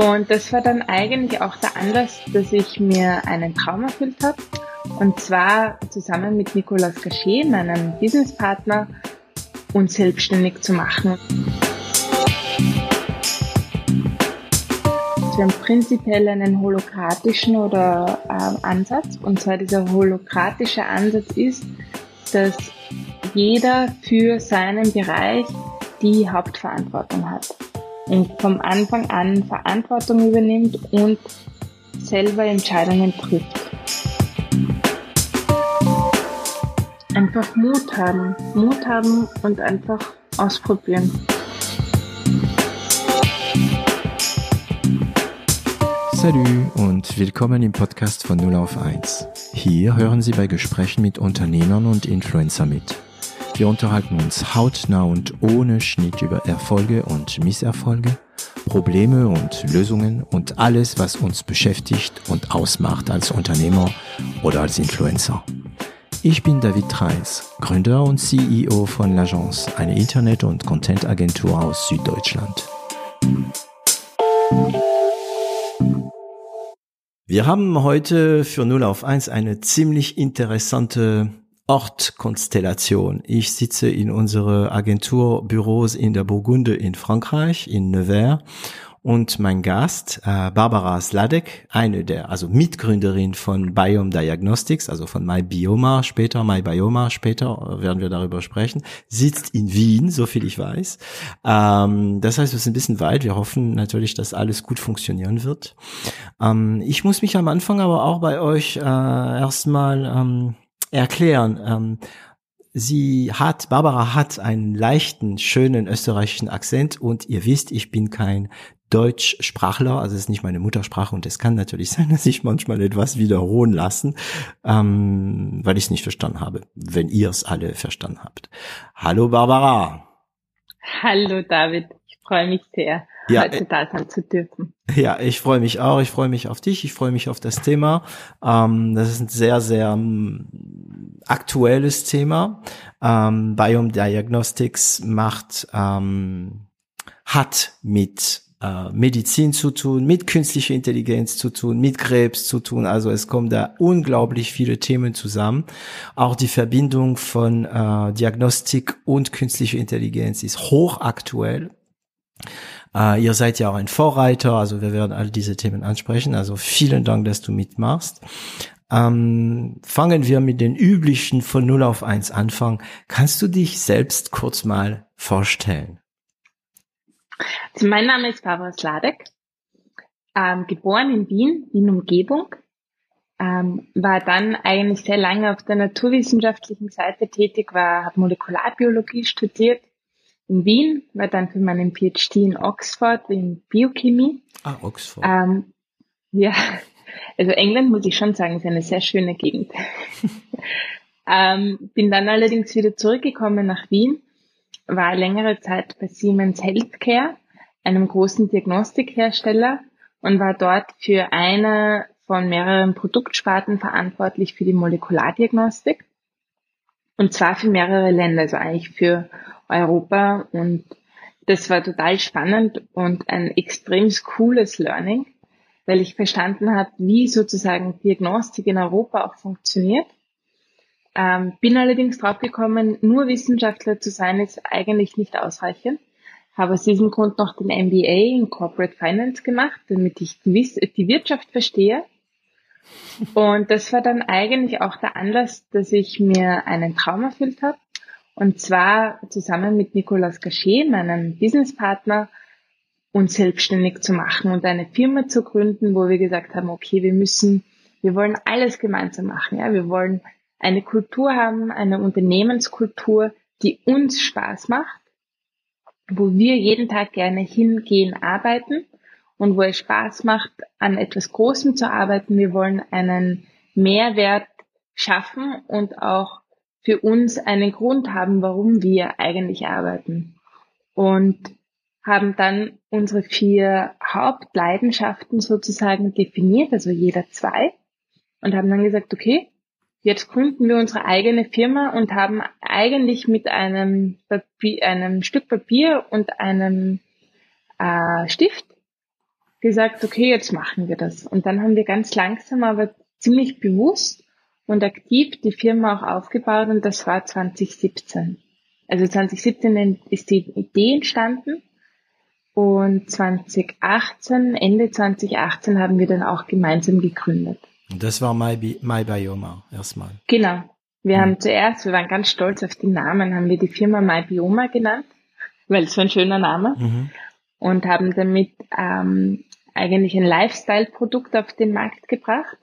Und das war dann eigentlich auch der Anlass, dass ich mir einen Traum erfüllt habe. Und zwar zusammen mit Nicolas Gachet, meinem Businesspartner, uns selbstständig zu machen. Wir haben prinzipiell einen holokratischen oder äh, Ansatz. Und zwar dieser holokratische Ansatz ist, dass jeder für seinen Bereich die Hauptverantwortung hat und vom Anfang an Verantwortung übernimmt und selber Entscheidungen trifft. Einfach Mut haben, Mut haben und einfach ausprobieren. Salut und willkommen im Podcast von 0 auf 1. Hier hören Sie bei Gesprächen mit Unternehmern und Influencer mit. Wir unterhalten uns hautnah und ohne Schnitt über Erfolge und Misserfolge, Probleme und Lösungen und alles, was uns beschäftigt und ausmacht als Unternehmer oder als Influencer. Ich bin David Treis, Gründer und CEO von L'Agence, eine Internet- und Content-Agentur aus Süddeutschland. Wir haben heute für 0 auf 1 eine ziemlich interessante Ortkonstellation. Ich sitze in unsere Agenturbüros in der Burgunde in Frankreich, in Nevers. Und mein Gast, äh, Barbara Sladek, eine der, also Mitgründerin von Biome Diagnostics, also von MyBioma später, MyBioma später, werden wir darüber sprechen, sitzt in Wien, so viel ich weiß. Ähm, das heißt, wir sind ein bisschen weit. Wir hoffen natürlich, dass alles gut funktionieren wird. Ähm, ich muss mich am Anfang aber auch bei euch äh, erstmal ähm, erklären. Ähm, sie hat, Barbara hat einen leichten, schönen österreichischen Akzent und ihr wisst, ich bin kein Deutschsprachler, also es ist nicht meine Muttersprache und es kann natürlich sein, dass ich manchmal etwas wiederholen lassen, ähm, weil ich es nicht verstanden habe, wenn ihr es alle verstanden habt. Hallo Barbara. Hallo David, ich freue mich sehr ja, heute da sein zu dürfen. Ja, ich freue mich auch. Ich freue mich auf dich. Ich freue mich auf das Thema. Ähm, das ist ein sehr, sehr ähm, aktuelles Thema. Ähm, Biome Diagnostics macht, ähm, hat mit äh, Medizin zu tun, mit künstlicher Intelligenz zu tun, mit Krebs zu tun. Also es kommen da unglaublich viele Themen zusammen. Auch die Verbindung von äh, Diagnostik und künstlicher Intelligenz ist hochaktuell. Äh, ihr seid ja auch ein Vorreiter, also wir werden all diese Themen ansprechen. Also vielen Dank, dass du mitmachst. Ähm, fangen wir mit den üblichen von 0 auf 1 anfangen. Kannst du dich selbst kurz mal vorstellen? Also mein Name ist Barbara Sladek, ähm, geboren in Wien, Wien Umgebung, ähm, war dann eigentlich sehr lange auf der naturwissenschaftlichen Seite tätig, war, habe Molekularbiologie studiert in Wien, war dann für meinen PhD in Oxford in Biochemie. Ah, Oxford. Ähm, ja, also England muss ich schon sagen, ist eine sehr schöne Gegend. ähm, bin dann allerdings wieder zurückgekommen nach Wien, war längere Zeit bei Siemens Healthcare, einem großen Diagnostikhersteller und war dort für eine von mehreren Produktsparten verantwortlich für die Molekulardiagnostik. Und zwar für mehrere Länder, also eigentlich für Europa und das war total spannend und ein extrem cooles Learning, weil ich verstanden habe, wie sozusagen Diagnostik in Europa auch funktioniert. Ähm, bin allerdings draufgekommen, nur Wissenschaftler zu sein, ist eigentlich nicht ausreichend. Habe aus diesem Grund noch den MBA in Corporate Finance gemacht, damit ich die, die Wirtschaft verstehe. Und das war dann eigentlich auch der Anlass, dass ich mir einen Traum erfüllt habe und zwar zusammen mit Nicolas Gachet, meinem Businesspartner, uns selbstständig zu machen und eine Firma zu gründen, wo wir gesagt haben, okay, wir müssen, wir wollen alles gemeinsam machen. Ja, wir wollen eine Kultur haben, eine Unternehmenskultur, die uns Spaß macht, wo wir jeden Tag gerne hingehen, arbeiten und wo es Spaß macht, an etwas Großem zu arbeiten. Wir wollen einen Mehrwert schaffen und auch für uns einen Grund haben, warum wir eigentlich arbeiten. Und haben dann unsere vier Hauptleidenschaften sozusagen definiert, also jeder zwei, und haben dann gesagt, okay, jetzt gründen wir unsere eigene Firma und haben eigentlich mit einem, Papier, einem Stück Papier und einem äh, Stift gesagt, okay, jetzt machen wir das. Und dann haben wir ganz langsam, aber ziemlich bewusst und aktiv die Firma auch aufgebaut und das war 2017. Also 2017 ist die Idee entstanden und 2018, Ende 2018 haben wir dann auch gemeinsam gegründet. Und das war My, My Bioma erstmal. Genau. Wir mhm. haben zuerst, wir waren ganz stolz auf den Namen, haben wir die Firma My Bioma genannt, weil es so ein schöner Name mhm. und haben damit ähm, eigentlich ein Lifestyle-Produkt auf den Markt gebracht,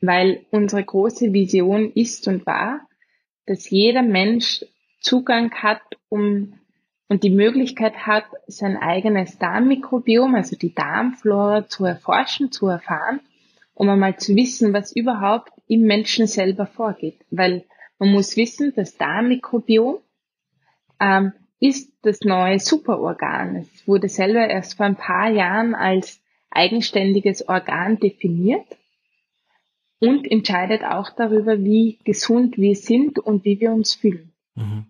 weil unsere große Vision ist und war, dass jeder Mensch Zugang hat, um und die Möglichkeit hat, sein eigenes Darmmikrobiom, also die Darmflora zu erforschen, zu erfahren, um einmal zu wissen, was überhaupt im Menschen selber vorgeht. Weil man muss wissen, das Darmmikrobiom ähm, ist das neue Superorgan. Es wurde selber erst vor ein paar Jahren als eigenständiges Organ definiert und entscheidet auch darüber, wie gesund wir sind und wie wir uns fühlen. Mhm.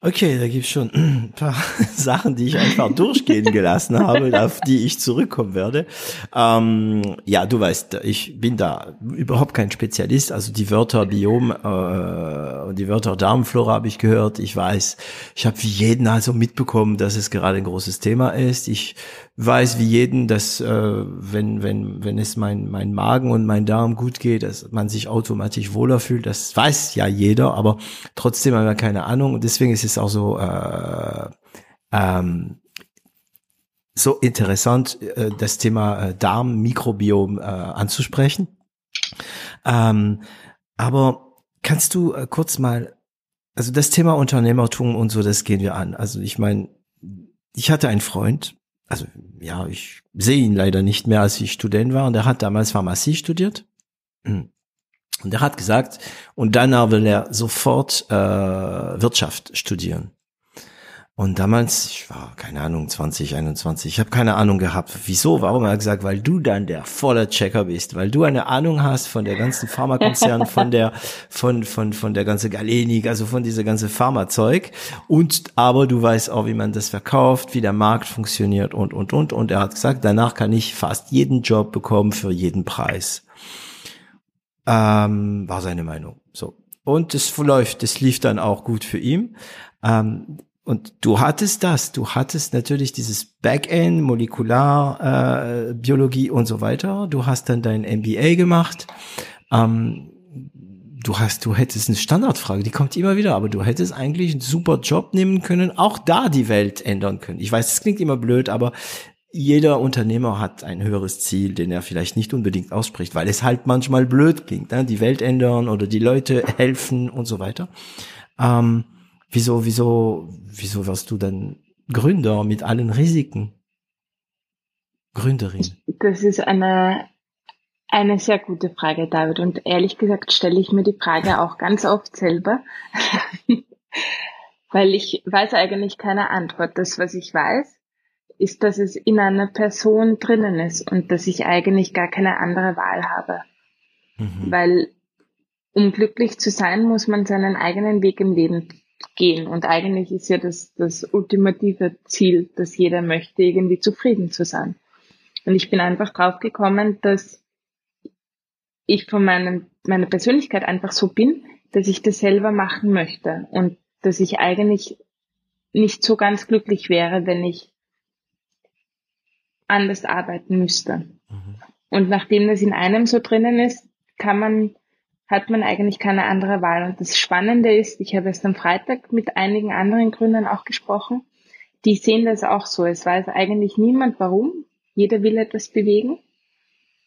Okay, da gibt's schon ein paar Sachen, die ich einfach durchgehen gelassen habe, auf die ich zurückkommen werde. Ähm, ja, du weißt, ich bin da überhaupt kein Spezialist. Also die Wörter Biom äh, und die Wörter Darmflora habe ich gehört. Ich weiß, ich habe wie jeden also mitbekommen, dass es gerade ein großes Thema ist. Ich weiß wie jeden, dass äh, wenn wenn wenn es mein mein Magen und mein Darm gut geht, dass man sich automatisch wohler fühlt. Das weiß ja jeder, aber trotzdem haben wir keine Ahnung. Und deswegen ist es auch so äh, ähm, so interessant, äh, das Thema äh, Darm-Mikrobiom äh, anzusprechen. Ähm, aber kannst du äh, kurz mal, also das Thema Unternehmertum und so, das gehen wir an. Also ich meine, ich hatte einen Freund, also ja, ich sehe ihn leider nicht mehr, als ich Student war. Und er hat damals Pharmazie studiert. Und er hat gesagt, und danach will er sofort äh, Wirtschaft studieren. Und damals, ich war, keine Ahnung, 20, 21, ich habe keine Ahnung gehabt. Wieso? Warum? Er hat gesagt, weil du dann der voller Checker bist, weil du eine Ahnung hast von der ganzen Pharmakonzern, von der, von, von, von der ganze Galenik, also von dieser ganze Pharmazeug. Und, aber du weißt auch, wie man das verkauft, wie der Markt funktioniert und, und, und. Und er hat gesagt, danach kann ich fast jeden Job bekommen für jeden Preis. Ähm, war seine Meinung. So. Und es läuft, es lief dann auch gut für ihn. Ähm, und du hattest das, du hattest natürlich dieses Backend, Molekular, äh, Biologie und so weiter. Du hast dann dein MBA gemacht. Ähm, du hast, du hättest eine Standardfrage, die kommt immer wieder, aber du hättest eigentlich einen super Job nehmen können, auch da die Welt ändern können. Ich weiß, es klingt immer blöd, aber jeder Unternehmer hat ein höheres Ziel, den er vielleicht nicht unbedingt ausspricht, weil es halt manchmal blöd klingt, ne? die Welt ändern oder die Leute helfen und so weiter. Ähm, Wieso, wieso, wieso wirst du dann Gründer mit allen Risiken? Gründerin? Das ist eine, eine sehr gute Frage, David. Und ehrlich gesagt stelle ich mir die Frage auch ganz oft selber, weil ich weiß eigentlich keine Antwort. Das, was ich weiß, ist, dass es in einer Person drinnen ist und dass ich eigentlich gar keine andere Wahl habe. Mhm. Weil um glücklich zu sein, muss man seinen eigenen Weg im Leben gehen. Und eigentlich ist ja das, das ultimative Ziel, dass jeder möchte, irgendwie zufrieden zu sein. Und ich bin einfach drauf gekommen, dass ich von meinem, meiner Persönlichkeit einfach so bin, dass ich das selber machen möchte und dass ich eigentlich nicht so ganz glücklich wäre, wenn ich anders arbeiten müsste. Mhm. Und nachdem das in einem so drinnen ist, kann man hat man eigentlich keine andere Wahl. Und das Spannende ist, ich habe erst am Freitag mit einigen anderen Gründern auch gesprochen, die sehen das auch so. Es weiß eigentlich niemand warum. Jeder will etwas bewegen.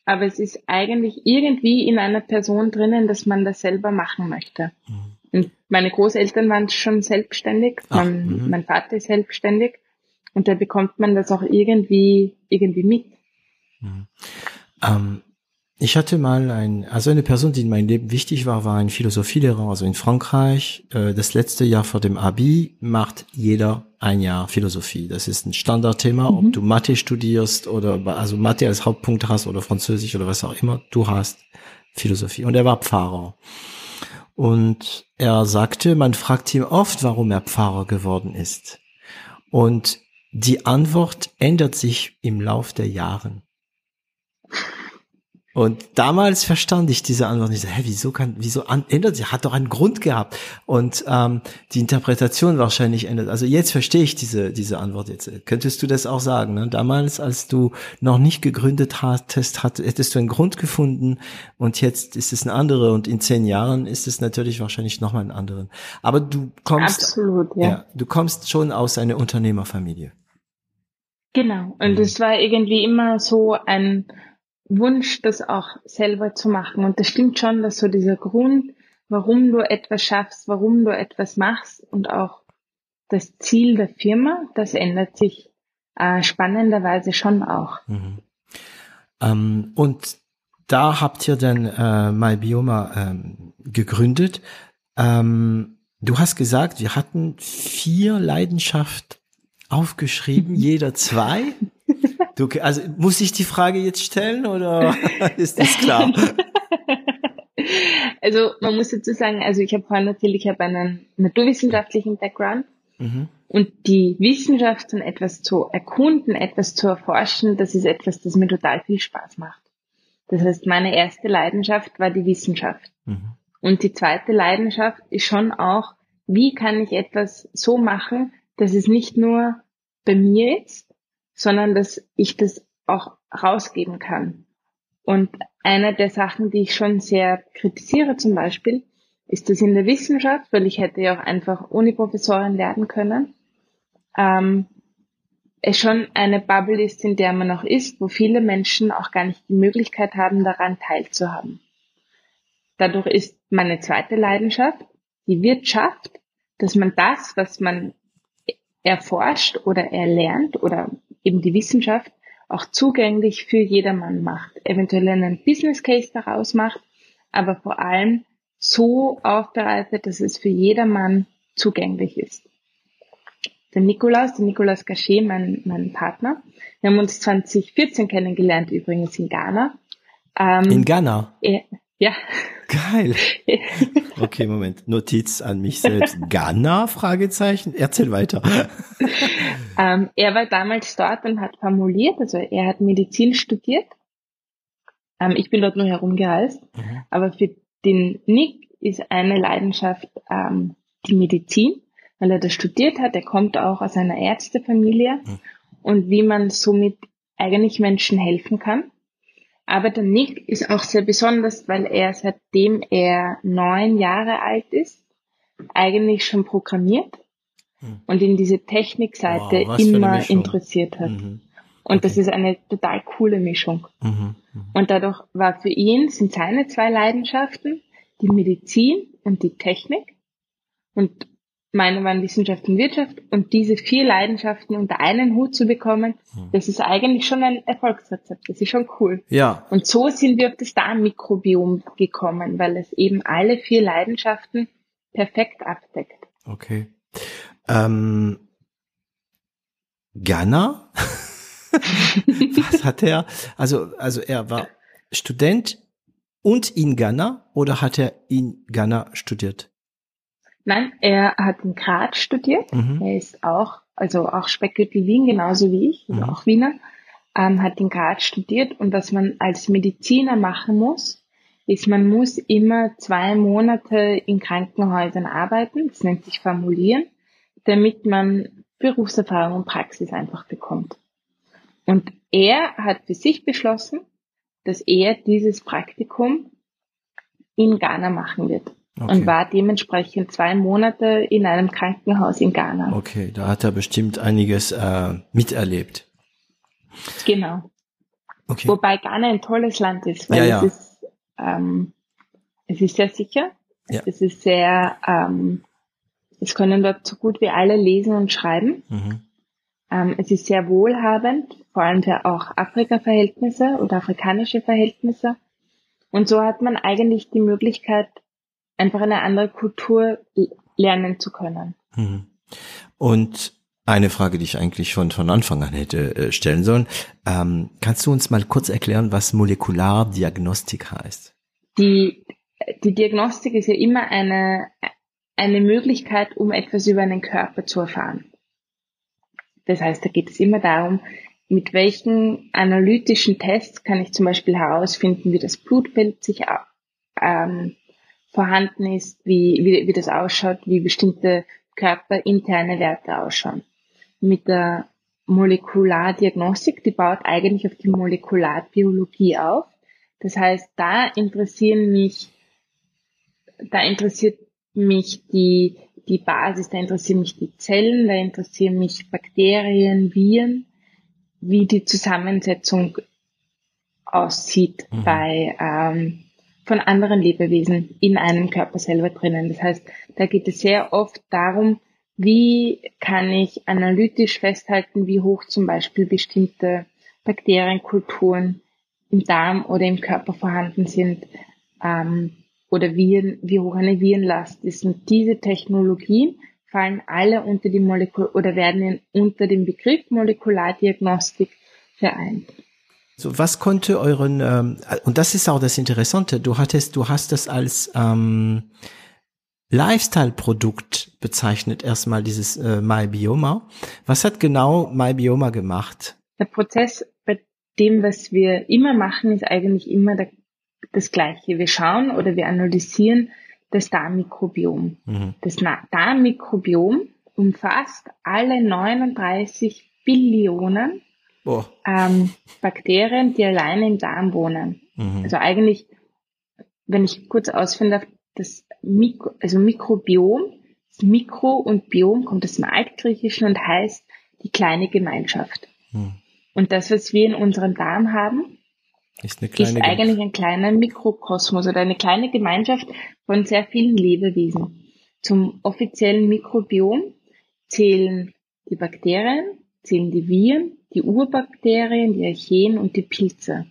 Aber es ist eigentlich irgendwie in einer Person drinnen, dass man das selber machen möchte. Mhm. Und meine Großeltern waren schon selbstständig. Ach, mein, mhm. mein, Vater ist selbstständig. Und da bekommt man das auch irgendwie, irgendwie mit. Mhm. Ähm, ich hatte mal ein, also eine Person, die in meinem Leben wichtig war, war ein Philosophielehrer, also in Frankreich. Äh, das letzte Jahr vor dem Abi macht jeder ein Jahr Philosophie. Das ist ein Standardthema, mhm. ob du Mathe studierst oder also Mathe als Hauptpunkt hast oder Französisch oder was auch immer, du hast Philosophie. Und er war Pfarrer. Und er sagte, man fragt ihn oft, warum er Pfarrer geworden ist. Und die Antwort ändert sich im Lauf der Jahren. Und damals verstand ich diese Antwort nicht. Hä, wieso kann, wieso an, ändert sie? Hat doch einen Grund gehabt. Und ähm, die Interpretation wahrscheinlich ändert. Also jetzt verstehe ich diese diese Antwort jetzt. Könntest du das auch sagen? Ne? Damals, als du noch nicht gegründet hattest, hat, hättest du einen Grund gefunden und jetzt ist es eine andere und in zehn Jahren ist es natürlich wahrscheinlich nochmal einen anderen. Aber du kommst, Absolut, ja. ja. du kommst schon aus einer Unternehmerfamilie. Genau. Und es mhm. war irgendwie immer so ein Wunsch, das auch selber zu machen. Und das stimmt schon, dass so dieser Grund, warum du etwas schaffst, warum du etwas machst und auch das Ziel der Firma, das ändert sich äh, spannenderweise schon auch. Mhm. Ähm, und da habt ihr dann äh, MyBioma ähm, gegründet. Ähm, du hast gesagt, wir hatten vier Leidenschaft aufgeschrieben, jeder zwei. Du, also muss ich die Frage jetzt stellen oder ist das klar? Also man muss dazu sagen, also ich habe vorhin natürlich, ich habe einen naturwissenschaftlichen Background mhm. und die Wissenschaft und etwas zu erkunden, etwas zu erforschen, das ist etwas, das mir total viel Spaß macht. Das heißt, meine erste Leidenschaft war die Wissenschaft. Mhm. Und die zweite Leidenschaft ist schon auch, wie kann ich etwas so machen, dass es nicht nur bei mir ist, sondern dass ich das auch rausgeben kann. Und eine der Sachen, die ich schon sehr kritisiere zum Beispiel, ist das in der Wissenschaft, weil ich hätte ja auch einfach ohne Professorin lernen können, ähm, es schon eine Bubble ist, in der man noch ist, wo viele Menschen auch gar nicht die Möglichkeit haben, daran teilzuhaben. Dadurch ist meine zweite Leidenschaft die Wirtschaft, dass man das, was man erforscht oder erlernt oder eben die Wissenschaft auch zugänglich für jedermann macht, eventuell einen Business Case daraus macht, aber vor allem so aufbereitet, dass es für jedermann zugänglich ist. Der Nikolaus, der Nikolaus Gachet, mein, mein Partner, wir haben uns 2014 kennengelernt, übrigens in Ghana. Ähm, in Ghana? Er, ja. Geil. Okay, Moment. Notiz an mich selbst. Ghana? Fragezeichen. Erzähl weiter. ähm, er war damals dort und hat formuliert, also er hat Medizin studiert. Ähm, ich bin dort nur herumgereist. Mhm. Aber für den Nick ist eine Leidenschaft ähm, die Medizin, weil er das studiert hat. Er kommt auch aus einer Ärztefamilie mhm. und wie man somit eigentlich Menschen helfen kann. Aber der Nick ist auch sehr besonders, weil er seitdem er neun Jahre alt ist, eigentlich schon programmiert hm. und in diese Technikseite wow, immer interessiert hat. Mhm. Und okay. das ist eine total coole Mischung. Mhm. Mhm. Und dadurch war für ihn, sind seine zwei Leidenschaften die Medizin und die Technik. Und meine waren Wissenschaft und Wirtschaft und diese vier Leidenschaften unter einen Hut zu bekommen, hm. das ist eigentlich schon ein Erfolgsrezept. Das ist schon cool. Ja. Und so sind wir auf das Darmmikrobiom gekommen, weil es eben alle vier Leidenschaften perfekt abdeckt. Okay. Ähm, Ghana? Was hat er? Also, also er war Student und in Ghana oder hat er in Ghana studiert? Nein, er hat in Graz studiert. Mhm. Er ist auch, also auch Speckgürtel Wien, genauso wie ich, also mhm. auch Wiener, ähm, hat in Graz studiert. Und was man als Mediziner machen muss, ist, man muss immer zwei Monate in Krankenhäusern arbeiten, das nennt sich Formulieren, damit man Berufserfahrung und Praxis einfach bekommt. Und er hat für sich beschlossen, dass er dieses Praktikum in Ghana machen wird okay. und war dementsprechend zwei Monate in einem Krankenhaus in Ghana. Okay, da hat er bestimmt einiges äh, miterlebt. Genau. Okay. Wobei Ghana ein tolles Land ist, weil ja, ja. es ist ähm, es ist sehr sicher, ja. es ist sehr ähm, es können dort so gut wie alle lesen und schreiben. Mhm. Ähm, es ist sehr wohlhabend, vor allem für auch Afrika-Verhältnisse oder afrikanische Verhältnisse. Und so hat man eigentlich die Möglichkeit, einfach eine andere Kultur lernen zu können. Mhm. Und eine Frage, die ich eigentlich schon von Anfang an hätte äh, stellen sollen. Ähm, kannst du uns mal kurz erklären, was Molekulardiagnostik heißt? Die, die Diagnostik ist ja immer eine, eine Möglichkeit, um etwas über einen Körper zu erfahren. Das heißt, da geht es immer darum, mit welchen analytischen Tests kann ich zum Beispiel herausfinden, wie das Blutbild sich ähm, vorhanden ist, wie, wie, wie das ausschaut, wie bestimmte körperinterne Werte ausschauen. Mit der Molekulardiagnostik, die baut eigentlich auf die Molekularbiologie auf. Das heißt, da interessieren mich, da interessiert mich die, die Basis, da interessieren mich die Zellen, da interessieren mich Bakterien, Viren, wie die Zusammensetzung aussieht mhm. bei ähm, von anderen Lebewesen in einem Körper selber drinnen. Das heißt, da geht es sehr oft darum, wie kann ich analytisch festhalten, wie hoch zum Beispiel bestimmte Bakterienkulturen im Darm oder im Körper vorhanden sind ähm, oder wie, wie hoch eine Virenlast ist. Und diese Technologien fallen alle unter die Molekul oder werden unter dem Begriff Molekulardiagnostik vereint. So, was konnte euren ähm, und das ist auch das Interessante. Du hattest, du hast das als ähm, Lifestyle-Produkt bezeichnet erstmal dieses äh, MyBioma. Was hat genau MyBioma gemacht? Der Prozess bei dem, was wir immer machen, ist eigentlich immer der, das Gleiche. Wir schauen oder wir analysieren das Darmmikrobiom. Mhm. Das Darmmikrobiom umfasst alle 39 Billionen ähm, Bakterien, die alleine im Darm wohnen. Mhm. Also eigentlich, wenn ich kurz ausführen darf, das Mikro, also Mikrobiom, das Mikro und Biom kommt aus dem Altgriechischen und heißt die kleine Gemeinschaft. Hm. Und das, was wir in unserem Darm haben, ist, ist eigentlich ein kleiner Mikrokosmos oder eine kleine Gemeinschaft von sehr vielen Lebewesen. Zum offiziellen Mikrobiom zählen die Bakterien, zählen die Viren, die Urbakterien, die Archeen und die Pilze.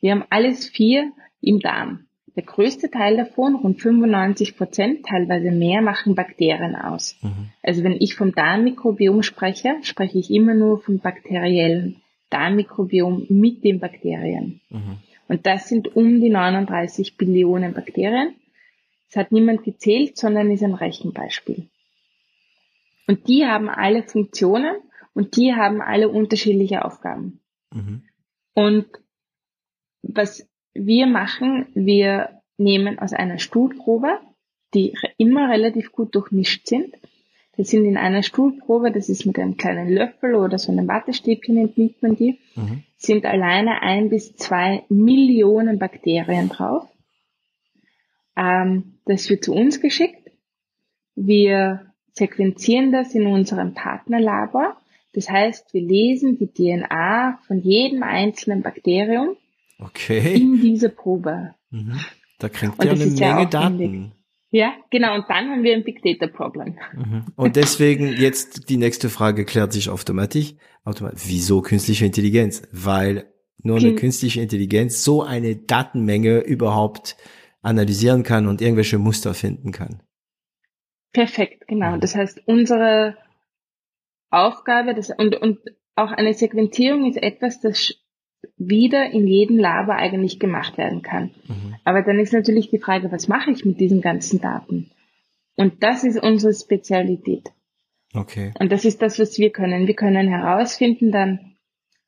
Wir haben alles vier im Darm. Der größte Teil davon, rund 95 Prozent, teilweise mehr, machen Bakterien aus. Mhm. Also wenn ich vom Darmmikrobiom spreche, spreche ich immer nur vom bakteriellen Darmmikrobiom mit den Bakterien. Mhm. Und das sind um die 39 Billionen Bakterien. Das hat niemand gezählt, sondern ist ein Rechenbeispiel. Und die haben alle Funktionen und die haben alle unterschiedliche Aufgaben. Mhm. Und was wir machen, wir nehmen aus einer Stuhlprobe, die immer relativ gut durchmischt sind. Das sind in einer Stuhlprobe, das ist mit einem kleinen Löffel oder so einem Wattestäbchen entnimmt man die, mhm. sind alleine ein bis zwei Millionen Bakterien drauf. Ähm, das wird zu uns geschickt. Wir sequenzieren das in unserem Partnerlabor. Das heißt, wir lesen die DNA von jedem einzelnen Bakterium Okay. In diese Probe. Mhm. Da kriegt ihr eine Menge ja Daten. Ja, genau. Und dann haben wir ein Big Data Problem. Mhm. Und deswegen jetzt die nächste Frage klärt sich automatisch. automatisch. Wieso künstliche Intelligenz? Weil nur eine künstliche Intelligenz so eine Datenmenge überhaupt analysieren kann und irgendwelche Muster finden kann. Perfekt, genau. Mhm. Das heißt, unsere Aufgabe das, und, und auch eine Sequenzierung ist etwas, das wieder in jedem Labor eigentlich gemacht werden kann. Mhm. Aber dann ist natürlich die Frage, was mache ich mit diesen ganzen Daten? Und das ist unsere Spezialität. Okay. Und das ist das, was wir können. Wir können herausfinden dann,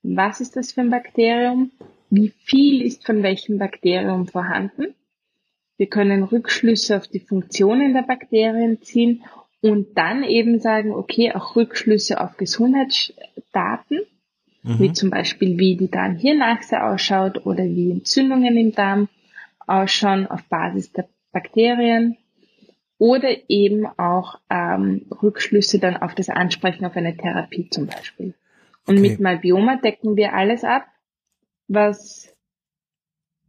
was ist das für ein Bakterium? Wie viel ist von welchem Bakterium vorhanden? Wir können Rückschlüsse auf die Funktionen der Bakterien ziehen und dann eben sagen, okay, auch Rückschlüsse auf Gesundheitsdaten mhm. wie zum Beispiel wie die Darmhirnachse ausschaut oder wie Entzündungen im Darm ausschauen auf Basis der Bakterien oder eben auch ähm, Rückschlüsse dann auf das Ansprechen auf eine Therapie zum Beispiel. Und okay. mit Malbioma decken wir alles ab, was,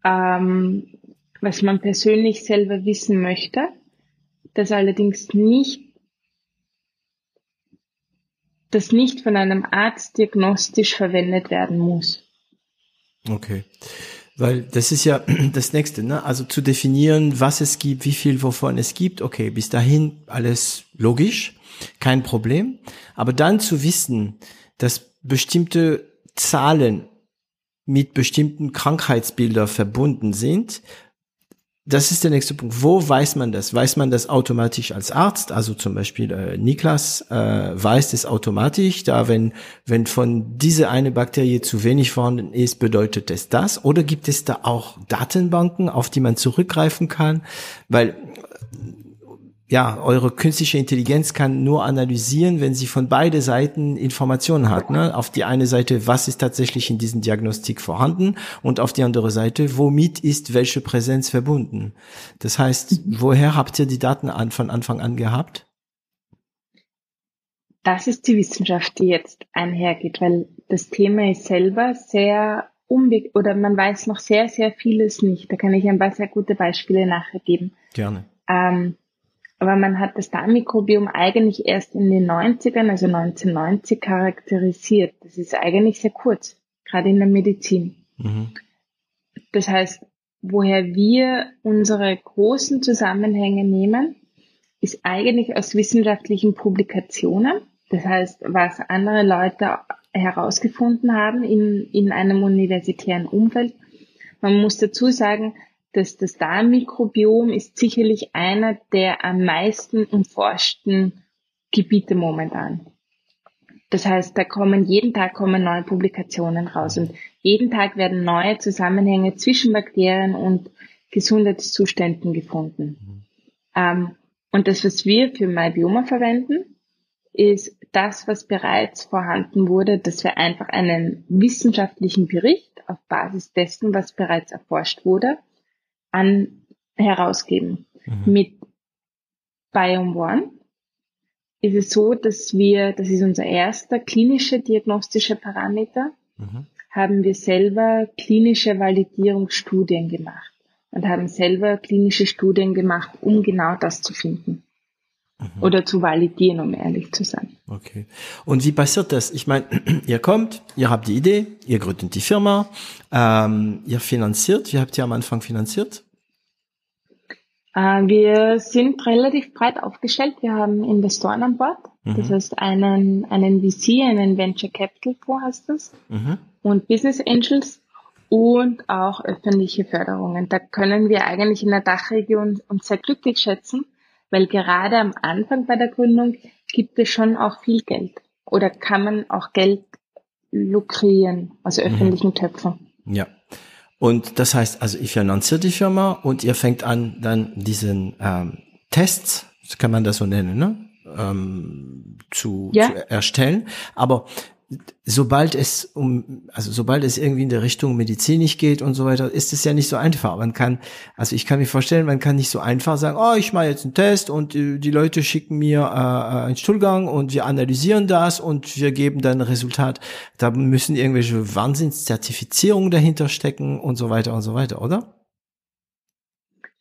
ähm, was man persönlich selber wissen möchte, das allerdings nicht das nicht von einem Arzt diagnostisch verwendet werden muss. Okay. Weil das ist ja das nächste, ne? Also zu definieren, was es gibt, wie viel wovon es gibt. Okay, bis dahin alles logisch, kein Problem. Aber dann zu wissen, dass bestimmte Zahlen mit bestimmten Krankheitsbildern verbunden sind, das ist der nächste Punkt. Wo weiß man das? Weiß man das automatisch als Arzt? Also zum Beispiel äh, Niklas äh, weiß es automatisch, da wenn wenn von diese eine Bakterie zu wenig vorhanden ist, bedeutet es das? Oder gibt es da auch Datenbanken, auf die man zurückgreifen kann? Weil ja, eure künstliche Intelligenz kann nur analysieren, wenn sie von beide Seiten Informationen hat. Ne? Auf die eine Seite, was ist tatsächlich in diesem Diagnostik vorhanden und auf die andere Seite, womit ist welche Präsenz verbunden. Das heißt, woher habt ihr die Daten an, von Anfang an gehabt? Das ist die Wissenschaft, die jetzt einhergeht, weil das Thema ist selber sehr unbe oder man weiß noch sehr, sehr vieles nicht. Da kann ich ein paar sehr gute Beispiele nachher geben. Gerne. Ähm, aber man hat das Darmmikrobiom eigentlich erst in den 90ern, also 1990, charakterisiert. Das ist eigentlich sehr kurz, gerade in der Medizin. Mhm. Das heißt, woher wir unsere großen Zusammenhänge nehmen, ist eigentlich aus wissenschaftlichen Publikationen. Das heißt, was andere Leute herausgefunden haben in, in einem universitären Umfeld. Man muss dazu sagen, dass das Darmmikrobiom ist sicherlich einer der am meisten umforschten Gebiete momentan. Das heißt, da kommen jeden Tag kommen neue Publikationen raus und jeden Tag werden neue Zusammenhänge zwischen Bakterien und Gesundheitszuständen gefunden. Mhm. Und das, was wir für MyBioma verwenden, ist das, was bereits vorhanden wurde, dass wir einfach einen wissenschaftlichen Bericht auf Basis dessen, was bereits erforscht wurde, an herausgeben. Mhm. Mit Biome One ist es so, dass wir, das ist unser erster klinischer diagnostischer Parameter, mhm. haben wir selber klinische Validierungsstudien gemacht und haben selber klinische Studien gemacht, um genau das zu finden. Mhm. Oder zu validieren, um ehrlich zu sein. Okay. Und wie passiert das? Ich meine, ihr kommt, ihr habt die Idee, ihr gründet die Firma, ähm, ihr finanziert. Wie habt ihr am Anfang finanziert? Äh, wir sind relativ breit aufgestellt. Wir haben Investoren an Bord. Mhm. Das heißt einen, einen VC, einen Venture Capital Fonds heißt das. Mhm. Und Business Angels und auch öffentliche Förderungen. Da können wir eigentlich in der Dachregion uns sehr glücklich schätzen, weil gerade am Anfang bei der Gründung gibt es schon auch viel Geld oder kann man auch Geld lukrieren aus mhm. öffentlichen mhm. Töpfen. Ja. Und das heißt, also ich finanziere die Firma und ihr fängt an, dann diesen ähm, Tests, kann man das so nennen, ne? ähm, zu, ja. zu erstellen. Aber sobald es um, also sobald es irgendwie in der Richtung medizinisch geht und so weiter, ist es ja nicht so einfach. Man kann, also ich kann mir vorstellen, man kann nicht so einfach sagen, oh, ich mache jetzt einen Test und die, die Leute schicken mir äh, einen Stuhlgang und wir analysieren das und wir geben dann ein Resultat. Da müssen irgendwelche Wahnsinnszertifizierungen dahinter stecken und so weiter und so weiter, oder?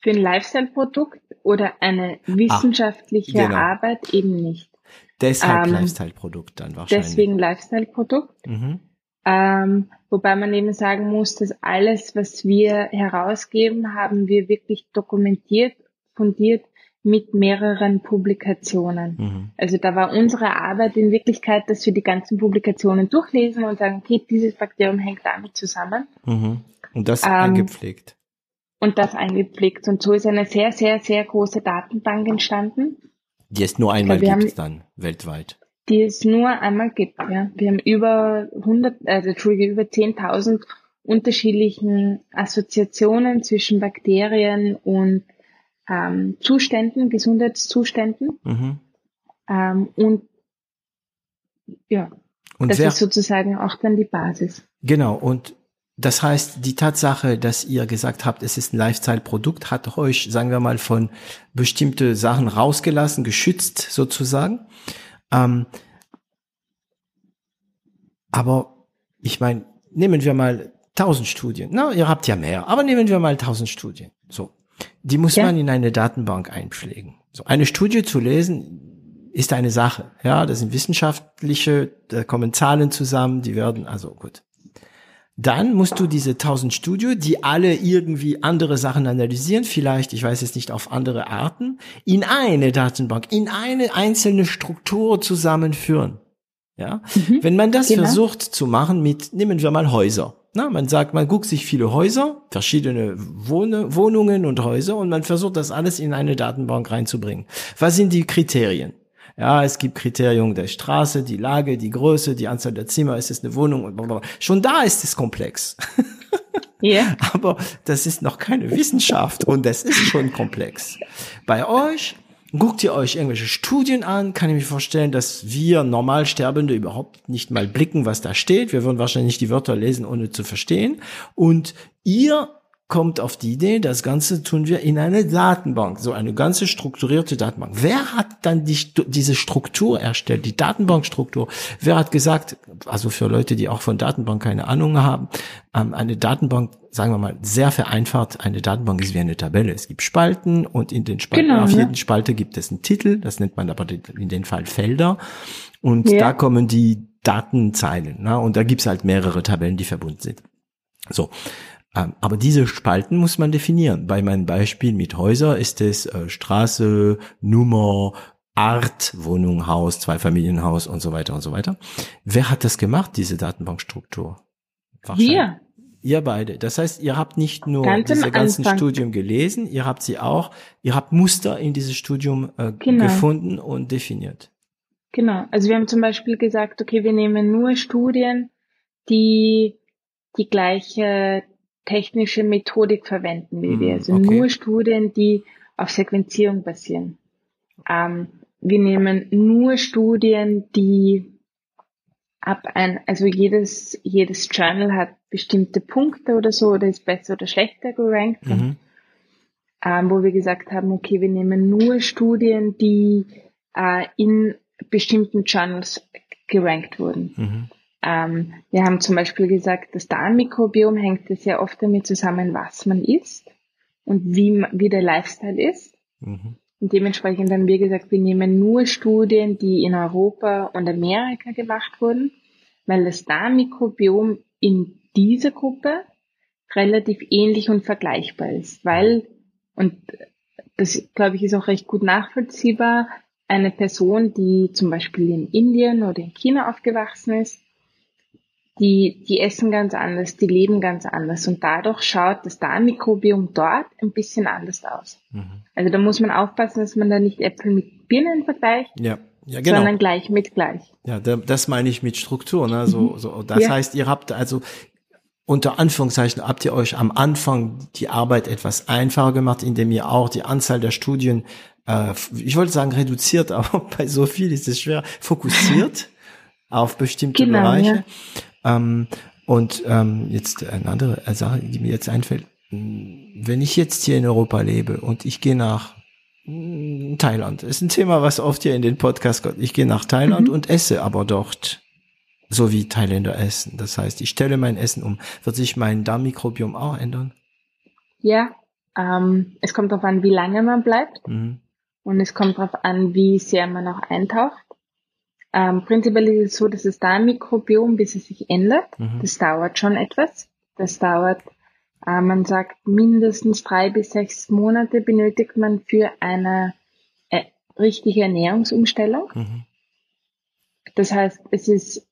Für ein Lifestyle-Produkt oder eine ah, wissenschaftliche ah, genau. Arbeit eben nicht. Deshalb ähm, Lifestyle-Produkt dann wahrscheinlich. Deswegen Lifestyle-Produkt. Mhm. Ähm, wobei man eben sagen muss, dass alles, was wir herausgeben, haben wir wirklich dokumentiert, fundiert mit mehreren Publikationen. Mhm. Also da war unsere Arbeit in Wirklichkeit, dass wir die ganzen Publikationen durchlesen und sagen, okay, dieses Bakterium hängt damit zusammen. Mhm. Und das ähm, eingepflegt. Und das eingepflegt. Und so ist eine sehr, sehr, sehr große Datenbank entstanden. Die es nur einmal glaube, gibt haben, dann weltweit. Die es nur einmal gibt, ja. Wir haben über 100, also Entschuldige, über 10.000 unterschiedlichen Assoziationen zwischen Bakterien und ähm, Zuständen, Gesundheitszuständen. Mhm. Ähm, und ja, und das wer, ist sozusagen auch dann die Basis. Genau, und das heißt, die Tatsache, dass ihr gesagt habt, es ist ein Lifestyle-Produkt, hat euch, sagen wir mal, von bestimmte Sachen rausgelassen, geschützt sozusagen. Ähm, aber ich meine, nehmen wir mal tausend Studien. Na, ihr habt ja mehr, aber nehmen wir mal tausend Studien. So, die muss ja. man in eine Datenbank einpflegen. So eine Studie zu lesen ist eine Sache. Ja, das sind wissenschaftliche, da kommen Zahlen zusammen, die werden also gut. Dann musst du diese 1000 Studio, die alle irgendwie andere Sachen analysieren, vielleicht, ich weiß es nicht, auf andere Arten, in eine Datenbank, in eine einzelne Struktur zusammenführen. Ja, mhm, wenn man das genau. versucht zu machen mit, nehmen wir mal Häuser. Na, man sagt, man guckt sich viele Häuser, verschiedene Wohne, Wohnungen und Häuser und man versucht das alles in eine Datenbank reinzubringen. Was sind die Kriterien? Ja, es gibt Kriterien der Straße, die Lage, die Größe, die Anzahl der Zimmer, ist es eine Wohnung und blablabla. Schon da ist es komplex. Ja. Yeah. Aber das ist noch keine Wissenschaft und das ist schon komplex. Bei euch Guckt ihr euch irgendwelche Studien an, kann ich mir vorstellen, dass wir Normalsterbende überhaupt nicht mal blicken, was da steht. Wir würden wahrscheinlich die Wörter lesen, ohne zu verstehen. Und ihr kommt auf die Idee, das Ganze tun wir in eine Datenbank, so eine ganze strukturierte Datenbank. Wer hat dann die, diese Struktur erstellt, die Datenbankstruktur? Wer hat gesagt, also für Leute, die auch von Datenbank keine Ahnung haben, ähm, eine Datenbank, sagen wir mal, sehr vereinfacht, eine Datenbank ist wie eine Tabelle. Es gibt Spalten und in den Spalten, genau, auf ja. jeden Spalte gibt es einen Titel, das nennt man aber in dem Fall Felder. Und ja. da kommen die Datenzeilen. Na, und da gibt's halt mehrere Tabellen, die verbunden sind. So. Ähm, aber diese Spalten muss man definieren. Bei meinem Beispiel mit Häuser ist es äh, Straße, Nummer, Art, Wohnung, Haus, Zweifamilienhaus und so weiter und so weiter. Wer hat das gemacht, diese Datenbankstruktur? Wir. Ihr beide. Das heißt, ihr habt nicht nur Ganz diese ganzen Anfang. Studium gelesen, ihr habt sie auch, ihr habt Muster in dieses Studium äh, genau. gefunden und definiert. Genau. Also wir haben zum Beispiel gesagt, okay, wir nehmen nur Studien, die die gleiche technische Methodik verwenden wie wir. Hm, also okay. nur Studien, die auf Sequenzierung basieren. Ähm, wir nehmen nur Studien, die ab ein, also jedes, jedes Journal hat bestimmte Punkte oder so oder ist besser oder schlechter gerankt. Mhm. Ähm, wo wir gesagt haben, okay, wir nehmen nur Studien, die äh, in bestimmten Journals gerankt wurden. Mhm. Ähm, wir haben zum Beispiel gesagt, das Darmmikrobiom hängt sehr oft damit zusammen, was man isst und wie, wie der Lifestyle ist. Mhm. Und dementsprechend haben wir gesagt, wir nehmen nur Studien, die in Europa und Amerika gemacht wurden, weil das Darmmikrobiom in dieser Gruppe relativ ähnlich und vergleichbar ist, weil, und das glaube ich ist auch recht gut nachvollziehbar, eine Person, die zum Beispiel in Indien oder in China aufgewachsen ist, die, die essen ganz anders, die leben ganz anders und dadurch schaut das Darmmikrobiom dort ein bisschen anders aus. Mhm. Also da muss man aufpassen, dass man da nicht Äpfel mit Birnen vergleicht, ja. Ja, genau. sondern gleich mit gleich. Ja, das meine ich mit Struktur. Ne? So, mhm. so, das ja. heißt, ihr habt also unter Anführungszeichen habt ihr euch am Anfang die Arbeit etwas einfacher gemacht, indem ihr auch die Anzahl der Studien, äh, ich wollte sagen reduziert, aber bei so viel ist es schwer, fokussiert auf bestimmte genau, Bereiche. Ja. Ähm, und ähm, jetzt eine andere Sache, die mir jetzt einfällt. Wenn ich jetzt hier in Europa lebe und ich gehe nach hm, Thailand, ist ein Thema, was oft hier in den Podcast kommt. Ich gehe nach Thailand mhm. und esse aber dort so wie Thailänder essen. Das heißt, ich stelle mein Essen um. Wird sich mein Darmmikrobiom auch ändern? Ja, ähm, es kommt darauf an, wie lange man bleibt. Mhm. Und es kommt darauf an, wie sehr man auch eintaucht. Ähm, prinzipiell ist es so, dass das Darmmikrobiom, bis es sich ändert, mhm. das dauert schon etwas. Das dauert, äh, man sagt, mindestens drei bis sechs Monate benötigt man für eine äh, richtige Ernährungsumstellung. Mhm. Das heißt, es ist,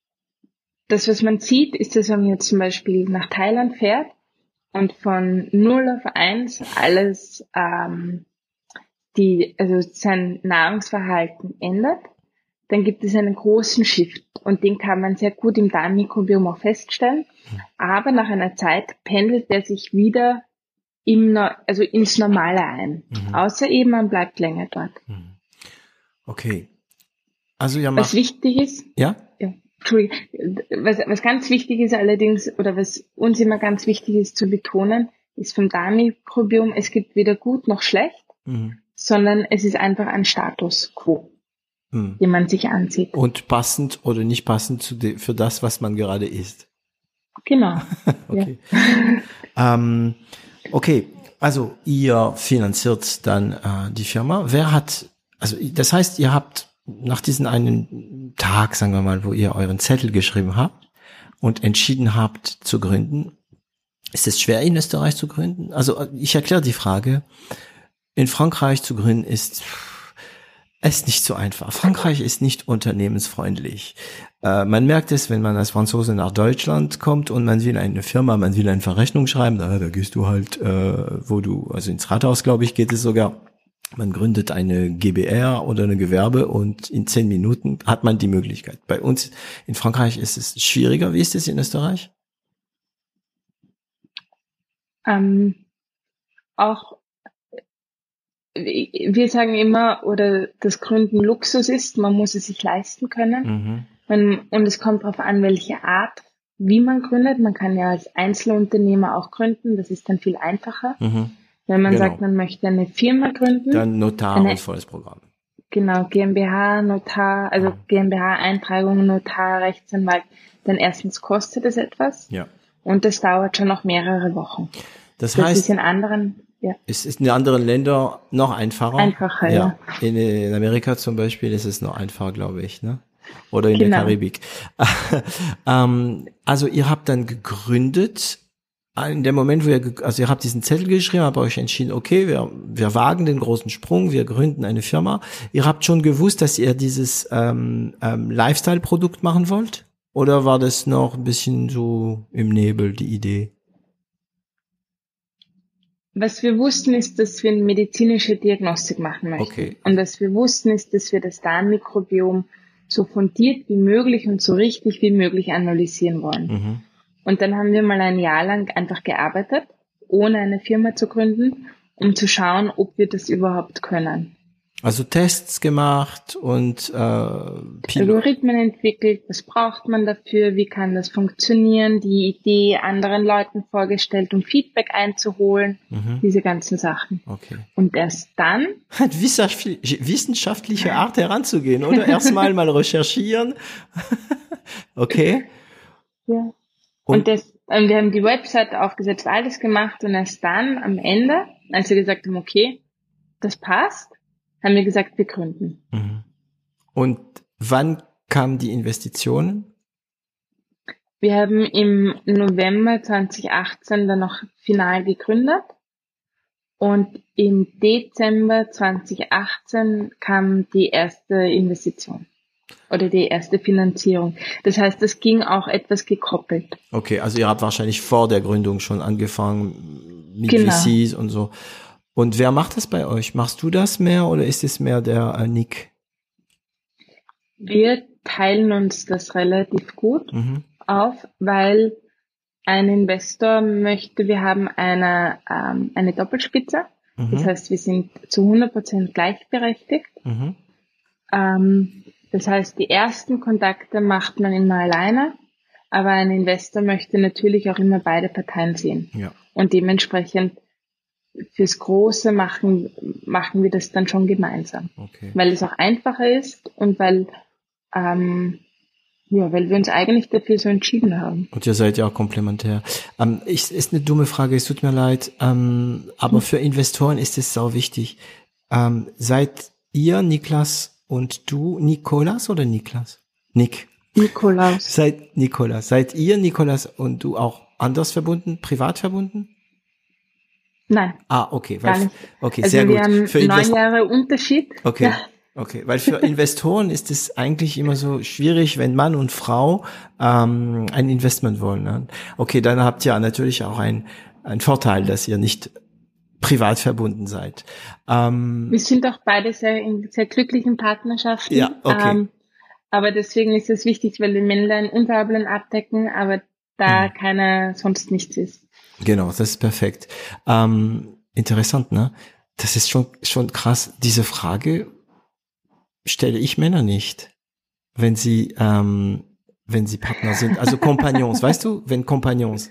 das, was man sieht, ist, dass wenn man jetzt zum Beispiel nach Thailand fährt und von 0 auf 1 alles, ähm, die, also sein Nahrungsverhalten ändert, dann gibt es einen großen Shift und den kann man sehr gut im Darmmikrobiom auch feststellen. Aber nach einer Zeit pendelt er sich wieder im, also ins Normale ein. Mhm. Außer eben man bleibt länger dort. Mhm. Okay. Also ja, was wichtig ist. Ja. Ja. Was, was ganz wichtig ist allerdings oder was uns immer ganz wichtig ist zu betonen, ist vom Darmmikrobiom, es gibt weder gut noch schlecht, mhm. sondern es ist einfach ein Status quo hm. die man sich ansieht. Und passend oder nicht passend zu für das, was man gerade isst. Genau. okay. ähm, okay, also ihr finanziert dann äh, die Firma. Wer hat, also das heißt, ihr habt nach diesem einen Tag, sagen wir mal, wo ihr euren Zettel geschrieben habt und entschieden habt zu gründen, ist es schwer in Österreich zu gründen? Also ich erkläre die Frage. In Frankreich zu gründen ist ist nicht so einfach. Frankreich ist nicht unternehmensfreundlich. Äh, man merkt es, wenn man als Franzose nach Deutschland kommt und man will eine Firma, man will eine Verrechnung schreiben, da, da gehst du halt, äh, wo du, also ins Rathaus, glaube ich, geht es sogar. Man gründet eine GBR oder eine Gewerbe und in zehn Minuten hat man die Möglichkeit. Bei uns in Frankreich ist es schwieriger. Wie ist es in Österreich? Ähm, auch wir sagen immer, oder das Gründen Luxus ist, man muss es sich leisten können. Mhm. Und es kommt darauf an, welche Art, wie man gründet. Man kann ja als Einzelunternehmer auch gründen, das ist dann viel einfacher. Mhm. Wenn man genau. sagt, man möchte eine Firma gründen. Dann Notar eine, und volles Programm. Genau, GmbH, Notar, also mhm. GmbH-Eintragung, Notar, Rechtsanwalt. Dann erstens kostet es etwas. Ja. Und das dauert schon noch mehrere Wochen. Das, das heißt, ist in anderen ja. Es ist in anderen Ländern noch einfacher. Einfacher, ja. ja. In, in, Amerika zum Beispiel ist es noch einfacher, glaube ich, ne? Oder in genau. der Karibik. ähm, also ihr habt dann gegründet. In dem Moment, wo ihr, also ihr habt diesen Zettel geschrieben, habt euch entschieden, okay, wir, wir wagen den großen Sprung, wir gründen eine Firma. Ihr habt schon gewusst, dass ihr dieses ähm, ähm, Lifestyle-Produkt machen wollt? Oder war das noch ein bisschen so im Nebel, die Idee? Was wir wussten, ist, dass wir eine medizinische Diagnostik machen möchten. Okay. Und was wir wussten, ist, dass wir das Darmmikrobiom so fundiert wie möglich und so richtig wie möglich analysieren wollen. Mhm. Und dann haben wir mal ein Jahr lang einfach gearbeitet, ohne eine Firma zu gründen, um zu schauen, ob wir das überhaupt können. Also Tests gemacht und äh, Algorithmen entwickelt, was braucht man dafür, wie kann das funktionieren, die Idee anderen Leuten vorgestellt, um Feedback einzuholen, mhm. diese ganzen Sachen. Okay. Und erst dann wissenschaftliche Art heranzugehen, oder? Erstmal mal recherchieren. okay. Ja. Und, und das, und wir haben die Website aufgesetzt, alles gemacht und erst dann am Ende, als wir gesagt haben, okay, das passt, haben wir gesagt, wir gründen. Mhm. Und wann kamen die Investitionen? Wir haben im November 2018 dann noch final gegründet und im Dezember 2018 kam die erste Investition oder die erste Finanzierung. Das heißt, das ging auch etwas gekoppelt. Okay, also ihr habt wahrscheinlich vor der Gründung schon angefangen mit genau. VCs und so. Und wer macht das bei euch? Machst du das mehr oder ist es mehr der äh, Nick? Wir teilen uns das relativ gut mhm. auf, weil ein Investor möchte, wir haben eine, ähm, eine Doppelspitze. Mhm. Das heißt, wir sind zu 100% gleichberechtigt. Mhm. Ähm, das heißt, die ersten Kontakte macht man immer alleine, aber ein Investor möchte natürlich auch immer beide Parteien sehen. Ja. Und dementsprechend fürs Große machen, machen wir das dann schon gemeinsam. Okay. Weil es auch einfacher ist und weil, ähm, ja, weil wir uns eigentlich dafür so entschieden haben. Und ihr seid ja auch komplementär. Ähm, ich, ist eine dumme Frage, es tut mir leid, ähm, aber hm. für Investoren ist es sau wichtig. Ähm, seid ihr, Niklas und du, Nikolas oder Niklas? Nick. Nikolaus. Seid Nikolas. Seid ihr, Nikolas und du auch anders verbunden, privat verbunden? Nein. Ah, okay. Weil, gar nicht. Okay, also sehr wir gut. Haben Für neun Jahre Unterschied. Okay. Ja. Okay, weil für Investoren ist es eigentlich immer so schwierig, wenn Mann und Frau ähm, ein Investment wollen. Ne? Okay, dann habt ihr natürlich auch ein, ein Vorteil, dass ihr nicht privat verbunden seid. Ähm, Wir sind auch beide sehr in sehr glücklichen Partnerschaften. Ja, okay. Ähm, aber deswegen ist es wichtig, weil die Männlein Unterablen abdecken, aber da mhm. keiner sonst nichts ist. Genau, das ist perfekt. Ähm, interessant, ne? Das ist schon, schon krass. Diese Frage stelle ich Männer nicht, wenn sie, ähm, wenn sie Partner sind. Also Kompagnons, weißt du, wenn Kompagnons.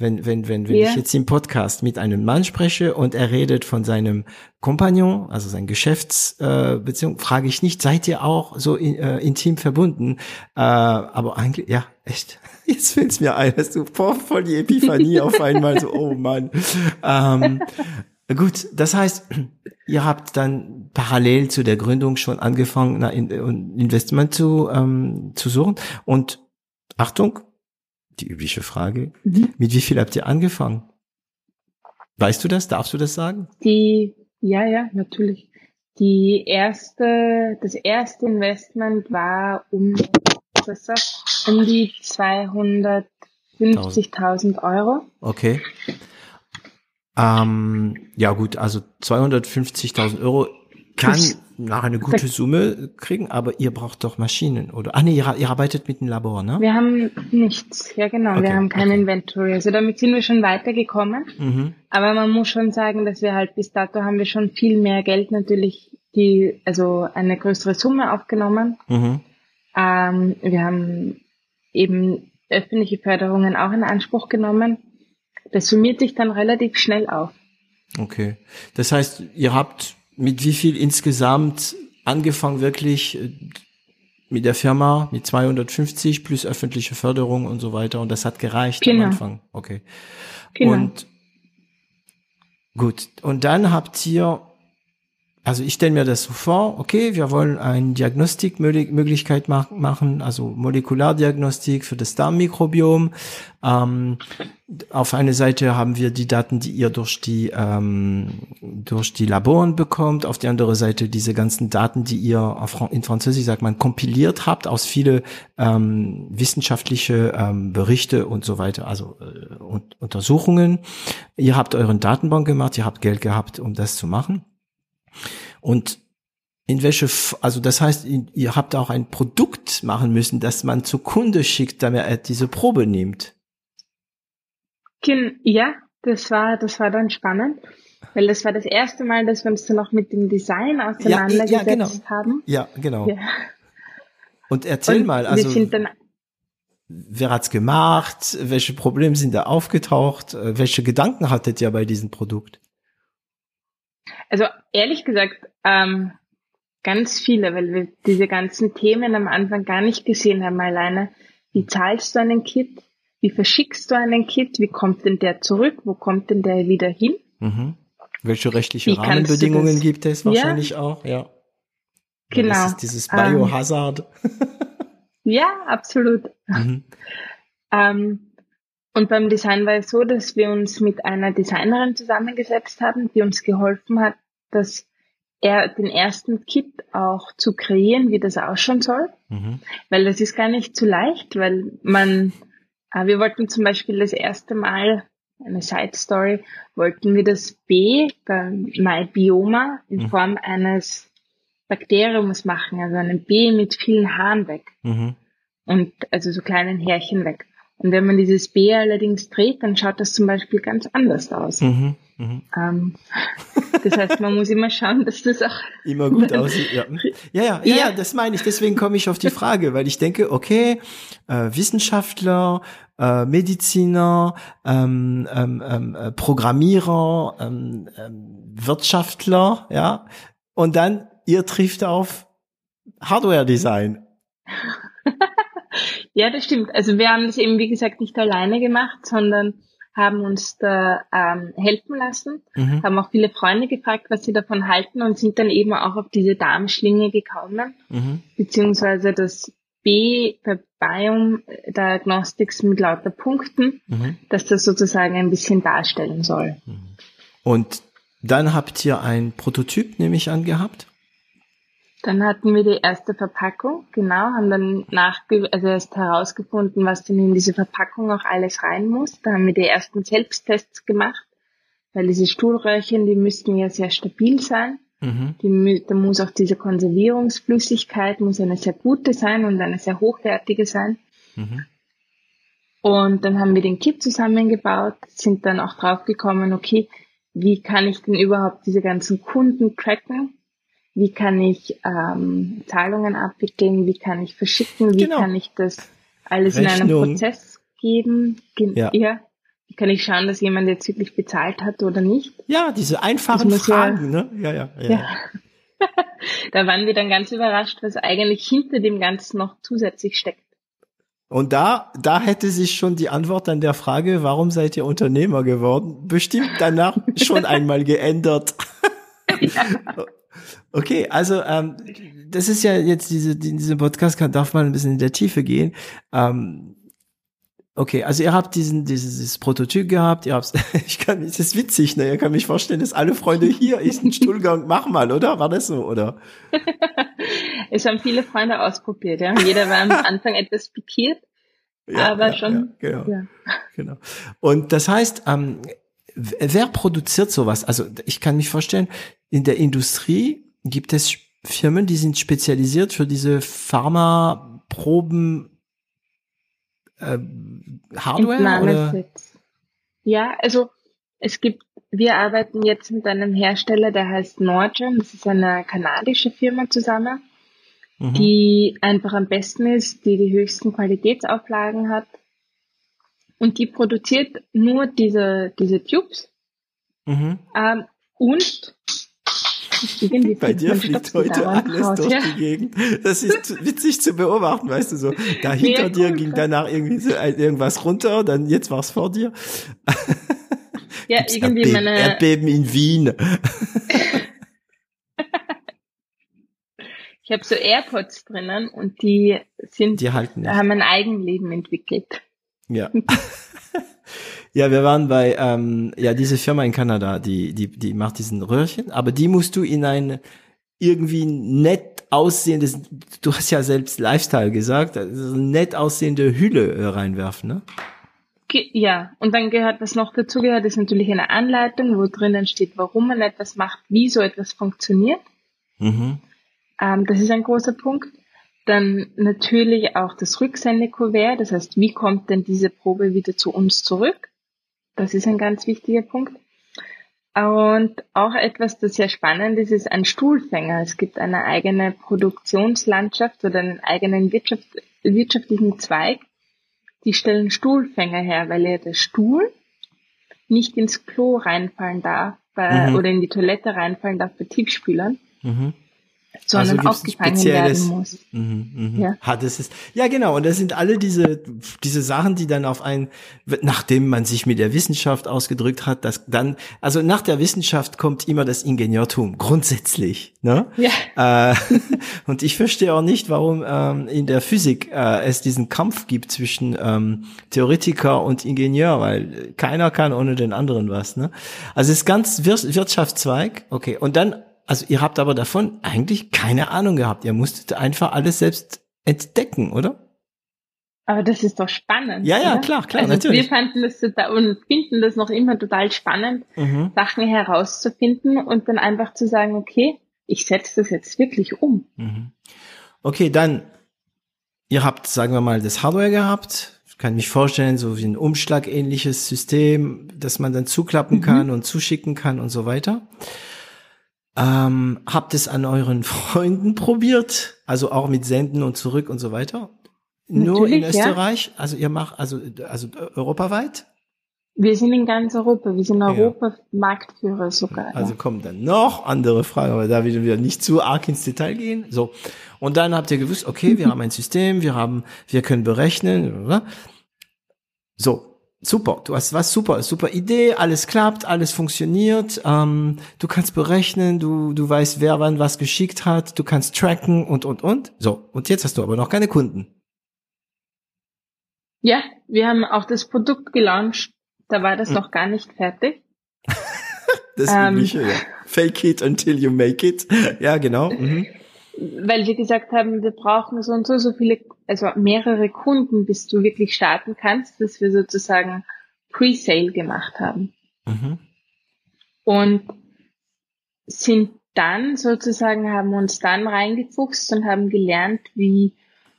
Wenn, wenn, wenn, wenn yeah. ich jetzt im Podcast mit einem Mann spreche und er redet von seinem Kompagnon, also sein Geschäftsbeziehung, äh, frage ich nicht, seid ihr auch so in, äh, intim verbunden? Äh, aber eigentlich, ja, echt. Jetzt fällt's mir ein, dass du boah, voll die Epiphanie auf einmal so, oh Mann. Ähm, gut, das heißt, ihr habt dann parallel zu der Gründung schon angefangen, ein Investment zu, ähm, zu suchen. Und Achtung, die übliche Frage. Mhm. Mit wie viel habt ihr angefangen? Weißt du das? Darfst du das sagen? Die, ja, ja, natürlich. Die erste, das erste Investment war um, was ist um die 250.000 Euro. Okay. Ähm, ja gut, also 250.000 Euro kann nach eine gute Summe kriegen, aber ihr braucht doch Maschinen, oder? Ah nee, ihr, ihr arbeitet mit einem Labor, ne? Wir haben nichts, ja genau, Okay, wir haben kein okay. Inventory. Also damit sind wir schon weitergekommen. Mhm. Aber man muss schon sagen, dass wir halt bis dato haben wir schon viel mehr Geld natürlich, die, also eine größere Summe aufgenommen. Mhm. Ähm, wir haben eben öffentliche Förderungen auch in Anspruch genommen. Das summiert sich dann relativ schnell auf. Okay. Das heißt, ihr habt mit wie viel insgesamt angefangen wirklich äh, mit der Firma mit 250 plus öffentliche Förderung und so weiter und das hat gereicht Genau. am Anfang. Okay. Genau. Und gut, und dann habt ihr, also ich stelle mir das so vor, okay, wir wollen eine Diagnostikmöglichkeit mach, machen, also Molekulardiagnostik für das Darmmikrobiom. Ähm, auf einer Seite haben wir die Daten, die ihr durch die ähm, durch die Laboren bekommt. Auf der anderen Seite diese ganzen Daten, die ihr in Französisch sagt man kompiliert habt aus viele ähm, wissenschaftliche ähm, Berichte und so weiter, also äh, und, Untersuchungen. Ihr habt euren Datenbank gemacht, ihr habt Geld gehabt, um das zu machen. Und in welche, F- also das heißt, ihr- habt auch ein Produkt machen müssen, das man zu Kunde schickt, damit er diese Probe nimmt. Ja, das war, das war dann spannend, weil das war das erste Mal, dass wir uns dann noch mit dem Design auseinandergesetzt ja, genau. haben. Ja, genau. Ja. Und erzähl Und mal, also wer hat's gemacht, welche Probleme sind da aufgetaucht, welche Gedanken hattet ihr bei diesem Produkt? Also ehrlich gesagt, ähm, ganz viele, weil wir diese ganzen Themen am Anfang gar nicht gesehen haben. Alleine, wie zahlst du einen Kit? Wie verschickst du einen Kit? Wie kommt denn der zurück? Wo kommt denn der wieder hin? Mhm. Welche rechtliche Wie kannst du Rahmenbedingungen gibt es Ja. wahrscheinlich auch, ja. Ja, Genau. Das ist dieses Ähm. Biohazard. Ja, absolut. Mhm. Ähm, und beim Design war es so, dass wir uns mit einer Designerin zusammengesetzt haben, die uns geholfen hat, dass er den ersten Kit auch zu kreieren, wie das ausschauen soll. Mhm. weil das ist gar nicht so leicht, weil man, äh, wir wollten zum Beispiel das erste Mal, eine Side Story, wollten wir das B beim MyBioma in Mhm. Form eines Bakteriums machen, also einem B mit vielen Haaren weg Mhm. und also so kleinen Härchen weg. Und wenn man dieses B allerdings dreht, dann schaut das zum Beispiel ganz anders aus. Mhm. Mhm. Ähm, das heißt, man muss immer schauen, dass das auch Immer gut aussieht. Ja. Ja, ja, ja, ja, das meine ich. Deswegen komme ich auf die Frage, weil ich denke, okay, äh, Wissenschaftler, äh, Mediziner, ähm, ähm, ähm, äh, Programmierer, ähm, ähm, Wirtschaftler, ja, und dann ihr trifft auf Hardware-Design. Ja, das stimmt. Also wir haben das eben, wie gesagt, nicht alleine gemacht, sondern haben uns da ähm, helfen lassen, Mhm. haben auch viele Freunde gefragt, was sie davon halten und sind dann eben auch auf diese Darmschlinge gekommen, Mhm. beziehungsweise das B bei Biome Diagnostics mit lauter Punkten, Mhm. dass das sozusagen ein bisschen darstellen soll. Und dann habt ihr ein Prototyp, nehme ich an, gehabt? Dann hatten wir die erste Verpackung, genau, haben dann nachge also erst herausgefunden, was denn in diese Verpackung auch alles rein muss. Da haben wir die ersten Selbsttests gemacht, weil diese Stuhlröhrchen, die müssten ja sehr stabil sein. Mhm. Die, da muss auch diese Konservierungsflüssigkeit muss eine sehr gute sein und eine sehr hochwertige sein. Mhm. Und dann haben wir den Kit zusammengebaut, sind dann auch draufgekommen, okay, wie kann ich denn überhaupt diese ganzen Kunden tracken? Wie kann ich ähm, Zahlungen abwickeln? Wie kann ich verschicken? Wie Genau. kann ich das alles in einem Rechnung. Prozess geben? Gen Ja. ja. Wie kann ich schauen, dass jemand jetzt wirklich bezahlt hat oder nicht? Ja, diese einfachen muss ja- Fragen, ne? Ja, ja, ja. Ja. Da waren wir dann ganz überrascht, was eigentlich hinter dem Ganzen noch zusätzlich steckt. Und da, da hätte sich schon die Antwort an der Frage, warum seid ihr Unternehmer geworden, bestimmt danach schon einmal geändert. Okay, also ähm, das ist ja jetzt diese die- diese Podcast kann darf man ein bisschen in der Tiefe gehen. Ähm, Okay, also ihr habt diesen dieses Prototyp gehabt, ihr habt ich kann es ist witzig, ne? Ihr kann mich vorstellen, dass alle Freunde hier ist ein Stuhlgang, mach mal, oder? War das so, oder? es haben viele Freunde ausprobiert, ja. Jeder war am Anfang etwas pikiert, ja, aber ja, schon. Ja, genau. Genau. Und das heißt, ähm, wer produziert sowas? Also ich kann mich vorstellen, in der Industrie gibt es Firmen, die sind spezialisiert für diese Pharma-Proben äh, Hardware oder? Ja, also es gibt, wir arbeiten jetzt mit einem Hersteller, der heißt Norgen. Das ist eine kanadische Firma zusammen, mhm. die einfach am besten ist, die die höchsten Qualitätsauflagen hat. Und die produziert nur diese, diese Tubes. Mhm. Ähm, und bei dir fliegt heute alles raus, durch ja. die Gegend. Das ist witzig zu beobachten, weißt du so. Da hinter nee, dir ging danach irgendwie so irgendwas runter, dann jetzt war es vor dir. Ja, Gibt's irgendwie Erdbeben, meine. Erdbeben in Wien. ich habe so AirPods drinnen und die sind, die halten nicht. haben ein Eigenleben entwickelt. Ja. Ja, wir waren bei ähm, ja diese Firma in Kanada, die die die macht diesen Röhrchen, aber die musst du in ein irgendwie nett aussehendes, du hast ja selbst Lifestyle gesagt, also nett aussehende Hülle äh, reinwerfen, ne? Ja, und dann gehört, was noch dazu gehört, ist natürlich eine Anleitung, wo drinnen steht, warum man etwas macht, wie so etwas funktioniert. Mhm. Ähm, das ist ein großer Punkt. Dann natürlich auch das Rücksendekuvert, das heißt, wie kommt denn diese Probe wieder zu uns zurück? Das ist ein ganz wichtiger Punkt. Und auch etwas, das sehr spannend ist, ist ein Stuhlfänger. Es gibt eine eigene Produktionslandschaft oder einen eigenen Wirtschaft, wirtschaftlichen Zweig. Die stellen Stuhlfänger her, weil ja der Stuhl nicht ins Klo reinfallen darf bei, mhm. oder in die Toilette reinfallen darf bei Tiefspülern. Mhm sondern also aufgefangen werden muss. Mhm, mhm. Ja. Hat es ist, ja genau, und das sind alle diese diese Sachen, die dann auf ein, nachdem man sich mit der Wissenschaft ausgedrückt hat, dass dann, also nach der Wissenschaft kommt immer das Ingenieurtum grundsätzlich, ne? Ja. Äh, und ich verstehe auch nicht, warum ähm, in der Physik äh, es diesen Kampf gibt zwischen ähm, Theoretiker und Ingenieur, weil keiner kann ohne den anderen was, ne? Also es ist ganz Wir Wirtschaftszweig, okay, und dann also ihr habt aber davon eigentlich keine Ahnung gehabt. Ihr musstet einfach alles selbst entdecken, oder? Aber das ist doch spannend. Ja, ja, oder? klar, klar, also natürlich. Wir fanden das total und finden das noch immer total spannend, mhm. Sachen herauszufinden und dann einfach zu sagen, okay, ich setze das jetzt wirklich um. Mhm. Okay, dann, ihr habt, sagen wir mal, das Hardware gehabt. Ich kann mich vorstellen, so wie ein umschlagähnliches System, das man dann zuklappen mhm. kann und zuschicken kann und so weiter. Ähm, habt es an euren Freunden probiert? Also auch mit Senden und zurück und so weiter? Nur in Österreich? Ja. Also ihr macht, also, also europaweit? Wir sind in ganz Europa. Wir sind Europa Marktführer sogar. Also ja. kommen dann noch andere Fragen, aber da werden wir nicht zu arg ins Detail gehen. So. Und dann habt ihr gewusst, okay, wir haben ein System, wir haben, wir können berechnen, oder? So super, du hast was super, super Idee, alles klappt, alles funktioniert, ähm, du kannst berechnen, du, du weißt, wer wann was geschickt hat, du kannst tracken und, und, und. So, und jetzt hast du aber noch keine Kunden. Ja, wir haben auch das Produkt gelauncht, da war das hm. noch gar nicht fertig. das ähm, übliche, ja. Fake it until you make it. Ja, genau. Mhm weil wir gesagt haben, wir brauchen so und so, so viele, also mehrere Kunden, bis du wirklich starten kannst, dass wir sozusagen Pre-Sale gemacht haben. Mhm. Und sind dann sozusagen, haben uns dann reingefuchst und haben gelernt, wie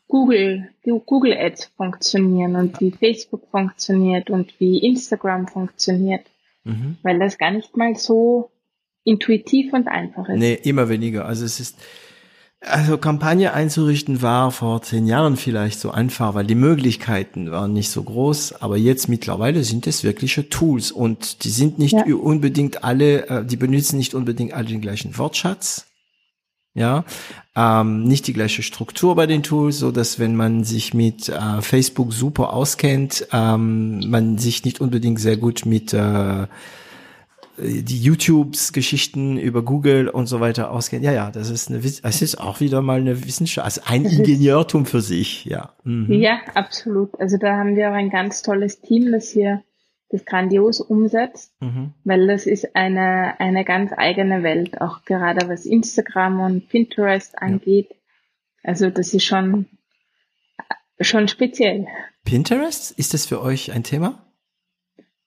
Google, Google Ads funktionieren und wie Facebook funktioniert und wie Instagram funktioniert. Mhm. Weil das gar nicht mal so intuitiv und einfach ist. Nee, immer weniger. Also es ist, also Kampagne einzurichten war vor zehn Jahren vielleicht so einfach, weil die Möglichkeiten waren nicht so groß, aber jetzt mittlerweile sind es wirkliche Tools und die sind nicht ja. unbedingt alle, äh, die benutzen nicht unbedingt alle den gleichen Wortschatz, ja, ähm, nicht die gleiche Struktur bei den Tools, so dass wenn man sich mit äh, Facebook super auskennt, ähm, man sich nicht unbedingt sehr gut mit äh, äh, die YouTubes Geschichten über Google und so weiter auskennen. Ja, ja, das ist eine, es ist auch wieder mal eine Wissenschaft, also ein Ingenieurtum für sich, ja. Mhm. Ja, absolut. Also da haben wir auch ein ganz tolles Team, das hier das grandios umsetzt, mhm. weil das ist eine, eine ganz eigene Welt, auch gerade was Instagram und Pinterest angeht. Ja. Also das ist schon, schon speziell. Pinterest, ist das für euch ein Thema?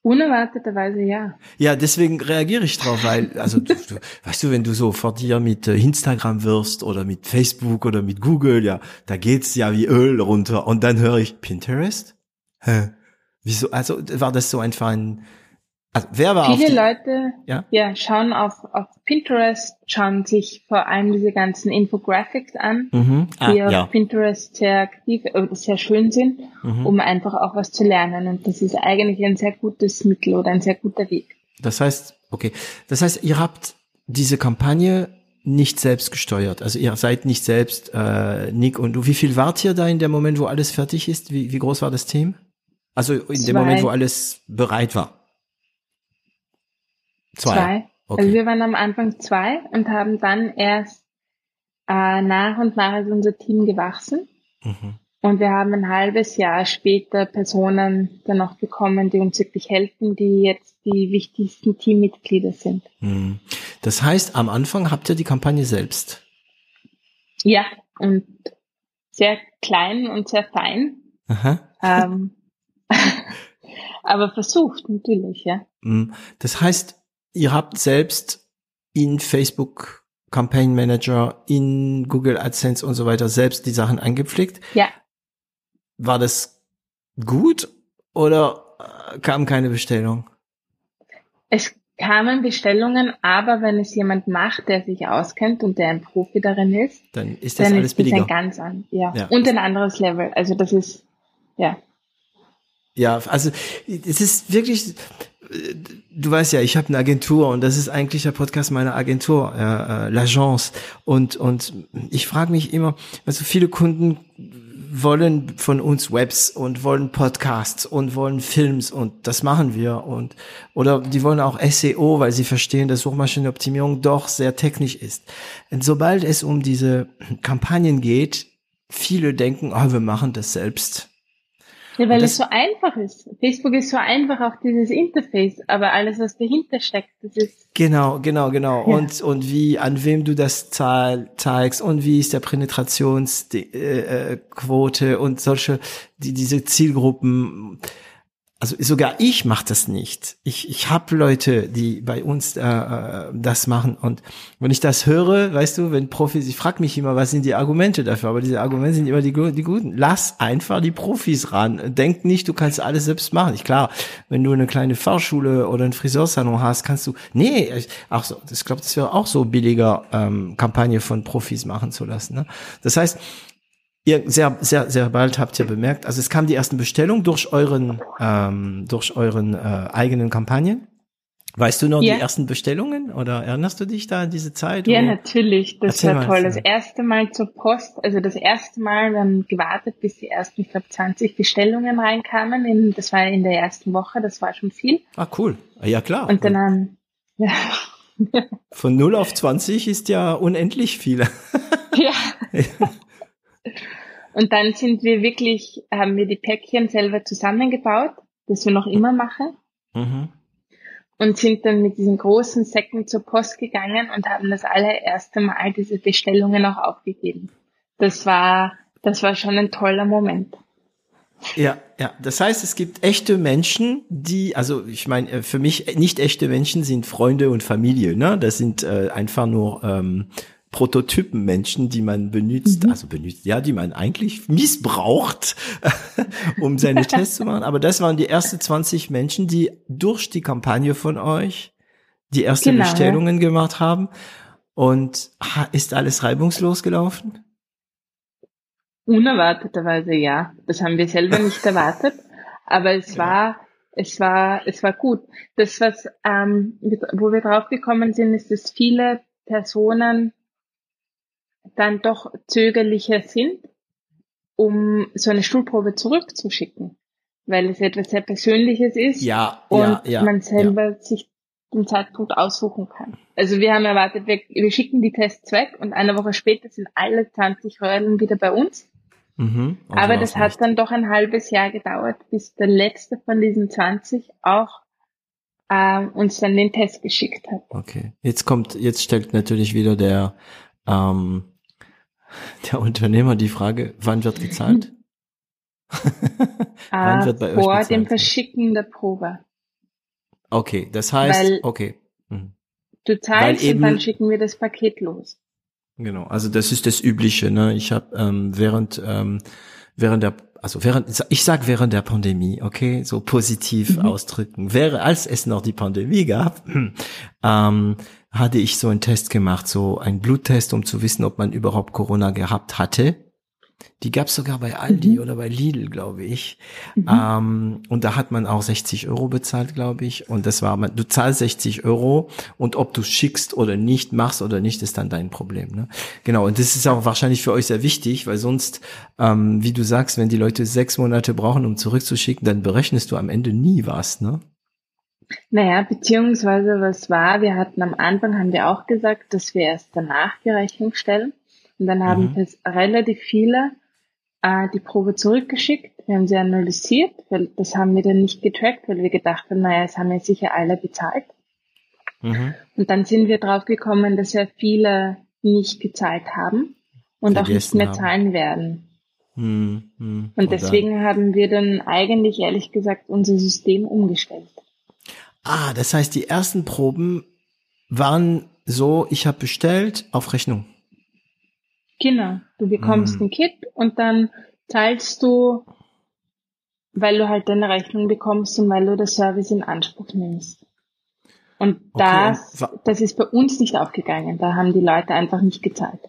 Unerwarteterweise ja. Ja, deswegen reagiere ich drauf, weil, also, du, du, weißt du, wenn du so vor dir mit äh, Instagram wirst oder mit Facebook oder mit Google, ja, da geht's ja wie Öl runter und dann höre ich Pinterest? Hä? Wieso, also war das so einfach ein, also wer war Viele Leute ja? ja schauen auf, auf Pinterest, schauen sich vor allem diese ganzen Infographics an, mhm. ah, die auf ja. Pinterest sehr aktiv oder äh, sehr schön sind, mhm. um einfach auch was zu lernen. Und das ist eigentlich ein sehr gutes Mittel oder ein sehr guter Weg. Das heißt, okay, das heißt, ihr habt diese Kampagne nicht selbst gesteuert. Also ihr seid nicht selbst äh, Nick und du. Wie viel wart ihr da in dem Moment, wo alles fertig ist? Wie, wie groß war das Team? Also in Zwei. dem Moment, wo alles bereit war. Zwei. zwei. Okay. Also wir waren am Anfang zwei und haben dann erst äh, nach und nach ist unser Team gewachsen. Mhm. Und wir haben ein halbes Jahr später Personen dann noch bekommen, die uns wirklich helfen, die jetzt die wichtigsten Teammitglieder sind. Mhm. Das heißt, am Anfang habt ihr die Kampagne selbst? Ja, und sehr klein und sehr fein. Aha. Ähm, aber versucht natürlich, ja. Mhm. Das heißt, ihr habt selbst in Facebook Campaign Manager, in Google AdSense und so weiter selbst die Sachen eingepflegt. Ja. War das gut oder äh, kam keine Bestellung? Es kamen Bestellungen, aber wenn es jemand macht, der sich auskennt und der ein Profi darin ist, dann ist das dann alles ist billiger. Ein ganz an, ja. ja. Und ein anderes Level. Also das ist, ja. Ja, also es ist wirklich, du weißt ja, ich habe eine Agentur und das ist eigentlich der Podcast meiner Agentur, äh, l'Agence. Und und ich frage mich immer, also viele Kunden wollen von uns Webs und wollen Podcasts und wollen Films und das machen wir und oder die wollen auch SEO, weil sie verstehen, dass Suchmaschinenoptimierung doch sehr technisch ist. Und sobald es um diese Kampagnen geht, viele denken, oh, wir machen das selbst ja, weil es so einfach ist. Facebook ist so einfach, auch dieses Interface, aber alles, was dahinter steckt, das ist. Genau, genau, genau. Ja. Und, und wie, an wem du das zeigst und wie ist der Penetrationsquote äh, und solche, die, diese Zielgruppen also sogar ich mache das nicht. Ich, ich habe Leute, die bei uns äh, äh, das machen und wenn ich das höre, weißt du, wenn Profis, ich frage mich immer, was sind die Argumente dafür, aber diese Argumente sind immer die, die guten. Lass einfach die Profis ran. Denk nicht, du kannst alles selbst machen. Ich klar, wenn du eine kleine Fahrschule oder einen Friseursalon hast, kannst du, nee, ach so, das glaube, das wäre auch so billiger, ähm, Kampagne von Profis machen zu lassen. Ne? Das heißt, ihr sehr, sehr, sehr bald habt ihr bemerkt, also es kam die ersten Bestellungen durch euren, ähm, durch euren äh, eigenen Kampagnen. Weißt du noch ja. die ersten Bestellungen oder erinnerst du dich da an diese Zeit? Ja, natürlich. Das Erzähl war toll. Das erste Mal zur Post, also das erste Mal dann gewartet, bis die ersten, ich glaube, 20 Bestellungen reinkamen. In, das war in der ersten Woche, das war schon viel. Ah, cool. Ja, klar. Und dann, ja. Von 0 auf 20 ist ja unendlich viel. ja. Und dann sind wir wirklich, haben wir die Päckchen selber zusammengebaut, das wir noch immer machen. Mhm. Und sind dann mit diesen großen Säcken zur Post gegangen und haben das allererste Mal diese Bestellungen auch aufgegeben. Das war, das war schon ein toller Moment. Ja, ja. Das heißt, es gibt echte Menschen, die, also ich meine, äh, für mich nicht echte Menschen sind Freunde und Familie. Ne, das sind äh, einfach nur ähm, Prototypenmenschen, die man benutzt, mhm. also benutzt, ja, die man eigentlich missbraucht, um seine Tests zu machen. Aber das waren die ersten 20 Menschen, die durch die Kampagne von euch die ersten genau, Bestellungen ja. gemacht haben. Und ist alles reibungslos gelaufen? Unerwarteterweise ja. Das haben wir selber nicht erwartet. Aber es ja. war, es war, es war gut. Das, was, ähm, wo wir draufgekommen sind, ist, dass viele Personen dann doch zögerlicher sind, um so eine Stuhlprobe zurückzuschicken, weil es etwas sehr Persönliches ist ja, und ja, ja, man selber sich den Zeitpunkt aussuchen kann. Also wir haben erwartet, wir, wir schicken die Tests weg und eine Woche später sind alle 20 Röhren wieder bei uns. Mhm, also Aber das hat dann doch ein halbes Jahr gedauert, bis der letzte von diesen 20 auch äh, uns dann den Test geschickt hat. Okay. Jetzt kommt, jetzt stellt natürlich wieder der ähm, der Unternehmer die Frage, wann wird gezahlt? wann äh, wird bei vor euch dem Verschicken der Probe. Okay, das heißt, Weil okay. Mhm. Du zahlst eben, und dann schicken wir das Paket los. Genau, also das ist das Übliche. Ne? Ich habe ähm, während ähm, während der also während ich sag während der Pandemie, okay, so positiv mhm. ausdrücken. Wäre als es noch die Pandemie gab, ähm, hatte ich so einen Test gemacht, so einen Bluttest, um zu wissen, ob man überhaupt Corona gehabt hatte. Die gab's sogar bei Aldi mhm. oder bei Lidl, glaube ich. Mhm. Ähm, und da hat man auch 60 Euro bezahlt, glaube ich. Und das war, du zahlst 60 Euro und ob du schickst oder nicht, machst oder nicht, ist dann dein Problem. Ne? Genau, und das ist auch wahrscheinlich für euch sehr wichtig, weil sonst, ähm, wie du sagst, wenn die Leute sechs Monate brauchen, um zurückzuschicken, dann berechnest du am Ende nie was. Ne? Naja, beziehungsweise was war, wir hatten am Anfang, haben wir auch gesagt, dass wir erst danach die Rechnung stellen. Und dann haben mhm. relativ viele äh, die Probe zurückgeschickt. Wir haben sie analysiert, weil das haben wir dann nicht getrackt, weil wir gedacht haben, naja, es haben ja sicher alle bezahlt. Mhm. Und dann sind wir drauf gekommen, dass ja viele nicht gezahlt haben und auch nicht mehr haben. zahlen werden. Mhm. Mhm. Und deswegen haben wir dann eigentlich ehrlich gesagt unser System umgestellt. Ah, das heißt, die ersten Proben waren so, ich habe bestellt auf Rechnung. Genau, du bekommst mhm. ein Kit und dann zahlst du, weil du halt deine Rechnung bekommst und weil du das Service in Anspruch nimmst. Und das, okay. das ist bei uns nicht aufgegangen. Da haben die Leute einfach nicht gezahlt.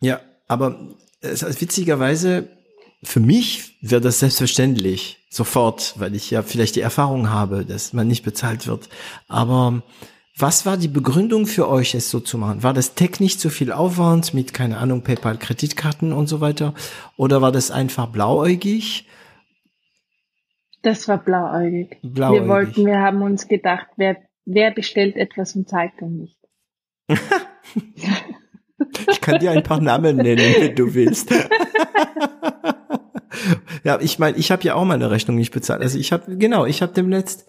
Ja, aber witzigerweise für mich wäre das selbstverständlich sofort, weil ich ja vielleicht die Erfahrung habe, dass man nicht bezahlt wird. Aber was war die Begründung für euch, es so zu machen? War das technisch zu viel Aufwand mit, keine Ahnung, PayPal, Kreditkarten und so weiter? Oder war das einfach blauäugig? Das war blauäugig. blauäugig. Wir wollten, wir haben uns gedacht, wer, wer bestellt etwas und zeigt dann nicht. ich kann dir ein paar Namen nennen, wenn du willst. ja, ich meine, ich habe ja auch meine Rechnung nicht bezahlt. Also ich habe genau, ich habe dem letzt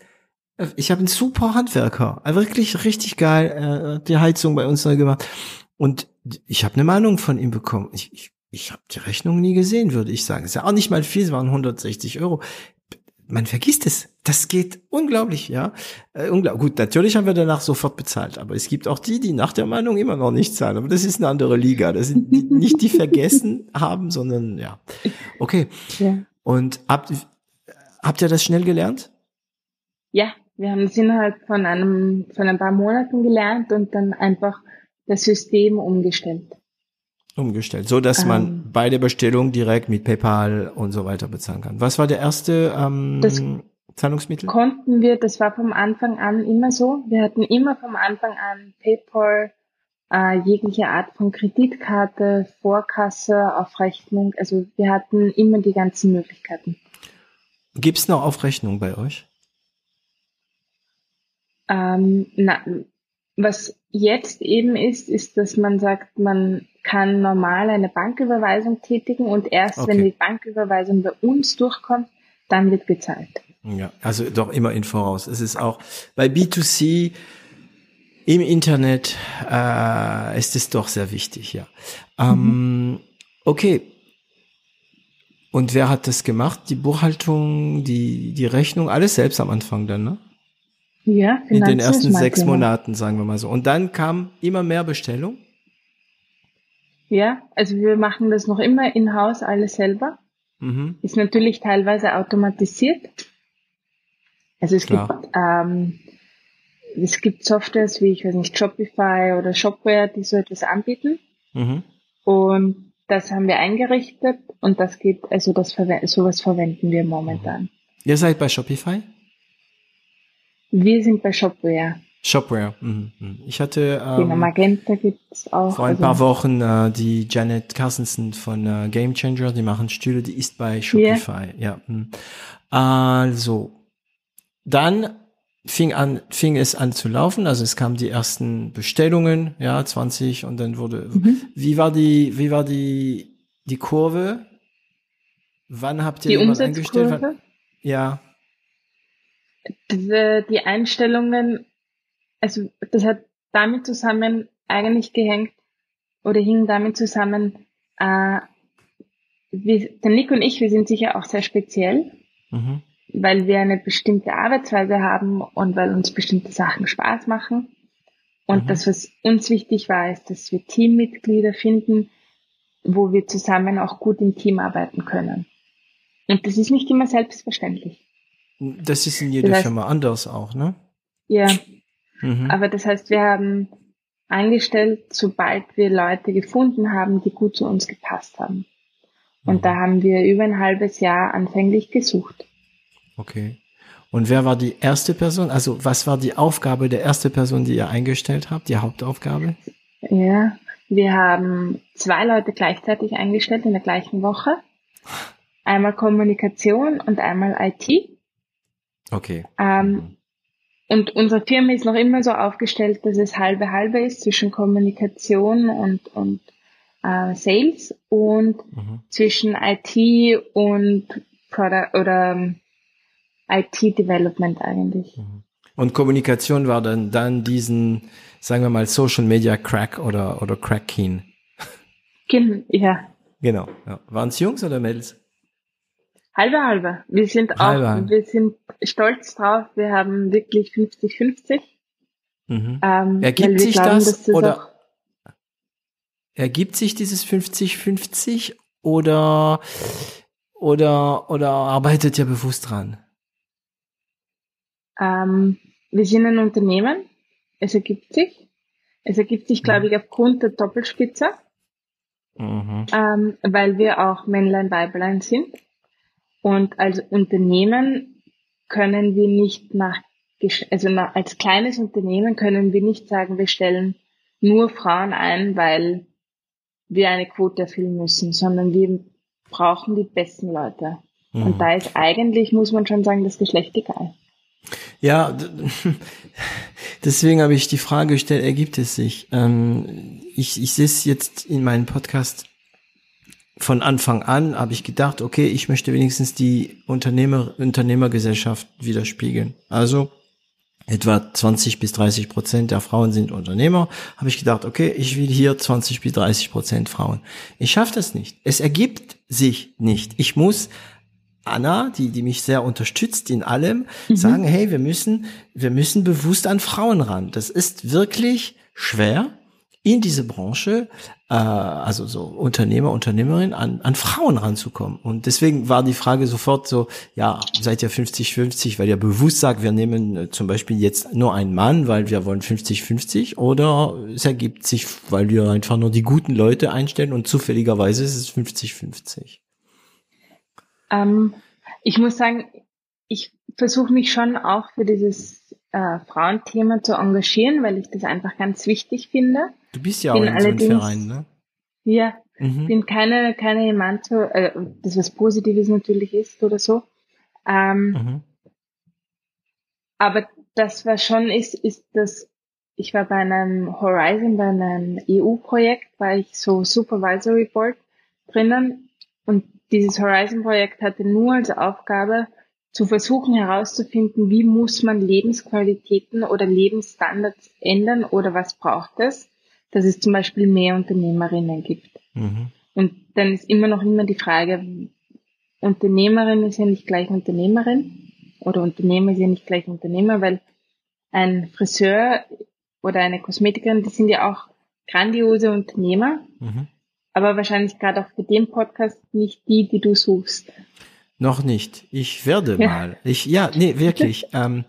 ich habe einen super Handwerker, wirklich richtig geil, äh, die Heizung bei uns neu gemacht und ich habe eine Meinung von ihm bekommen. Ich, ich, ich habe die Rechnung nie gesehen, würde ich sagen. ist ja auch nicht mal viel, es waren 160 Euro. Man vergisst es. Das geht unglaublich, ja. Äh, unglaublich. Gut, natürlich haben wir danach sofort bezahlt, aber es gibt auch die, die nach der Meinung immer noch nicht zahlen. Aber das ist eine andere Liga. Das sind die, nicht die vergessen haben, sondern ja. Okay. Ja. Und habt, habt ihr das schnell gelernt? Ja, wir haben es innerhalb von einem, von ein paar Monaten gelernt und dann einfach das System umgestellt. Umgestellt, so dass ähm, man bei der Bestellung direkt mit PayPal und so weiter bezahlen kann. Was war der erste ähm, das Zahlungsmittel? Konnten wir, das war vom Anfang an immer so. Wir hatten immer vom Anfang an PayPal, äh, jegliche Art von Kreditkarte, Vorkasse, auf Rechnung. Also wir hatten immer die ganzen Möglichkeiten. Gibt's noch Aufrechnung bei euch? Ähm, na, was jetzt eben ist, ist, dass man sagt, man kann normal eine Banküberweisung tätigen und erst okay. wenn die Banküberweisung bei uns durchkommt, dann wird gezahlt. Ja, also doch immer in Voraus. Es ist auch bei B2C im Internet äh, ist es doch sehr wichtig, ja. Ähm, mhm. Okay. Und wer hat das gemacht? Die Buchhaltung, die, die Rechnung, alles selbst am Anfang dann, ne? Ja, In den ersten sechs Monaten, sagen wir mal so. Und dann kam immer mehr Bestellung? Ja, also wir machen das noch immer in-house alles selber. Mhm. Ist natürlich teilweise automatisiert. Also es Klar. gibt ähm, es gibt Softwares wie ich weiß nicht Shopify oder Shopware, die so etwas anbieten. Mhm. Und das haben wir eingerichtet und das geht also das sowas verwenden wir momentan. Ihr seid bei Shopify? Wir sind bei Shopware. Shopware. Mhm. mhm. Ich hatte ähm, genau, Magenta gibt's auch. Vor ein also, paar Wochen äh, die Janet Carstensen von äh, Game Changer, die machen Stühle, die ist bei Shopify. Yeah. Ja. Mh. Also dann fing an, fing es an zu laufen. Also es kamen die ersten Bestellungen, ja, 20 und dann wurde, mhm. wie war die, wie war die, die Kurve? Wann habt ihr die jemand eingestellt? Wann, ja. Die, die Einstellungen, also das hat damit zusammen eigentlich gehängt oder hing damit zusammen, äh, wir, der Nick und ich, wir sind sicher auch sehr speziell. Mhm weil wir eine bestimmte Arbeitsweise haben und weil uns bestimmte Sachen Spaß machen. Und mhm. das, was uns wichtig war, ist, dass wir Teammitglieder finden, wo wir zusammen auch gut im Team arbeiten können. Und das ist nicht immer selbstverständlich. Das ist in jeder das heißt, Firma anders auch, ne? Ja. Mhm. Aber das heißt, wir haben eingestellt, sobald wir Leute gefunden haben, die gut zu uns gepasst haben. Und mhm. da haben wir über ein halbes Jahr anfänglich gesucht. Okay. Und wer war die erste Person? Also was war die Aufgabe der erste Person, die ihr eingestellt habt, die Hauptaufgabe? Ja, wir haben zwei Leute gleichzeitig eingestellt in der gleichen Woche. Einmal Kommunikation und einmal IT. Okay. Ähm, mhm. und unsere Firma ist noch immer so aufgestellt, dass es halbe halbe ist zwischen Kommunikation und, und äh, Sales und mhm. zwischen IT und Product oder IT-Development eigentlich. Mhm. Und Kommunikation war dann, dann diesen, sagen wir mal, Social Media Crack oder, oder Crack Keen. Ja. Genau. Ja. Waren es Jungs oder Mädels? Halbe, halbe. Wir sind halbe, auch, halbe. wir sind stolz drauf. Wir haben wirklich 50-50. Mhm. Ähm, Ergibt sich glauben, das, oder ergibt sich dieses 50-50 oder, oder, oder arbeitet ihr bewusst dran? Ähm, wir sind ein Unternehmen. Es ergibt sich. Es ergibt sich, glaube mhm. ich, aufgrund der Doppelspitze, mhm. ähm, weil wir auch Männlein, Weiblein sind. Und als Unternehmen können wir nicht nach, also als kleines Unternehmen können wir nicht sagen, wir stellen nur Frauen ein, weil wir eine Quote erfüllen müssen, sondern wir brauchen die besten Leute. Mhm. Und da ist eigentlich, muss man schon sagen, das Geschlecht egal. Ja, deswegen habe ich die Frage gestellt, ergibt es sich? Ähm, ich, ich sehe es jetzt in meinem Podcast von Anfang an, habe ich gedacht, okay, ich möchte wenigstens die Unternehmer, Unternehmergesellschaft widerspiegeln. Also etwa 20 bis 30 Prozent der Frauen sind Unternehmer, habe ich gedacht, okay, ich will hier 20 bis 30 Prozent Frauen. Ich schaffe das nicht. Es ergibt sich nicht. Ich muss Anna, die, die mich sehr unterstützt in allem, mhm. sagen, hey, wir müssen, wir müssen bewusst an Frauen ran. Das ist wirklich schwer in diese Branche, äh, also so Unternehmer, Unternehmerin, an, an Frauen ranzukommen. Und deswegen war die Frage sofort so, ja, seid ihr 50-50, weil ihr bewusst sagt, wir nehmen äh, zum Beispiel jetzt nur einen Mann, weil wir wollen 50-50, oder es ergibt sich, weil wir einfach nur die guten Leute einstellen und zufälligerweise ist es 50-50. Ähm, ich muss sagen, ich versuche mich schon auch für dieses äh, Frauenthema zu engagieren, weil ich das einfach ganz wichtig finde. Du bist ja auch in so einem Verein, ne? Ja, mhm. bin keine, keine Manto, äh, das was Positives natürlich ist oder so. Ähm, mhm. Aber das, was schon ist, ist, dass ich war bei einem Horizon, bei einem EU-Projekt, war ich so Supervisory Board drinnen und dieses Horizon-Projekt hatte nur als Aufgabe, zu versuchen herauszufinden, wie muss man Lebensqualitäten oder Lebensstandards ändern oder was braucht es, dass es zum Beispiel mehr Unternehmerinnen gibt. Mhm. Und dann ist immer noch immer die Frage, Unternehmerin ist ja nicht gleich Unternehmerin oder Unternehmer ist ja nicht gleich Unternehmer, weil ein Friseur oder eine Kosmetikerin, die sind ja auch grandiose Unternehmer. Mhm aber wahrscheinlich gerade auch für den Podcast nicht die, die du suchst. Noch nicht. Ich werde ja. mal. Ich, ja, nee, wirklich. ähm,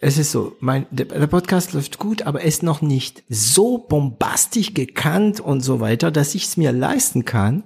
es ist so, mein, der, Podcast läuft gut, aber er ist noch nicht so bombastisch gekannt und so weiter, dass ich es mir leisten kann,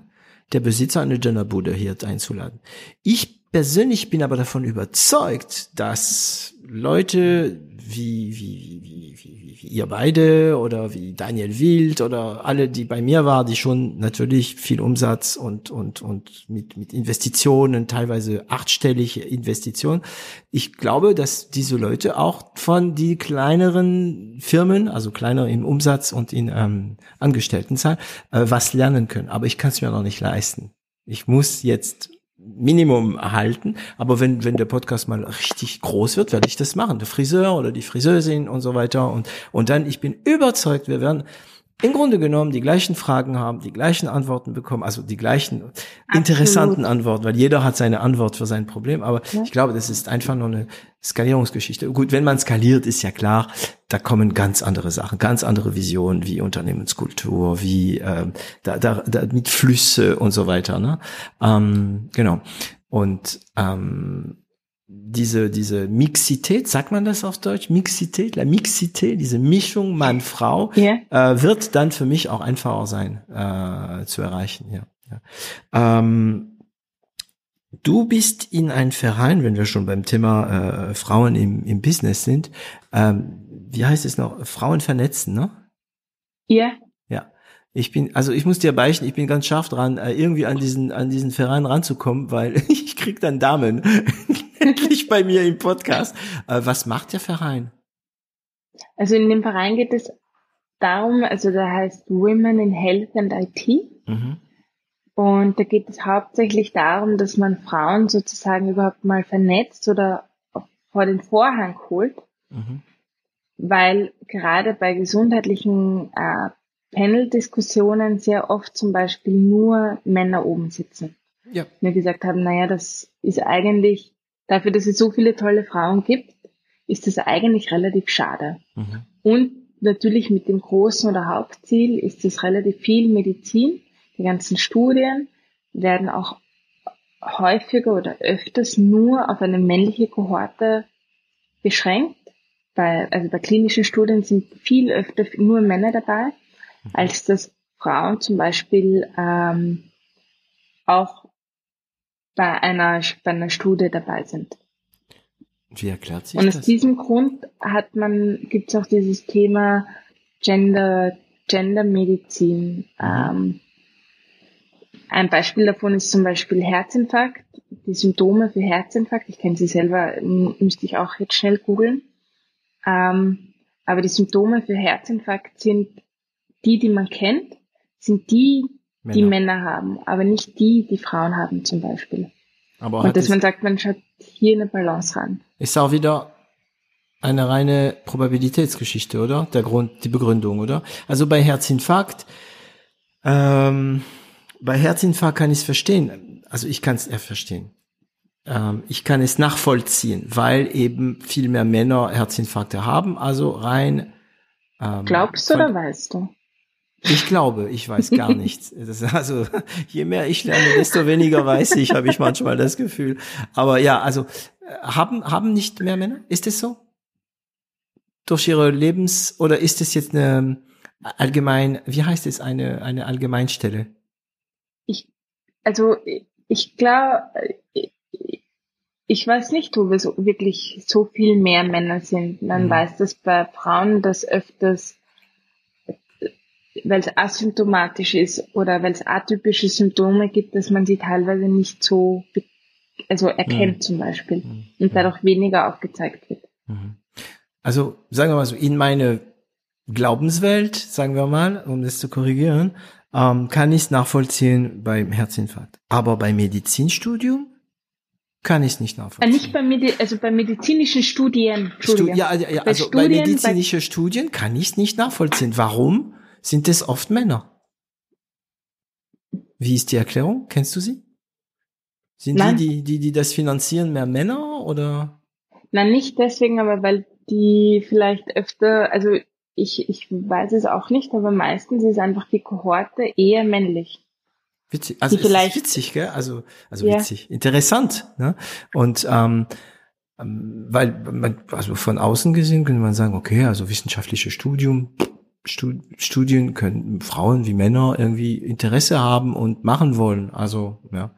der Besitzer eine Genderbude hier einzuladen. Ich persönlich bin aber davon überzeugt, dass Leute wie, wie, wie, wie, wie ihr beide oder wie Daniel Wild oder alle, die bei mir waren, die schon natürlich viel Umsatz und, und, und mit, mit Investitionen, teilweise achtstellige Investitionen. Ich glaube, dass diese Leute auch von die kleineren Firmen, also kleiner im Umsatz und in ähm, Angestelltenzahl, äh, was lernen können. Aber ich kann es mir noch nicht leisten. Ich muss jetzt Minimum erhalten. Aber wenn, wenn der Podcast mal richtig groß wird, werde ich das machen. Der Friseur oder die Friseurin und so weiter. Und, und dann, ich bin überzeugt, wir werden im Grunde genommen die gleichen Fragen haben, die gleichen Antworten bekommen, also die gleichen Absolut. interessanten Antworten, weil jeder hat seine Antwort für sein Problem. Aber ja. ich glaube, das ist einfach nur eine Skalierungsgeschichte. Gut, wenn man skaliert, ist ja klar, da kommen ganz andere Sachen, ganz andere Visionen wie Unternehmenskultur, wie äh, da, da, da mit Flüsse und so weiter. Ne? Ähm, genau. Und ähm, diese, diese Mixität, sagt man das auf Deutsch? Mixität, la Mixität, diese Mischung Mann-Frau, yeah. äh, wird dann für mich auch einfacher sein äh, zu erreichen. Ja. ja. Ähm, du bist in ein Verein, wenn wir schon beim Thema äh, Frauen im, im Business sind, ähm, wie heißt es noch? Frauen vernetzen, ne? Ja. Yeah. Ja. Ich bin, also ich muss dir beichten, ich bin ganz scharf dran, äh, irgendwie an diesen, an diesen Verein ranzukommen, weil ich krieg dann Damen endlich bei mir im Podcast. Äh, was macht der Verein? Also in dem Verein geht es darum, also da heißt Women in Health and IT. Mhm. Und da geht es hauptsächlich darum, dass man Frauen sozusagen überhaupt mal vernetzt oder vor den Vorhang holt. Mhm. Weil gerade bei gesundheitlichen äh, Panel-Diskussionen sehr oft zum Beispiel nur Männer oben sitzen. Ja. Mir gesagt haben, naja, das ist eigentlich dafür, dass es so viele tolle Frauen gibt, ist das eigentlich relativ schade. Mhm. Und natürlich mit dem großen oder Hauptziel ist es relativ viel Medizin. Die ganzen Studien werden auch häufiger oder öfters nur auf eine männliche Kohorte beschränkt. Bei, also bei klinischen Studien sind viel öfter nur Männer dabei, mhm. als dass Frauen zum Beispiel ähm, auch bei einer, bei einer Studie dabei sind. Wie erklärt sich Und aus das? diesem Grund hat man, gibt es auch dieses Thema Gender, Gendermedizin. Mhm. Ähm, ein Beispiel davon ist zum Beispiel Herzinfarkt. Die Symptome für Herzinfarkt, ich kenne sie selber, müsste ich auch jetzt schnell googeln. Ähm, aber die Symptome für Herzinfarkt sind die, die man kennt, sind die, Männer. die Männer haben, aber nicht die, die Frauen haben zum Beispiel. Aber Und dass man sagt, man schaut hier eine Balance ran. Ist auch wieder eine reine Probabilitätsgeschichte, oder? Der Grund, die Begründung, oder? Also bei Herzinfarkt, ähm, bei Herzinfarkt kann ich es verstehen. Also ich kann es eher verstehen. Ähm, ich kann es nachvollziehen, weil eben viel mehr Männer Herzinfarkte haben. Also rein. Ähm, Glaubst du oder weißt du? Ich glaube, ich weiß gar nichts. also je mehr ich lerne, desto weniger weiß ich, habe ich manchmal das Gefühl. Aber ja, also äh, haben haben nicht mehr Männer? Ist es so? Durch ihre Lebens oder ist es jetzt eine allgemein? Wie heißt es eine eine Allgemeinstelle? Ich also ich glaube, ich weiß nicht, ob es wirklich so viel mehr Männer sind. Man mhm. weiß das bei Frauen, dass öfters weil es asymptomatisch ist oder weil es atypische Symptome gibt, dass man sie teilweise nicht so also erkennt mhm. zum Beispiel mhm. und dadurch weniger aufgezeigt wird. Mhm. Also sagen wir mal so, in meine Glaubenswelt, sagen wir mal, um das zu korrigieren, ähm, kann ich es nachvollziehen beim Herzinfarkt. Aber beim Medizinstudium kann ich es nicht nachvollziehen. Nicht bei Medi also bei medizinischen Studien. Stu ja, ja, also bei, Studien, bei medizinischen bei Studien kann ich es nicht nachvollziehen. Warum? Sind es oft Männer. Wie ist die Erklärung? Kennst du sie? Sind Nein. die, die, die, das finanzieren, mehr Männer oder? Nein, nicht deswegen, aber weil die vielleicht öfter, also ich, ich weiß es auch nicht, aber meistens ist einfach die Kohorte eher männlich. Witzig, also die vielleicht, witzig, gell? Also, also ja. witzig, interessant. Ne? Und ähm, ähm weil man, also von außen gesehen könnte man sagen, okay, also wissenschaftliches Studium, Studien können Frauen wie Männer irgendwie Interesse haben und machen wollen. Also ja.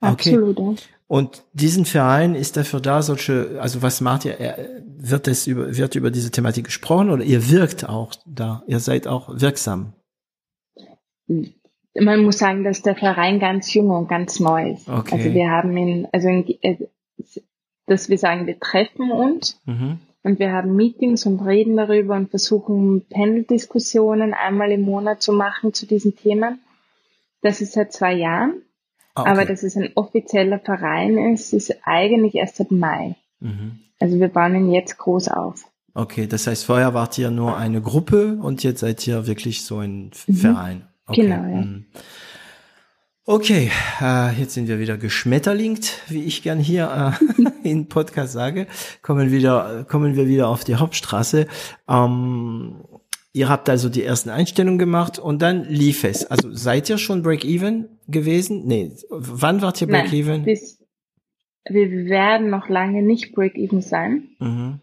Okay. Absolut. Und diesen Verein ist dafür da, solche, also was macht ihr? Wird es über, wird über diese Thematik gesprochen oder ihr wirkt auch da? Ihr seid auch wirksam? Man muss sagen, dass der Verein ganz jung und ganz neu ist. Okay. Also wir haben ihn, also in, äh, dass wir sagen, wir treffen uns mhm. Und wir haben Meetings und reden darüber und versuchen Panel-Diskussionen einmal im Monat zu machen zu diesen Themen. Das ist seit zwei Jahren. Ah, okay. Aber dass es ein offizieller Verein ist, ist eigentlich erst seit Mai. Mhm. Also wir bauen ihn jetzt groß auf. Okay, das heißt, vorher wart ihr nur eine Gruppe und jetzt seid ihr wirklich so ein mhm. Verein. Okay. Genau, ja. Mhm. Okay, äh, jetzt sind wir wieder geschmetterlingt, wie ich gern hier äh, in Podcast sage. Kommen wieder, kommen wir wieder auf die Hauptstraße. Ähm, Ihr habt also die ersten Einstellungen gemacht und dann lief es. Also seid ihr schon Break-Even gewesen? Nee, wann wart ihr Break-Even? Wir werden noch lange nicht Break-Even sein, mhm.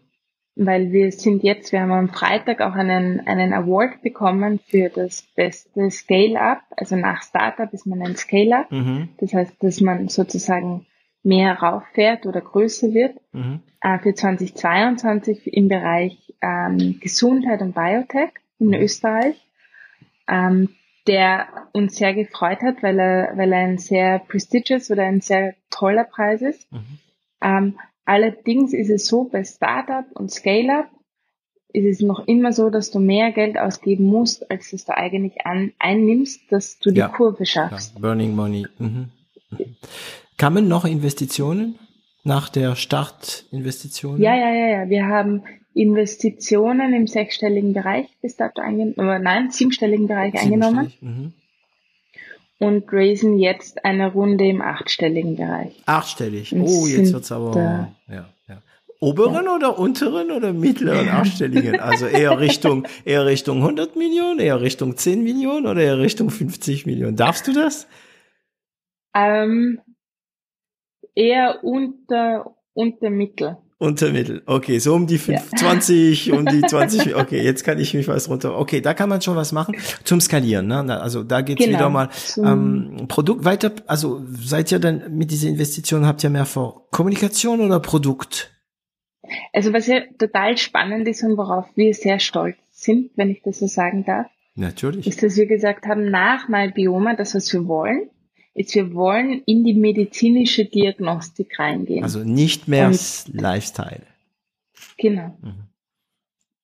Weil wir sind jetzt, wir haben am Freitag auch einen, einen Award bekommen für das beste Scale-Up. Also nach Startup ist man ein Scale-Up. Mhm. Das heißt, dass man sozusagen mehr rauffährt oder größer wird. Mhm. Äh, für 2022 im Bereich ähm, Gesundheit und Biotech in mhm. Österreich, ähm, der uns sehr gefreut hat, weil er, weil er ein sehr prestigious oder ein sehr toller Preis ist. Mhm. Ähm, allerdings ist es so, bei Startup und Scale-Up ist es noch immer so, dass du mehr Geld ausgeben musst, als dass du eigentlich an, einnimmst, dass du die ja, Kurve schaffst. Ja, burning Money. Mhm. mhm. Kamen noch Investitionen nach der Startinvestition? Ja, ja, ja, ja. Wir haben Investitionen im sechsstelligen Bereich bis dato eingenommen, nein, siebenstelligen Bereich eingenommen. Mhm. Und raisen jetzt eine Runde im achtstelligen Bereich. Achtstellig. Oh, jetzt wird's aber, ja, ja. Oberen ja. oder unteren oder mittleren achtstelligen? Also eher Richtung, eher Richtung 100 Millionen, eher Richtung 10 Millionen oder eher Richtung 50 Millionen? Darfst du das? Ähm, eher unter, unter Mittel. Untermittel. Okay, so um die 5, ja. 20, um die 20. Okay, jetzt kann ich mich was runter. Okay, da kann man schon was machen zum Skalieren. Ne? Also da geht's genau. wieder mal ähm, Produkt weiter. Also seid ihr dann mit dieser Investition habt ihr mehr vor Kommunikation oder Produkt? Also was ja total spannend ist und worauf wir sehr stolz sind, wenn ich das so sagen darf. Natürlich. Ist, dass wir gesagt haben, nach Malbioma, das was wir wollen, ist, wir wollen in die medizinische Diagnostik reingehen. Also nicht mehr und, Lifestyle. Genau. Mhm.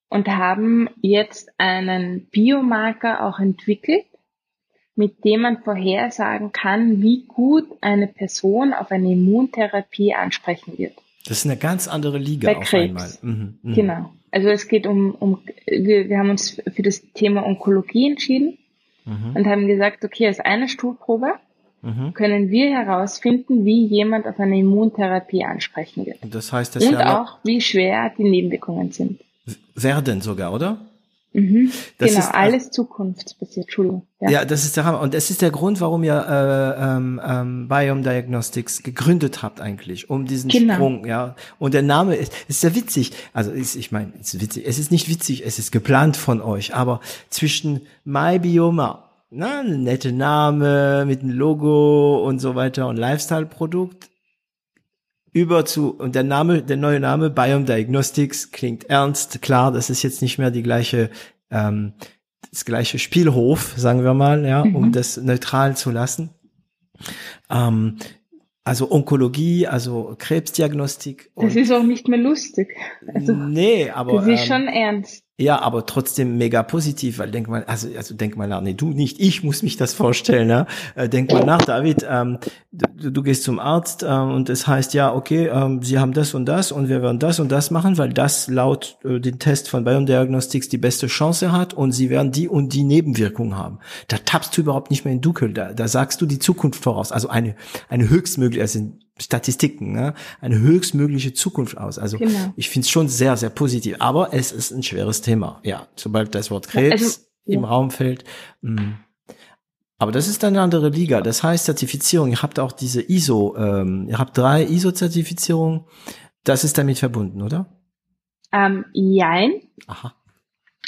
Und haben jetzt einen Biomarker auch entwickelt, mit dem man vorhersagen kann, wie gut eine Person auf eine Immuntherapie ansprechen wird. Das ist eine ganz andere Liga Bei auf Krebs. einmal. Mhm, mh. Genau. Also es geht um, um wir, wir haben uns für das Thema Onkologie entschieden mhm. und haben gesagt, okay, als eine Stuhlprobe mhm. können wir herausfinden, wie jemand auf eine Immuntherapie ansprechen wird. Das heißt, das Und auch, wie schwer die Nebenwirkungen sind. Werden sogar, oder? Mhm, genau, ist, alles zukunftsbasiert, Entschuldigung. Ja. ja, das ist der Hammer. Und das ist der Grund, warum ihr äh, ähm, ähm, Biome Diagnostics gegründet habt eigentlich, um diesen genau. Sprung, ja. Und der Name ist, ist sehr witzig. Also ist, ich meine, ist witzig. Es ist nicht witzig, es ist geplant von euch, aber zwischen MyBioma na, ein nette Name mit einem Logo und so weiter und Lifestyle-Produkt über zu, und der Name, der neue Name Biome Diagnostics klingt ernst, klar, das ist jetzt nicht mehr die gleiche, ähm, das gleiche Spielhof, sagen wir mal, ja, mhm. um das neutral zu lassen. Ähm, also Onkologie, also Krebsdiagnostik. das ist auch nicht mehr lustig. Also, nee, aber. Das ist ähm, schon ernst. Ja, aber trotzdem mega positiv, weil denk mal, also, also denk mal nach, nee, du nicht, ich muss mich das vorstellen. Äh, denk mal nach, David, ähm, du, du gehst zum Arzt ähm, und es heißt ja, okay, ähm, sie haben das und das und wir werden das und das machen, weil das laut äh, den Test von Bion Diagnostics die beste Chance hat und sie werden die und die Nebenwirkungen haben. Da tappst du überhaupt nicht mehr in Dunkel, da, da sagst du die Zukunft voraus, also eine, eine höchstmögliche, also Statistiken, ne? eine höchstmögliche Zukunft aus. Also genau. ich finde es schon sehr, sehr positiv. Aber es ist ein schweres Thema. Ja, sobald das Wort Krebs also, im ja. Raum fällt. Mh. Mm. Aber das ist eine andere Liga. Das heißt Zertifizierung. Ihr habt auch diese ISO. Ähm, ihr habt drei ISO-Zertifizierungen. Das ist damit verbunden, oder? Ähm, jein. Aha.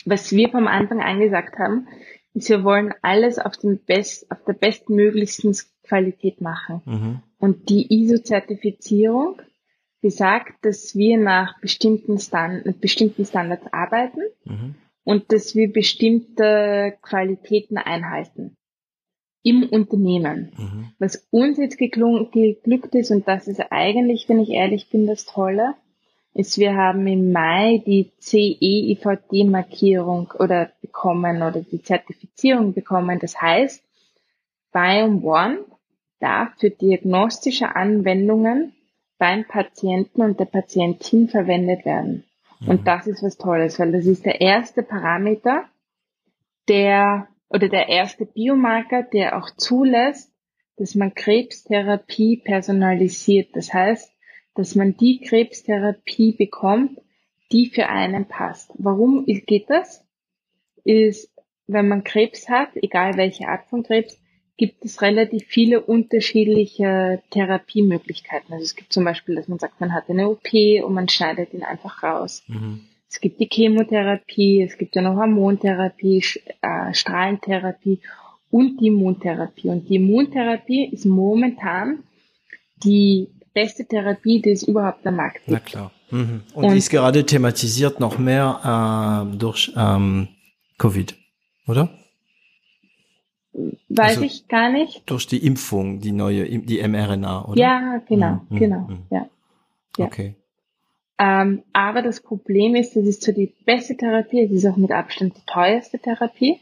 was wir vom Anfang an gesagt haben, ist, wir wollen alles auf, dem best, auf der bestmöglichsten Qualität machen. Mhm. Und die ISO-Zertifizierung besagt, dass wir nach bestimmten, Stand, bestimmten Standards arbeiten mhm. und dass wir bestimmte Qualitäten einhalten im Unternehmen. Mhm. Was uns jetzt geglückt ist, und das ist eigentlich, wenn ich ehrlich bin, das Tolle, ist, wir haben im Mai die CE-IVD-Markierung oder bekommen oder die Zertifizierung bekommen. Das heißt, Biome One darf für diagnostische Anwendungen beim Patienten und der Patientin verwendet werden. Mhm. Und das ist was Tolles, weil das ist der erste Parameter, der oder der erste Biomarker, der auch zulässt, dass man Krebstherapie personalisiert. Das heißt, dass man die Krebstherapie bekommt, die für einen passt. Warum geht das? Ist, wenn man Krebs hat, egal welche Art von Krebs, gibt es relativ viele unterschiedliche Therapiemöglichkeiten. Also es gibt zum Beispiel, dass man sagt, man hat eine OP und man schneidet ihn einfach raus. Mhm. Es gibt die Chemotherapie, es gibt ja noch Hormontherapie, äh, Strahlentherapie und die Immuntherapie. Und die Immuntherapie ist momentan die beste Therapie, die es überhaupt am Markt gibt. Na klar. Mhm. Und, und, die ist gerade thematisiert noch mehr äh, durch ähm, Covid, oder? Weiß also ich gar nicht. Durch die Impfung, die neue, die mRNA, oder? Ja, genau, mhm. genau, mhm. Ja. ja. Okay. Ähm, aber das Problem ist, das ist zwar die beste Therapie, es ist auch mit Abstand die teuerste Therapie,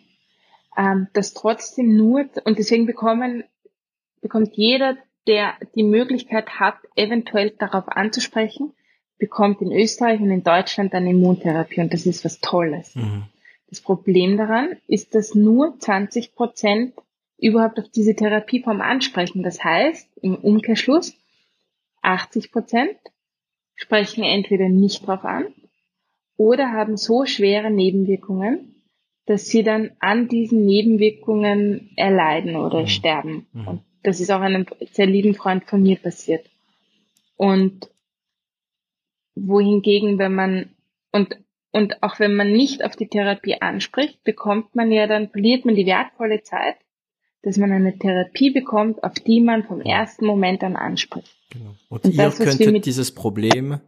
ähm, dass trotzdem nur, und deswegen bekommen, bekommt jeder, der die Möglichkeit hat, eventuell darauf anzusprechen, bekommt in Österreich und in Deutschland eine Immuntherapie und das ist was Tolles. Mhm. Das Problem daran ist, dass nur 20 Prozent überhaupt auf diese Therapieform ansprechen. Das heißt, im Umkehrschluss, 80 Prozent sprechen entweder nicht drauf an oder haben so schwere Nebenwirkungen, dass sie dann an diesen Nebenwirkungen erleiden oder mhm. sterben. Mhm. Und das ist auch einem sehr lieben Freund von mir passiert. Und wohingegen, wenn man, und, und auch wenn man nicht auf die Therapie anspricht, bekommt man ja dann, verliert man die wertvolle Zeit, dass man eine Therapie bekommt, auf die man vom ersten Moment an anspricht. Genau. Und, und ihr das, könntet dieses Problem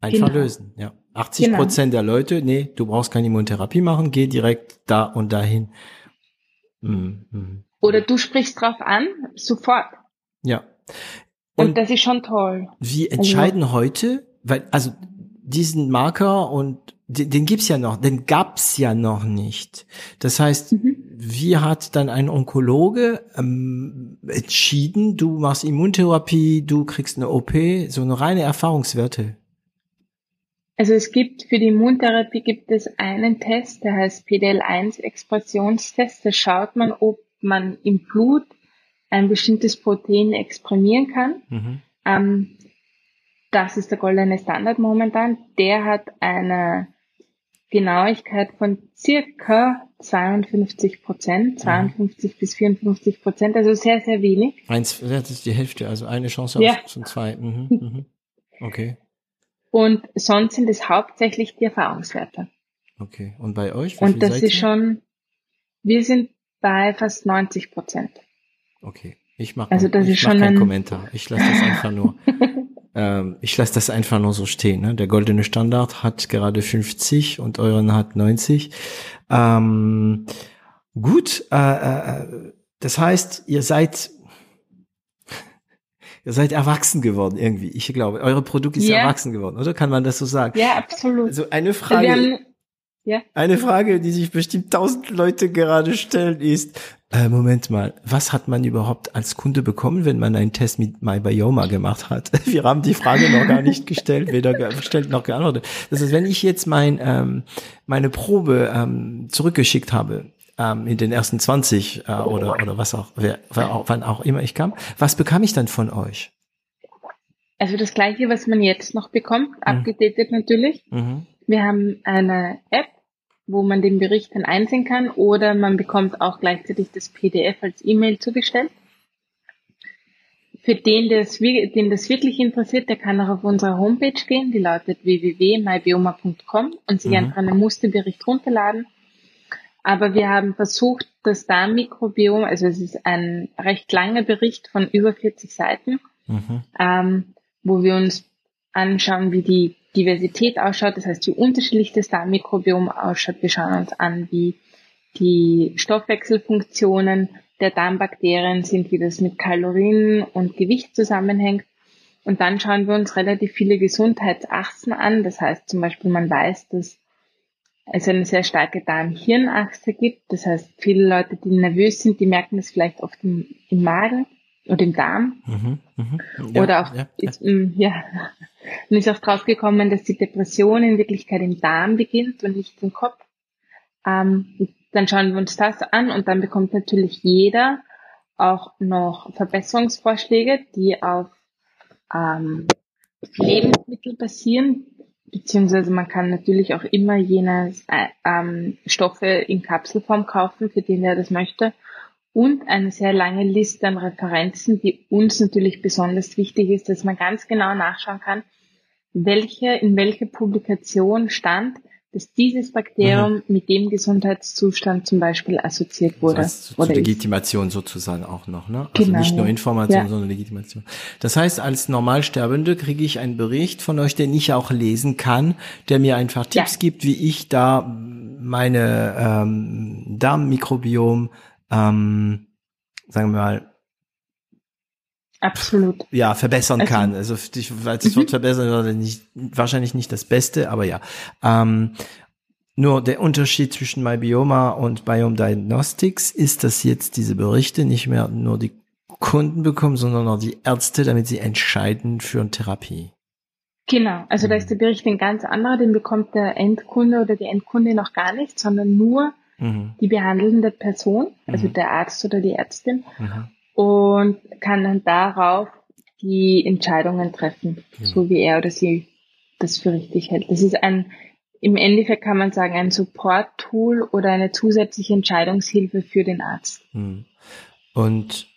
einfach genau. lösen. Ja. 80 genau. Prozent der Leute, nee, du brauchst keine Immuntherapie machen, geh direkt da und dahin. Mhm. mhm. Oder du sprichst drauf an, sofort. Ja. Und, und das ist schon toll. Wie also entscheiden also, heute, weil, also diesen Marker und den, den gibt's ja noch, den gab's ja noch nicht. Das heißt, mhm. wie hat dann ein Onkologe ähm, entschieden, du machst Immuntherapie, du kriegst eine OP, so eine reine Erfahrungswerte? Also es gibt für die Immuntherapie gibt es einen Test, der heißt PDL1-Expressionstest. Da schaut man, ob man im Blut ein bestimmtes Protein exprimieren kann. Mhm. Ähm, das ist der goldene Standard momentan. Der hat eine Genauigkeit von circa 52 Prozent, 52 mhm. bis 54 Prozent, also sehr, sehr wenig. Eins, das ist die Hälfte, also eine Chance ja. auf zwei. Mhm, mhm. Okay. Und sonst sind es hauptsächlich die Erfahrungswerte. Okay. Und bei euch? Und das ist schon, wir sind bei fast 90 Prozent. Okay. Ich mache also das ich ist schon keinen ein Kommentar. Ich lasse das einfach nur. ähm, ich lasse das einfach nur so stehen. Ne? Der goldene Standard hat gerade 50 und euren hat 90. Ähm, gut, äh, äh, das heißt, ihr seid ihr seid erwachsen geworden irgendwie. Ich glaube, eure Produkt ist yeah. erwachsen geworden, oder? Kann man das so sagen? Ja, absolut. Also eine Frage. Ja. Eine Frage, die sich bestimmt tausend Leute gerade stellen, ist, äh, Moment mal, was hat man überhaupt als Kunde bekommen, wenn man einen Test mit MyBioma gemacht hat? Wir haben die Frage noch gar nicht gestellt, weder gestellt noch geantwortet. Das heißt, wenn ich jetzt mein, ähm, meine Probe ähm, zurückgeschickt habe, ähm, in den ersten 20 äh, oder, oder was auch, wer, wann auch immer ich kam, was bekam ich dann von euch? Also das gleiche, was man jetzt noch bekommt, mhm. abgedatet natürlich. Mhm. Wir haben eine App, wo man den Bericht dann einsehen kann oder man bekommt auch gleichzeitig das PDF als E-Mail zugestellt. für den das, den das wirklich interessiert, der kann auch auf unsere Homepage gehen, die lautet www.mybioma.com und sich mhm. einfach einen Musterbericht runterladen. Aber wir haben versucht, das Darmmikrobiom, also es ist ein recht langer Bericht von über 40 Seiten, mhm. ähm, wo wir uns anschauen, wie die Diversität ausschaut, das heißt, wie unterschiedlich das Darmmikrobiom ausschaut. Wir schauen uns an, wie die Stoffwechselfunktionen der Darmbakterien sind, wie das mit Kalorien und Gewicht zusammenhängt. Und dann schauen wir uns relativ viele Gesundheitsachsen an. Das heißt zum Beispiel, man weiß, dass es eine sehr starke Darm-Hirn-Achse gibt. Das heißt, viele Leute, die nervös sind, die merken das vielleicht oft im, im Magen oder im Darm. Mhm, mh. ja, oder auch, ja, ist, ja. Mm, ja. Und ist auch draufgekommen, dass die Depression in Wirklichkeit im Darm beginnt und nicht im Kopf. Ähm, dann schauen wir uns das an und dann bekommt natürlich jeder auch noch Verbesserungsvorschläge, die auf ähm, Lebensmittel basieren, beziehungsweise man kann natürlich auch immer jene äh, ähm, Stoffe in Kapselform kaufen, für den, der das möchte. Und eine sehr lange Liste an Referenzen, die uns natürlich besonders wichtig ist, dass man ganz genau nachschauen kann, welche, in welcher Publikation stand, dass dieses Bakterium mhm. mit dem Gesundheitszustand zum Beispiel assoziiert wurde. Das heißt, oder Legitimation ist. sozusagen auch noch, ne? Also genau, nicht nur Information, ja. sondern Legitimation. Das heißt, als Normalsterbende kriege ich einen Bericht von euch, den ich auch lesen kann, der mir einfach Tipps ja. gibt, wie ich da meine ähm, Darmmikrobiom, ähm, sagen wir mal, Absolut. Ja, verbessern also, kann. Also ich weiß, das Wort mhm. verbessern nicht, wahrscheinlich nicht das Beste, aber ja. Ähm, nur der Unterschied zwischen MyBioma und Biome Diagnostics ist, dass jetzt diese Berichte nicht mehr nur die Kunden bekommen, sondern auch die Ärzte, damit sie entscheiden für eine Therapie. Genau, also mhm. da ist der Bericht ein ganz anderer, den bekommt der Endkunde oder die Endkunde noch gar nicht, sondern nur mhm. die behandelnde Person, also mhm. der Arzt oder die Ärztin. Mhm und kann dann darauf die Entscheidungen treffen, ja. so wie er oder sie das für richtig hält. Das ist ein, im Endeffekt kann man sagen, ein Support-Tool oder eine zusätzliche Entscheidungshilfe für den Arzt. Hm. Und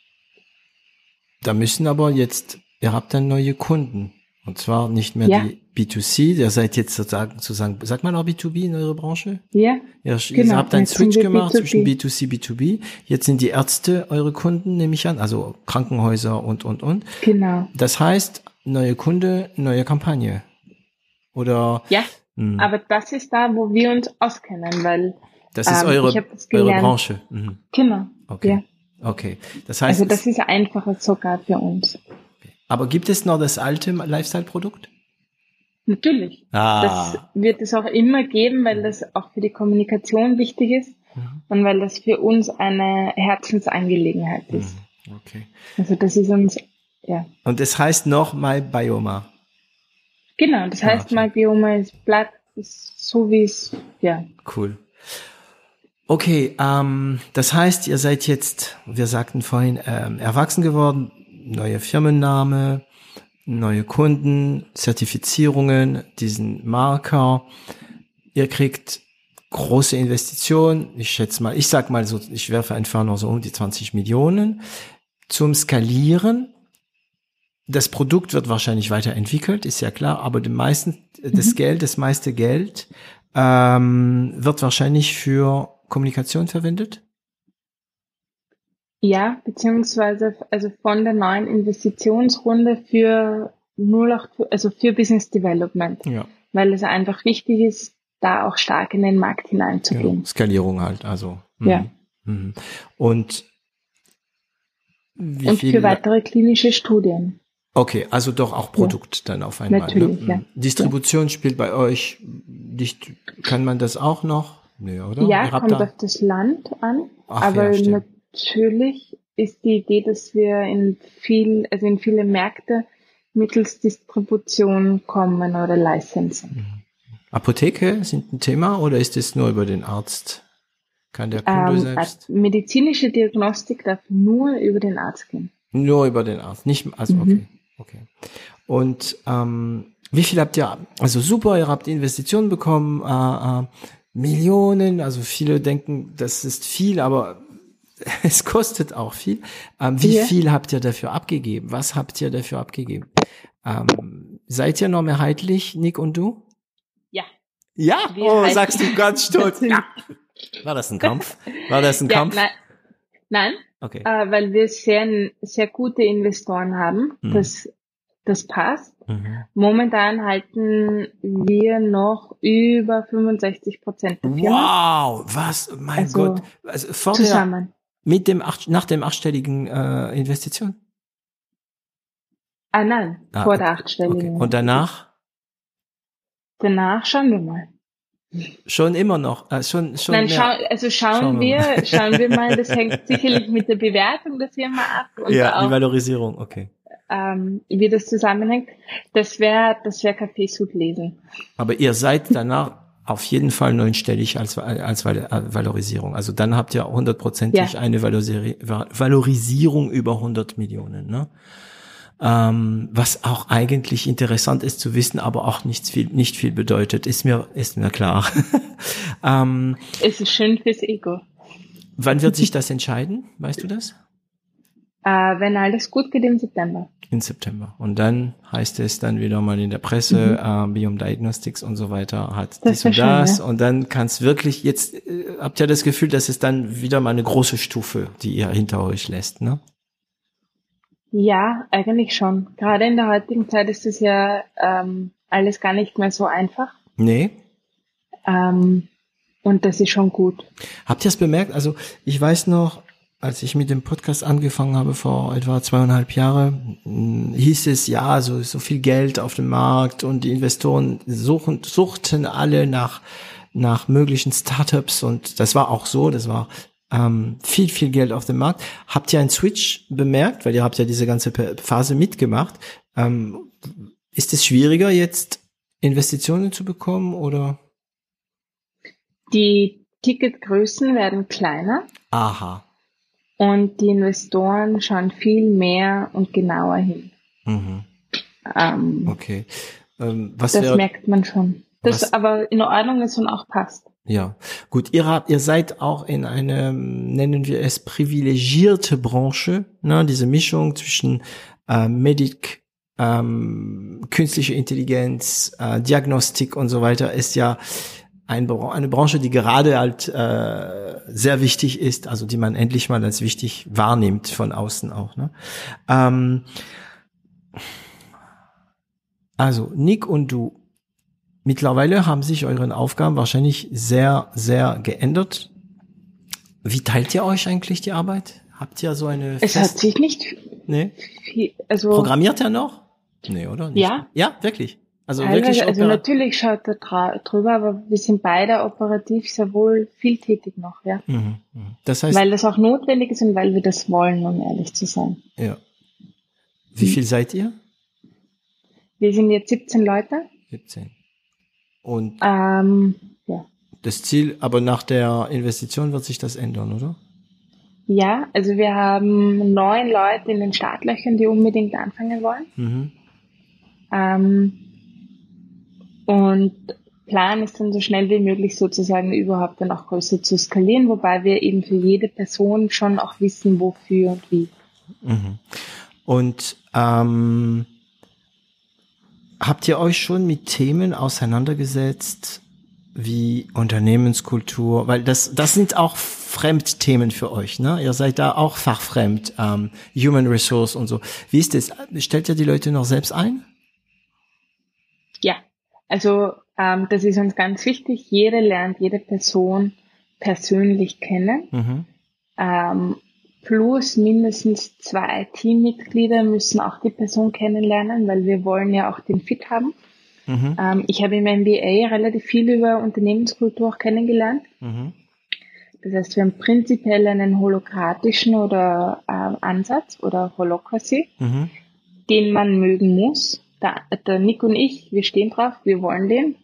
da müssen aber jetzt, ihr habt dann neue Kunden. Und zwar nicht mehr ja. die B2C, ihr seid jetzt sozusagen, sozusagen, sagt man auch B2B in eurer Branche? Ja. ja genau. Ihr habt einen Switch gemacht B2B. zwischen B2C, B2B. Jetzt sind die Ärzte eure Kunden, nehme ich an, also Krankenhäuser und, und, und. Genau. Das heißt, neue Kunde, neue Kampagne. Oder? Ja. Mh. Hm. Aber das ist da, wo wir uns auskennen, weil. Das ist ähm, eure, eure Branche. Mhm. Genau. Okay. Ja. Okay. Das heißt. Also das ist einfacher sogar für uns. Aber gibt es noch das alte Lifestyle-Produkt? Natürlich. Ah. Das wird es auch immer geben, weil das auch für die Kommunikation wichtig ist mhm. und weil das für uns eine Herzensangelegenheit ist. Mhm. Okay. Also das ist uns, ja. Und das heißt noch My Bioma. Genau, das heißt okay. My Bioma ist Blatt, ist so wie es, ja. Cool. Okay, ähm, das heißt, ihr seid jetzt, wir sagten vorhin, ähm, erwachsen geworden, neue Firmenname, neue Kunden, Zertifizierungen, diesen Marker. Ihr kriegt große Investitionen. Ich schätze mal, ich sag mal so, ich werfe einfach noch so um die 20 Millionen zum Skalieren. Das Produkt wird wahrscheinlich weiterentwickelt, ist ja klar, aber die meisten, mhm. das Geld, das meiste Geld ähm, wird wahrscheinlich für Kommunikation verwendet. Ja, beziehungsweise also von der neuen Investitionsrunde für 08, also für Business Development. Ja. Weil es einfach wichtig ist, da auch stark in den Markt hineinzugehen. Ja, Skalierung halt, also. Mh. Ja. Mhm. Und wie Und für weitere klinische Studien. Okay, also doch auch Produkt ja. dann auf einmal. Ne? Natürlich, ne? ja. Distribution spielt bei euch nicht, kann man das auch noch? Nee, oder? Ja, kommt da? auf das Land an. Ach, aber ja, Natürlich ist die Idee, dass wir in viel, also in viele Märkte mittels Distribution kommen oder Licensing. Mhm. Apotheke sind ein Thema oder ist es nur über den Arzt? Kann der Kunde ähm, selbst? Medizinische Diagnostik darf nur über den Arzt gehen. Nur über den Arzt, nicht, also okay, mhm. okay. Und ähm, wie viel habt ihr, also super, ihr habt Investitionen bekommen, äh, äh, Millionen, also viele denken, das ist viel, aber es kostet auch viel. Ähm, wie Ja. viel habt ihr dafür abgegeben? Was habt ihr dafür abgegeben? Ähm, seid ihr noch mehrheitlich, Nick und du? Ja. Ja? Wir Oh, sagst du ganz stolz. ja. War das ein Kampf? War das ein Ja, Kampf? nein, nein Okay. äh, weil wir sehr, sehr gute Investoren haben. Mhm. Das, das passt. Mhm. Momentan halten wir noch über 65 Prozent Wow, was, mein Also, Gott. Also vorher zusammen. Mit dem acht, nach dem achtstelligen äh, Investition. Ah nein, Ah, vor der achtstelligen. Okay. Und danach Danach schauen wir mal. schon immer noch, äh, schon schon Nein, schau, also schauen, Schauen wir wir, schauen wir mal, das hängt sicherlich mit der Bewertung der Firma ab ja, die auch, Valorisierung, okay. ähm, wie das zusammenhängt. Das wäre, das wäre Kaffeesud lesen. Aber ihr seid danach auf jeden Fall neunstellig als, als Val- Valorisierung. Also dann habt ihr hundertprozentig Ja. eine Valorisi Va- Valorisierung über 100 Millionen. Ne? Ähm, was auch eigentlich interessant ist zu wissen, aber auch nicht viel, nicht viel bedeutet, ist mir, ist mir klar. ähm, Es ist schön fürs Ego. wann wird sich das entscheiden? Weißt du das? Äh, wenn alles gut geht im September. In September. Und dann heißt es dann wieder mal in der Presse, äh, Biome Diagnostics und so weiter hat Das dies und schön, das. ja. Und dann kann es wirklich, jetzt äh, habt ihr das Gefühl, dass es dann wieder mal eine große Stufe, die ihr hinter euch lässt, ne? Ja, eigentlich schon. Gerade in der heutigen Zeit ist es ja ähm, alles gar nicht mehr so einfach. Nee? Ähm, und das ist schon gut. Habt ihr es bemerkt? Also ich weiß noch, als ich mit dem Podcast angefangen habe vor etwa zweieinhalb Jahre, mh, hieß es ja, so, so viel Geld auf dem Markt und die Investoren suchen, suchten alle nach, nach möglichen Startups und das war auch so, das war ähm, viel, viel Geld auf dem Markt. Habt ihr einen Switch bemerkt? Weil ihr habt ja diese ganze Phase mitgemacht. Ähm, ist es schwieriger jetzt Investitionen zu bekommen oder? Die Ticketgrößen werden kleiner Aha. Und die Investoren schauen viel mehr und genauer hin. Mhm. Ähm, Okay. Ähm, was das wäre, merkt man schon. Das was- aber in Ordnung ist und auch passt. ja. Gut, ihr habt, ihr seid auch in eine, nennen wir es, privilegierte Branche, ne, diese Mischung zwischen äh, Medic, ähm, künstliche Intelligenz, äh, Diagnostik und so weiter ist ja ein, eine Branche, die gerade halt äh, sehr wichtig ist, also die man endlich mal als wichtig wahrnimmt von außen auch. Ne? Ähm, also Nick und du, mittlerweile haben sich euren Aufgaben wahrscheinlich sehr, sehr geändert. Wie teilt ihr euch eigentlich die Arbeit? Habt ihr so eine Es hat sich nicht nee? viel, also Programmiert ihr noch? Nee, oder? Nicht? Ja. Ja, wirklich. Also teilweise, wirklich also natürlich schaut er drüber, aber wir sind beide operativ sehr wohl viel tätig noch, ja. Mhm, mhm. Das heißt, Weil das auch notwendig ist und weil wir das wollen, um ehrlich zu sein. ja. Wie viel seid ihr? Wir sind jetzt 17 Leute. 17. Und Ähm, ja. das Ziel, aber nach der Investition wird sich das ändern, oder? ja, also wir haben neun Leute in den Startlöchern, die unbedingt anfangen wollen. Mhm. Ähm, und Plan ist dann so schnell wie möglich sozusagen überhaupt dann auch größer zu skalieren, wobei wir eben für jede Person schon auch wissen, wofür und wie. Mhm. Und ähm, habt ihr euch schon mit Themen auseinandergesetzt wie Unternehmenskultur? Weil das, das sind auch Fremdthemen für euch, ne? Ihr seid da auch fachfremd, ähm, Human Resource und so. Wie ist das? Stellt ihr die Leute noch selbst ein? Ja, also ähm, das ist uns ganz wichtig. Jeder lernt jede Person persönlich kennen. Mhm. Ähm, plus mindestens zwei Teammitglieder müssen auch die Person kennenlernen, weil wir wollen ja auch den Fit haben. Mhm. Ähm, ich habe im MBA relativ viel über Unternehmenskultur auch kennengelernt. Mhm. Das heißt, wir haben prinzipiell einen holokratischen oder äh, Ansatz oder Holocracy, Mhm. den man mögen muss. Der, der Nick und ich, wir stehen drauf, wir wollen den.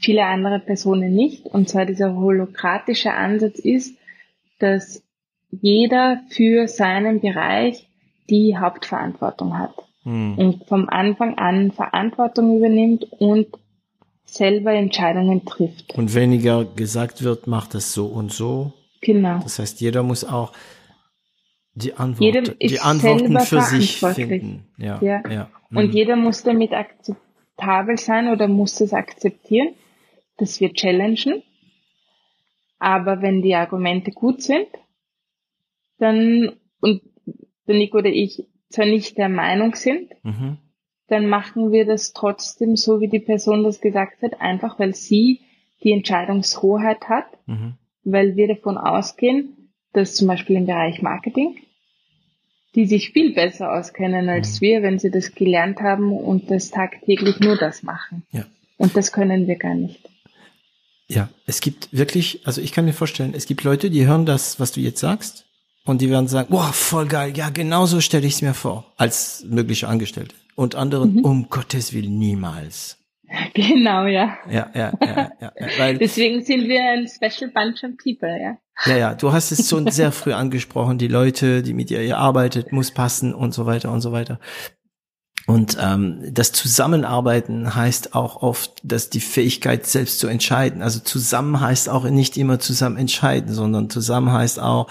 Viele andere Personen nicht. Und zwar dieser holokratische Ansatz ist, dass jeder für seinen Bereich die Hauptverantwortung hat Mhm. und vom Anfang an Verantwortung übernimmt und selber Entscheidungen trifft. Und weniger gesagt wird, macht das so und so. Genau. Das heißt, jeder muss auch die, Antwort, die Antworten für sich finden. Ja, ja. ja. Und mhm. jeder muss damit akzeptabel sein oder muss das akzeptieren, dass wir challengen. Aber wenn die Argumente gut sind, dann, und der Nick oder ich zwar nicht der Meinung sind, mhm. dann machen wir das trotzdem so, wie die Person das gesagt hat, einfach weil sie die Entscheidungshoheit hat, mhm. weil wir davon ausgehen, dass zum Beispiel im Bereich Marketing, die sich viel besser auskennen als mhm. wir, wenn sie das gelernt haben und das tagtäglich nur das machen. Ja. Und das können wir gar nicht. Ja, es gibt wirklich, also ich kann mir vorstellen, es gibt Leute, die hören das, was du jetzt sagst, und die werden sagen, wow, voll geil, ja, genau so stelle ich es mir vor, als mögliche Angestellte. Und andere, mhm. um Gottes Willen, niemals. Genau, ja. Ja, ja, ja, ja, weil, Deswegen sind wir ein Special Bunch of People, ja. Ja, ja, du hast es schon sehr früh angesprochen, die Leute, die mit ihr, ihr arbeitet, muss passen und so weiter und so weiter. Und ähm, das Zusammenarbeiten heißt auch oft, dass die Fähigkeit selbst zu entscheiden. Also zusammen heißt auch nicht immer zusammen entscheiden, sondern zusammen heißt auch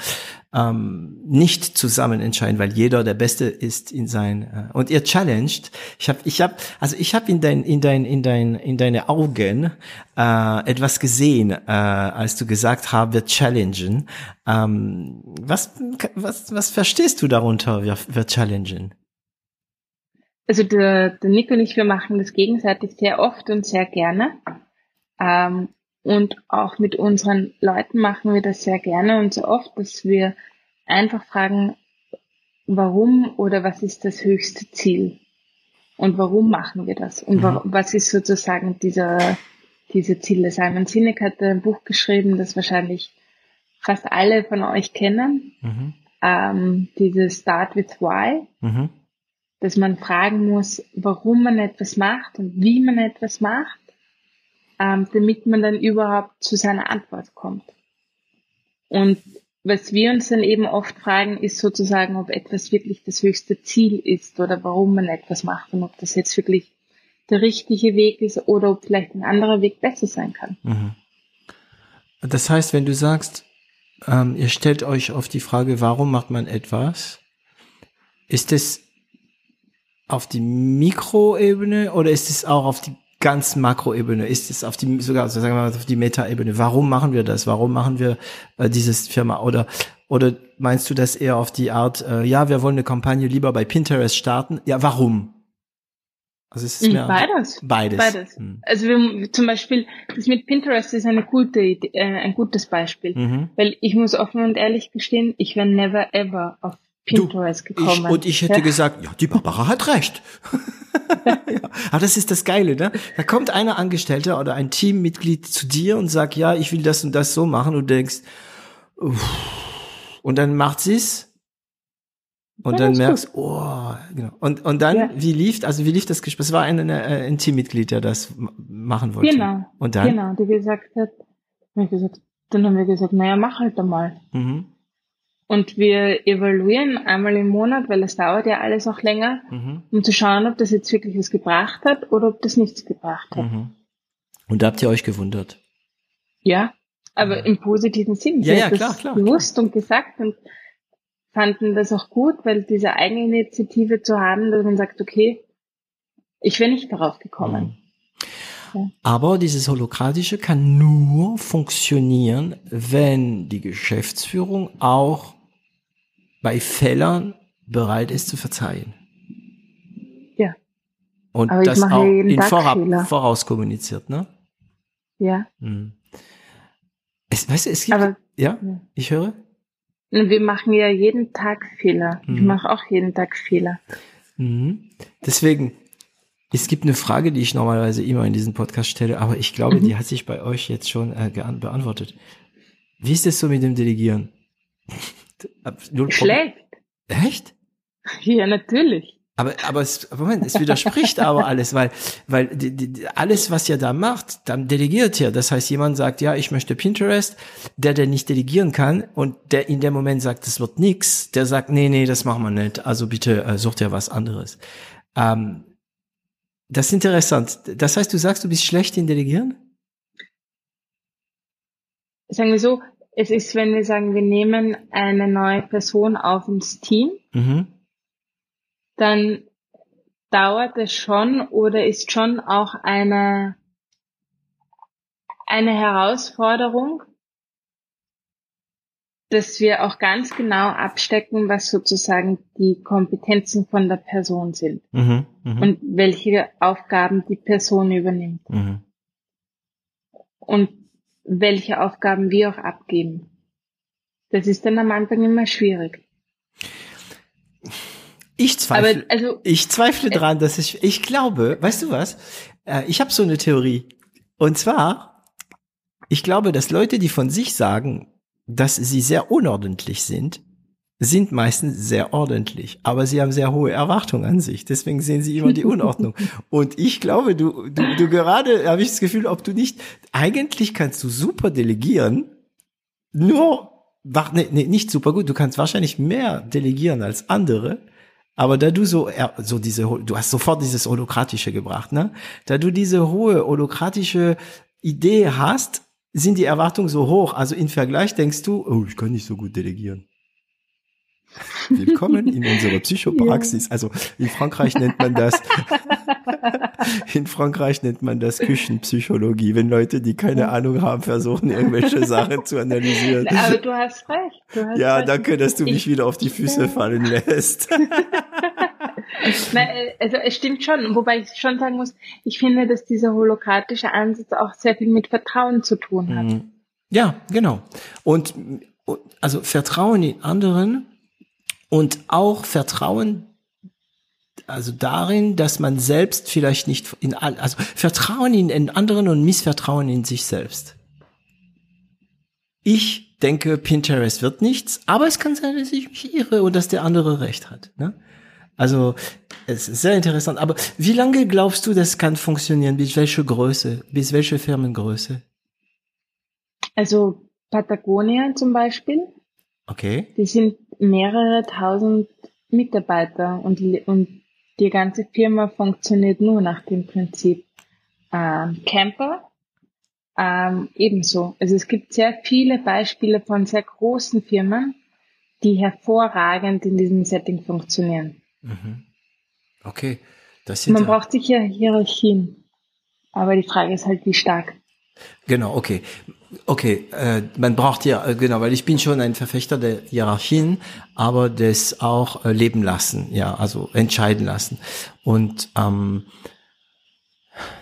ähm, nicht zusammen entscheiden, weil jeder der Beste ist in sein. Äh, und ihr challenged. Ich habe, ich habe, also ich habe in dein, in dein, in dein, in deine Augen äh, etwas gesehen, äh, als du gesagt hast, wir challengen. Ähm, was, was, was verstehst du darunter? Wir, wir challengen. Also der, der Nick und ich, wir machen das gegenseitig sehr oft und sehr gerne. Ähm, und auch mit unseren Leuten machen wir das sehr gerne und so oft, dass wir einfach fragen, warum oder was ist das höchste Ziel? Und warum machen wir das? Und mhm. was ist sozusagen dieser, diese Ziele? Simon Sinek hat ein Buch geschrieben, das wahrscheinlich fast alle von euch kennen. Mhm. Ähm, dieses Start with Why. Mhm dass man fragen muss, warum man etwas macht und wie man etwas macht, ähm, damit man dann überhaupt zu seiner Antwort kommt. Und was wir uns dann eben oft fragen, ist sozusagen, ob etwas wirklich das höchste Ziel ist oder warum man etwas macht und ob das jetzt wirklich der richtige Weg ist oder ob vielleicht ein anderer Weg besser sein kann. Mhm. Das heißt, wenn du sagst, ähm, ihr stellt euch auf die Frage, warum macht man etwas, ist es auf die Mikroebene oder ist es auch auf die ganz Makroebene? Ist es auf die sogar sagen wir mal auf die Metaebene? Warum machen wir das? Warum machen wir äh, dieses Firma oder oder meinst du das eher auf die Art, äh, ja, wir wollen eine Kampagne lieber bei Pinterest starten? Ja, warum? Also es ist mehr beides. Beides. Beides. Hm. Also wir, zum Beispiel das mit Pinterest ist eine gute Idee, äh, ein gutes Beispiel, mhm. weil ich muss offen und ehrlich gestehen, ich wäre never ever auf Pinterest gekommen. Ich, und ich hätte ja. gesagt, ja, die Barbara hat recht. ja. Aber das ist das Geile, ne? Da kommt einer Angestellter oder ein Teammitglied zu dir und sagt, ja, ich will das und das so machen und du denkst, uff. und dann macht sie's und ja, dann merkst, gut. oh, genau. Und, und dann, ja. wie lief, also wie lief das Gespräch? Es war ein, ein Teammitglied, der das machen wollte. Genau. Und dann? Genau, der gesagt hat, dann haben wir gesagt, naja, mach halt einmal. Mhm. Und wir evaluieren einmal im Monat, weil es dauert ja alles auch länger, mhm. um zu schauen, ob das jetzt wirklich was gebracht hat oder ob das nichts gebracht hat. Mhm. Und da habt ihr euch gewundert? Ja, aber mhm. im positiven Sinn. Ja, ja, klar, klar. Bewusst und gesagt und fanden das auch gut, weil diese Eigeninitiative zu haben, dass man sagt, okay, ich wäre nicht darauf gekommen. Aber dieses Holokratische kann nur funktionieren, wenn die Geschäftsführung auch bei Fehlern bereit ist zu verzeihen. Ja. Und Aber das auch in Vorab, voraus kommuniziert, ne? Ja. Hm. Es, weißt du, es gibt, Aber, ja, ja, ich höre. Wir machen ja jeden Tag Fehler. Mhm. Ich mache auch jeden Tag Fehler. Mhm. Deswegen, es gibt eine Frage, die ich normalerweise immer in diesem Podcast stelle, aber ich glaube, mhm. die hat sich bei euch jetzt schon äh, beantwortet. Wie ist es so mit dem Delegieren? Schlecht. Echt? Ja, natürlich. Aber, aber es, Moment, es widerspricht aber alles, weil, weil die, die, alles, was ihr da macht, dann delegiert ihr. Das heißt, jemand sagt, ja, ich möchte Pinterest, der, der nicht delegieren kann und der in dem Moment sagt, das wird nix, der sagt, nee, nee, das machen wir nicht, also bitte äh, sucht ja was anderes. Ähm, das ist interessant. Das heißt, du sagst, du bist schlecht in Delegieren? Sagen wir so, es ist, wenn wir sagen, wir nehmen eine neue Person auf ins Team, Mhm. dann dauert es schon oder ist schon auch eine, eine Herausforderung, dass wir auch ganz genau abstecken, was sozusagen die Kompetenzen von der Person sind Mhm. Mhm. und welche Aufgaben die Person übernimmt Mhm. und welche Aufgaben wir auch abgeben. Das ist dann am Anfang immer schwierig. Ich zweifle, Aber also ich zweifle Äh. dran, dass ich, ich glaube, weißt du was? Äh, Ich habe so eine Theorie. Und zwar, ich glaube, dass Leute, die von sich sagen, dass sie sehr unordentlich sind, sind meistens sehr ordentlich, aber sie haben sehr hohe Erwartungen an sich. Deswegen sehen sie immer die Unordnung. Und ich glaube, du, du, du gerade habe ich das Gefühl, ob du nicht, eigentlich kannst du super delegieren, nur, nee, nee, nicht super gut, du kannst wahrscheinlich mehr delegieren als andere, aber da du so, so diese, du hast sofort dieses Holokratische gebracht, ne? Da du diese hohe holokratische Idee hast, sind die Erwartungen so hoch. Also im Vergleich denkst du, oh, ich kann nicht so gut delegieren. Willkommen in unserer Psychopraxis. Also in Frankreich nennt man das, in Frankreich nennt man das Küchenpsychologie, wenn Leute, die keine Ahnung haben, versuchen, irgendwelche Sachen zu analysieren. Aber du hast recht. Du hast Ja, recht. danke, dass du mich Ich- wieder auf die Füße fallen lässt. Nein, also es stimmt schon, wobei ich schon sagen muss, ich finde, dass dieser holokratische Ansatz auch sehr viel mit Vertrauen zu tun hat. Mhm. Ja, genau. Und- also Vertrauen in anderen und auch Vertrauen also darin, dass man selbst vielleicht nicht in all, also Vertrauen in, in anderen und Missvertrauen in sich selbst. Ich denke, Pinterest wird nichts, aber es kann sein, dass ich mich irre und dass der andere recht hat. Ne? Also es ist sehr interessant. Aber wie lange glaubst du, das kann funktionieren? Bis welche Größe? Bis welche Firmengröße? Also Patagonia zum Beispiel, Okay. die sind mehrere tausend Mitarbeiter und die, und die ganze Firma funktioniert nur nach dem Prinzip ähm, Camper. Ähm, ebenso. Also es gibt sehr viele Beispiele von sehr großen Firmen, die hervorragend in diesem Setting funktionieren. Mhm. Okay. Das Man ja, braucht sicher Hierarchien. Aber die Frage ist halt, wie stark. genau, okay. Okay, äh, man braucht ja, äh, genau, weil ich bin schon ein Verfechter der Hierarchien, aber das auch äh, leben lassen, ja, also entscheiden lassen. Und ähm,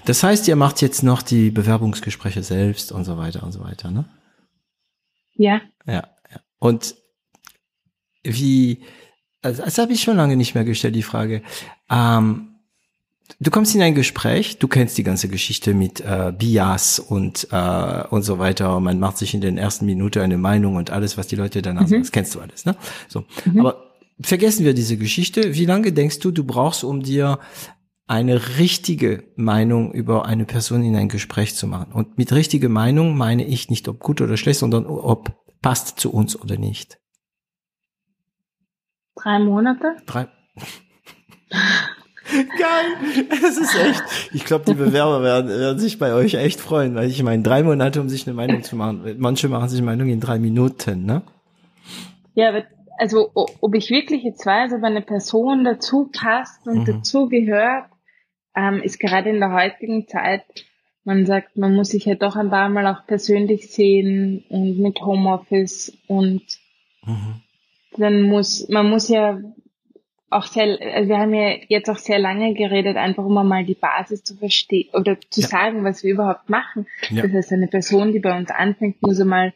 das heißt, ihr macht jetzt noch die Bewerbungsgespräche selbst und so weiter und so weiter, ne? Ja, Ja, ja. Und wie, also das habe ich schon lange nicht mehr gestellt, die Frage. Ähm, du kommst in ein Gespräch, du kennst die ganze Geschichte mit äh, Bias und äh, und so weiter. Man macht sich in den ersten Minuten eine Meinung und alles, was die Leute danach sagen, das kennst du alles, ne? So, aber vergessen wir diese Geschichte. Wie lange denkst du, du brauchst, um dir eine richtige Meinung über eine Person in ein Gespräch zu machen? Und mit richtige Meinung meine ich nicht, ob gut oder schlecht, sondern ob passt zu uns oder nicht. drei Monate. Drei. Geil, das ist echt. Ich glaube, die Bewerber werden, werden sich bei euch echt freuen, weil ich meine, drei Monate, um sich eine Meinung zu machen. Manche machen sich eine Meinung in drei Minuten, ne? Ja, aber also ob ich wirklich jetzt weiß, ob eine Person dazu passt und Mhm. dazu gehört, ähm, ist gerade in der heutigen Zeit, man sagt, man muss sich ja doch ein paar Mal auch persönlich sehen und mit Homeoffice und Mhm. dann muss, man muss ja auch sehr, also wir haben ja jetzt auch sehr lange geredet, einfach um mal die Basis zu verstehen oder zu Ja. sagen, was wir überhaupt machen. Ja. Das heißt, eine Person, die bei uns anfängt, muss einmal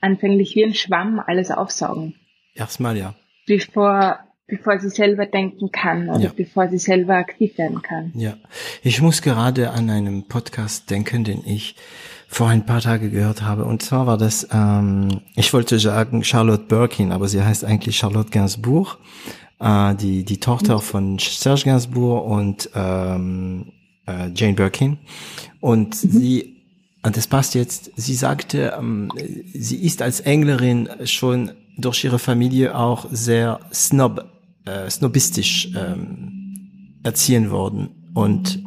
anfänglich wie ein Schwamm alles aufsaugen Erstmal ja. bevor, bevor sie selber denken kann oder Ja. bevor sie selber aktiv werden kann. Ja, ich muss gerade an einen Podcast denken, den ich vor ein paar Tagen gehört habe. Und zwar war das, ähm, ich wollte sagen Charlotte Birkin, aber sie heißt eigentlich Charlotte Gainsbourg, äh, die die Tochter von Serge Gainsbourg und ähm, äh, Jane Birkin. Und sie und das passt jetzt. Sie sagte, ähm, sie ist als Englerin schon durch ihre Familie auch sehr snob, äh, snobistisch ähm, erziehen worden. Und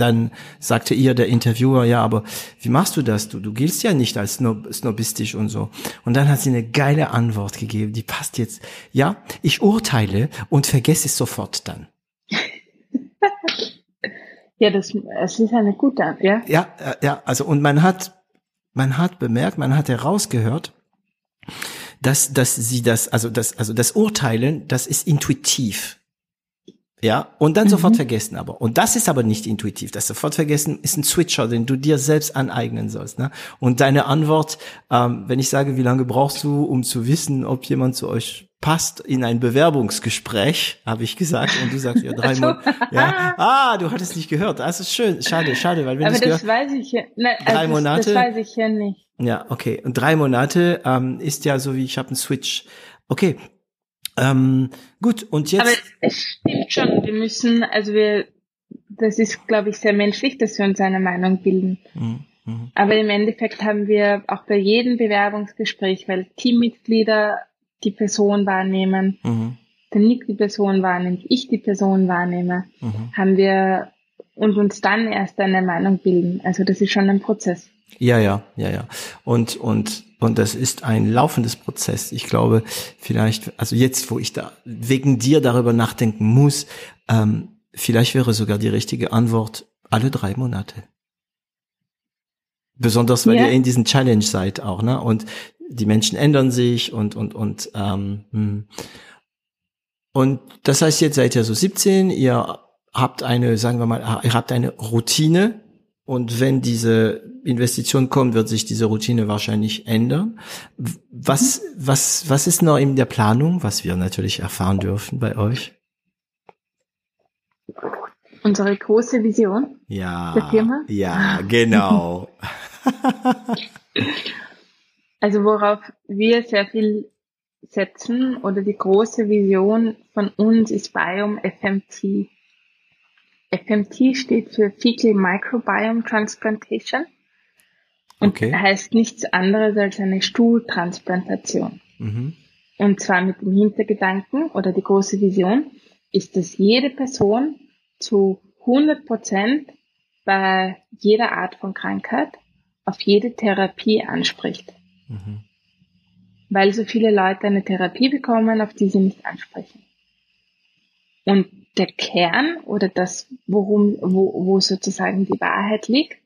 dann sagte ihr der Interviewer, ja, aber wie machst du das? Du, du giltst ja nicht als snob, snobistisch und so. Und dann hat sie eine geile Antwort gegeben, die passt jetzt. Ja, ich urteile und vergesse es sofort dann. ja, das, es ist eine gute ja. Ja, äh, ja, also und man hat, man hat bemerkt, man hat herausgehört, dass, dass sie das, also das, also das Urteilen, das ist intuitiv. Ja, und dann mhm. sofort vergessen aber. Und das ist aber nicht intuitiv. Das sofort vergessen ist ein Switcher, den du dir selbst aneignen sollst. Ne? Und deine Antwort, ähm, wenn ich sage, wie lange brauchst du, um zu wissen, ob jemand zu euch passt in ein Bewerbungsgespräch, habe ich gesagt, und du sagst ja drei Monate. Ja, ah, du hattest nicht gehört. Das ist schön, schade, schade, weil wenn Aber das gehört, weiß ich ja. Nein, drei also Monate. Das weiß ich ja nicht. Ja, okay. Und drei Monate ähm, ist ja so wie ich habe einen Switch. Okay, ähm, gut, und jetzt. Aber es stimmt schon, wir müssen, also wir, das ist, glaube ich, sehr menschlich, dass wir uns eine Meinung bilden. Mhm. mhm. Aber im Endeffekt haben wir auch bei jedem Bewerbungsgespräch, weil Teammitglieder die Person wahrnehmen, mhm. der Nick die Person wahrnimmt, ich die Person wahrnehme, mhm. haben wir und uns dann erst eine Meinung bilden. Also das ist schon ein Prozess. Ja, ja, ja, ja. Und, und, und das ist ein laufendes Prozess. Ich glaube, vielleicht, also jetzt, wo ich da wegen dir darüber nachdenken muss, ähm, vielleicht wäre sogar die richtige Antwort alle drei Monate. Besonders weil ja. ihr in diesen Challenge seid auch, ne? Und die Menschen ändern sich und und und ähm, hm. und das heißt jetzt seid ihr so 17, ihr habt eine, sagen wir mal, ihr habt eine Routine, und wenn diese Investition kommt, wird sich diese Routine wahrscheinlich ändern. Was, was, was ist noch in der Planung, was wir natürlich erfahren dürfen bei euch? Unsere große Vision ja, der Firma? Ja, genau. also worauf wir sehr viel setzen oder die große Vision von uns ist Biome FMT. FMT steht für Fecal Microbiome Transplantation und okay. heißt nichts anderes als eine Stuhltransplantation. Mhm. Und zwar mit dem Hintergedanken oder die große Vision ist, dass jede Person zu 100 Prozent bei jeder Art von Krankheit auf jede Therapie anspricht. Mhm. Weil so viele Leute eine Therapie bekommen, auf die sie nicht ansprechen. Und der Kern oder das, worum, wo, wo sozusagen die Wahrheit liegt,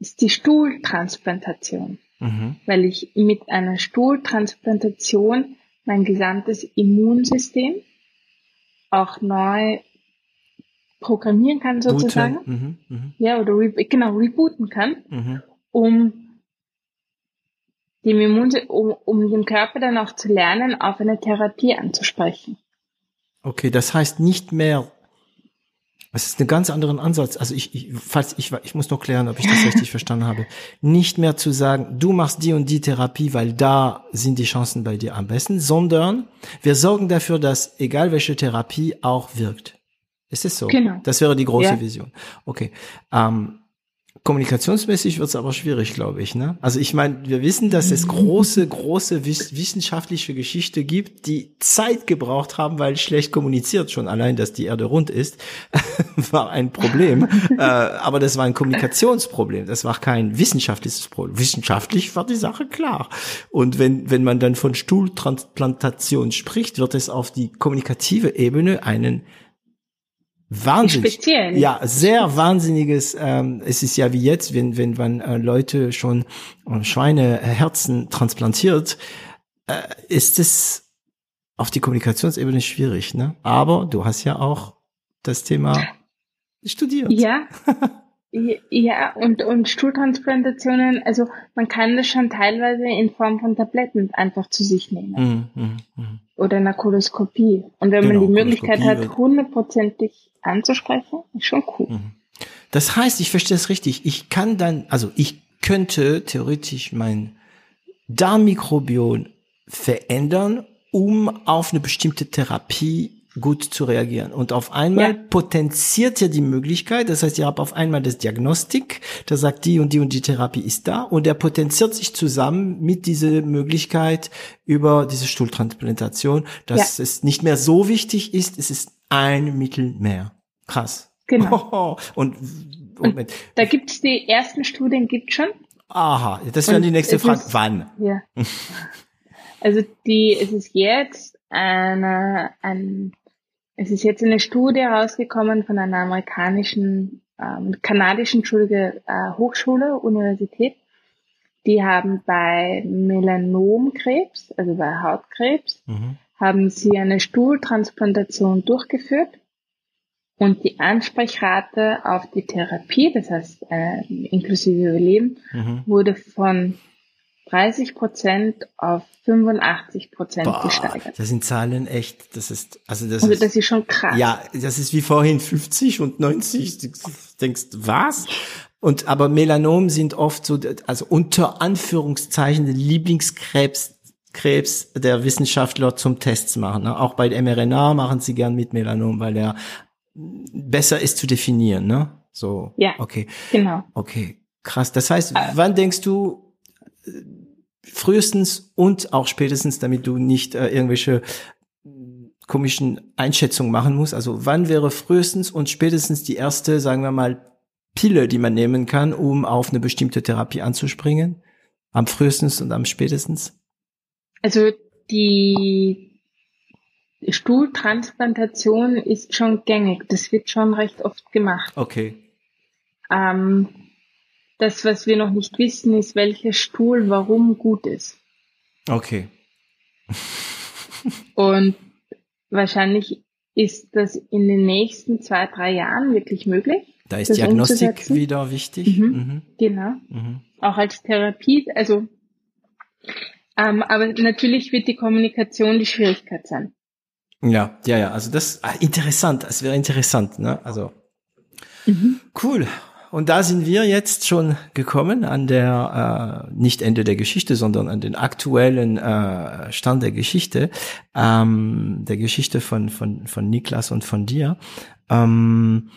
ist die Stuhltransplantation. Mhm. Weil ich mit einer Stuhltransplantation mein gesamtes Immunsystem auch neu programmieren kann sozusagen. Mhm, mh. Ja, oder re genau, rebooten kann, mhm. um dem Immun um, um dem Körper dann auch zu lernen, auf eine Therapie anzusprechen. Okay, das heißt nicht mehr, es ist ein ganz anderen Ansatz. Also ich, ich, falls ich, ich muss noch klären, ob ich das richtig verstanden habe. Nicht mehr zu sagen, du machst die und die Therapie, weil da sind die Chancen bei dir am besten, sondern wir sorgen dafür, dass egal welche Therapie auch wirkt. Ist es so? Genau. Das wäre die große ja. Vision. Okay. Ähm, Kommunikationsmäßig wird es aber schwierig, glaube ich. Ne? Also ich meine, wir wissen, dass es große, große wissenschaftliche Geschichte gibt, die Zeit gebraucht haben, weil schlecht kommuniziert. Schon allein, dass die Erde rund ist, war ein Problem. äh, aber das war ein Kommunikationsproblem. Das war kein wissenschaftliches Problem. Wissenschaftlich war die Sache klar. Und wenn, wenn man dann von Stuhltransplantation spricht, wird es auf die kommunikative Ebene einen Wahnsinnig. Speziell. Ja, sehr wahnsinniges. Ähm, es ist ja wie jetzt, wenn wenn man äh, Leute schon äh, Schweineherzen transplantiert, äh, ist es auf die Kommunikationsebene schwierig. Ne? Aber du hast ja auch das Thema studiert. Ja. Ja, und, und Stuhltransplantationen, also man kann das schon teilweise in Form von Tabletten einfach zu sich nehmen. Mm, mm, mm. Oder einer Koloskopie. Und wenn genau, man die Möglichkeit hat, hundertprozentig anzusprechen, ist schon cool. Mhm. Das heißt, ich verstehe es richtig, ich kann dann, also ich könnte theoretisch mein Darmmikrobiom verändern, um auf eine bestimmte Therapie gut zu reagieren. Und auf einmal ja. potenziert ihr die Möglichkeit, das heißt, ihr habt auf einmal das Diagnostik, da sagt die und die und die Therapie ist da und der potenziert sich zusammen mit dieser Möglichkeit über diese Stuhltransplantation, dass ja. es nicht mehr so wichtig ist, es ist ein Mittel mehr. Krass. Genau. Und Moment. Da gibt's die ersten Studien, gibt schon. Aha, das wäre die nächste Frage. Ist, Wann? Ja. Also die, es ist jetzt eine, ein, es ist jetzt eine Studie rausgekommen von einer amerikanischen, ähm, kanadischen Entschuldige, äh, Hochschule, Universität. Die haben bei Melanomkrebs, also bei Hautkrebs, mhm. haben sie eine Stuhltransplantation durchgeführt und die Ansprechrate auf die Therapie, das heißt äh, inklusive Überleben, mhm. wurde von 30 Prozent auf 85 Prozent gesteigert. Das sind Zahlen echt, das ist, also das also ist, das ist schon krass. Ja, das ist wie vorhin 50 und 90. Du denkst, was? Und, aber Melanom sind oft so, also unter Anführungszeichen Lieblingskrebs Krebs der Wissenschaftler zum Tests machen. Ne? Auch bei mRNA machen sie gern mit Melanom, weil er besser ist zu definieren, ne? So. Ja. Okay. Genau. Okay. Krass. Das heißt, äh, wann denkst du, frühestens und auch spätestens, damit du nicht äh, irgendwelche komischen Einschätzungen machen musst. Also wann wäre frühestens und spätestens die erste, sagen wir mal, Pille, die man nehmen kann, um auf eine bestimmte Therapie anzuspringen? Am frühestens und am spätestens? Also die Stuhltransplantation ist schon gängig. Das wird schon recht oft gemacht. Okay. Ähm, das, was wir noch nicht wissen, ist, welcher Stuhl warum gut ist. Okay. Und wahrscheinlich ist das in den nächsten zwei, drei Jahren wirklich möglich. Da ist Diagnostik wieder wichtig. Mhm. Mhm. Genau. Mhm. Auch als Therapie, also ähm, aber natürlich wird die Kommunikation die Schwierigkeit sein. Ja, ja, ja. Also das ah, interessant. Es wäre interessant, ne? Also mhm. cool. Und da sind wir jetzt schon gekommen an der, äh, nicht Ende der Geschichte, sondern an den aktuellen äh, Stand der Geschichte, ähm, der Geschichte von, von, von Niklas und von dir. Ähm,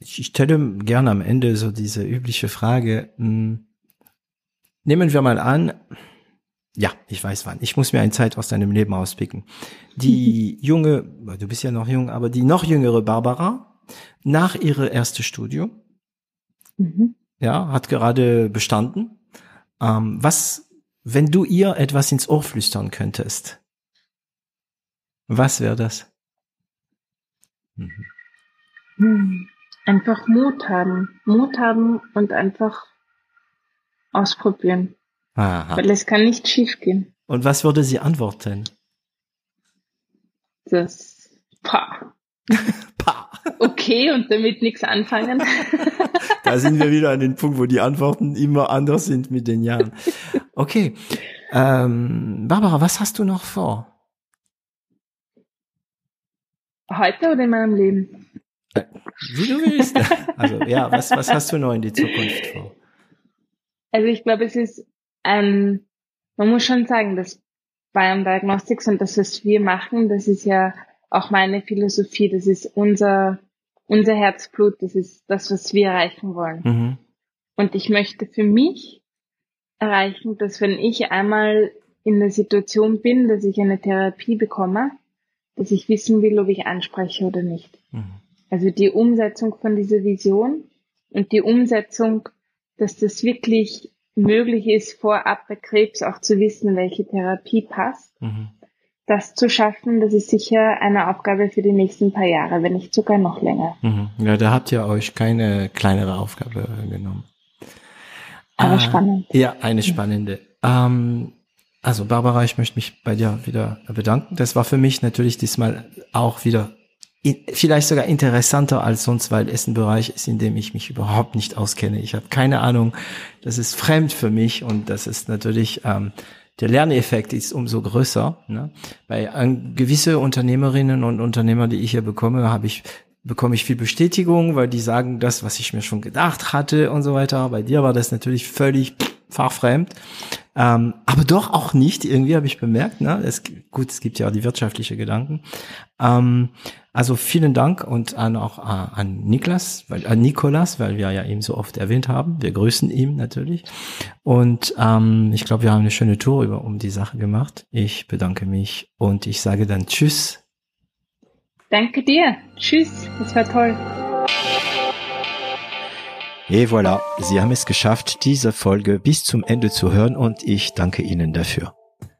ich stelle gerne am Ende so diese übliche Frage. Mh, hm, nehmen wir mal an, ja, ich weiß wann. Ich muss mir eine Zeit aus deinem Leben auspicken. Die junge, du bist ja noch jung, aber die noch jüngere Barbara, nach ihrer erste Studium, Mhm. Ja, hat gerade bestanden. Ähm, was, wenn du ihr etwas ins Ohr flüstern könntest? Was wäre das? Mhm. Hm. Einfach Mut haben. Mut haben und einfach ausprobieren. Aha. Weil es kann nicht schief gehen. Und was würde sie antworten? Das, pah. pah. Okay, und damit nichts anfangen. da sind wir wieder an den Punkt, wo die Antworten immer anders sind mit den Jahren. Okay. Ähm, Barbara, was hast du noch vor? Heute oder in meinem Leben? Äh, wie du willst. Also ja, was, was hast du noch in die Zukunft vor? Also ich glaube, es ist ein, man muss schon sagen, dass Biome Diagnostics und das, was wir machen, das ist ja auch meine Philosophie, das ist unser unser Herzblut, das ist das, was wir erreichen wollen. Mhm. Und ich möchte für mich erreichen, dass wenn ich einmal in der Situation bin, dass ich eine Therapie bekomme, dass ich wissen will, ob ich anspreche oder nicht. Mhm. Also die Umsetzung von dieser Vision und die Umsetzung, dass das wirklich möglich ist, vorab bei Krebs auch zu wissen, welche Therapie passt. Mhm das zu schaffen, das ist sicher eine Aufgabe für die nächsten paar Jahre, wenn nicht sogar noch länger. Mhm. Ja, da habt ihr euch keine kleinere Aufgabe genommen. Aber äh, spannend. Ja, eine spannende. Ähm, also Barbara, ich möchte mich bei dir wieder bedanken. Das war für mich natürlich diesmal auch wieder vielleicht sogar interessanter als sonst, weil es ein Bereich ist, in dem ich mich überhaupt nicht auskenne. Ich habe keine Ahnung. Das ist fremd für mich und das ist natürlich ähm, der Lerneffekt ist umso größer. Ne? Bei an, gewisse Unternehmerinnen und Unternehmer, die ich hier bekomme, habe ich bekomme ich viel Bestätigung, weil die sagen das, was ich mir schon gedacht hatte und so weiter. Bei dir war das natürlich völlig fachfremd, ähm, aber doch auch nicht. Irgendwie habe ich bemerkt. Ne? Es, gut, es gibt ja auch die wirtschaftliche Gedanken. Ähm, also vielen Dank und an, auch äh, an Niklas, weil, an Nikolas, weil wir ja ihn so oft erwähnt haben. Wir grüßen ihn natürlich. Und ähm, ich glaube, wir haben eine schöne Tour über um die Sache gemacht. Ich bedanke mich und ich sage dann Tschüss. Danke dir. Tschüss. Das war toll. Et voilà, Sie haben es geschafft, diese Folge bis zum Ende zu hören und ich danke Ihnen dafür.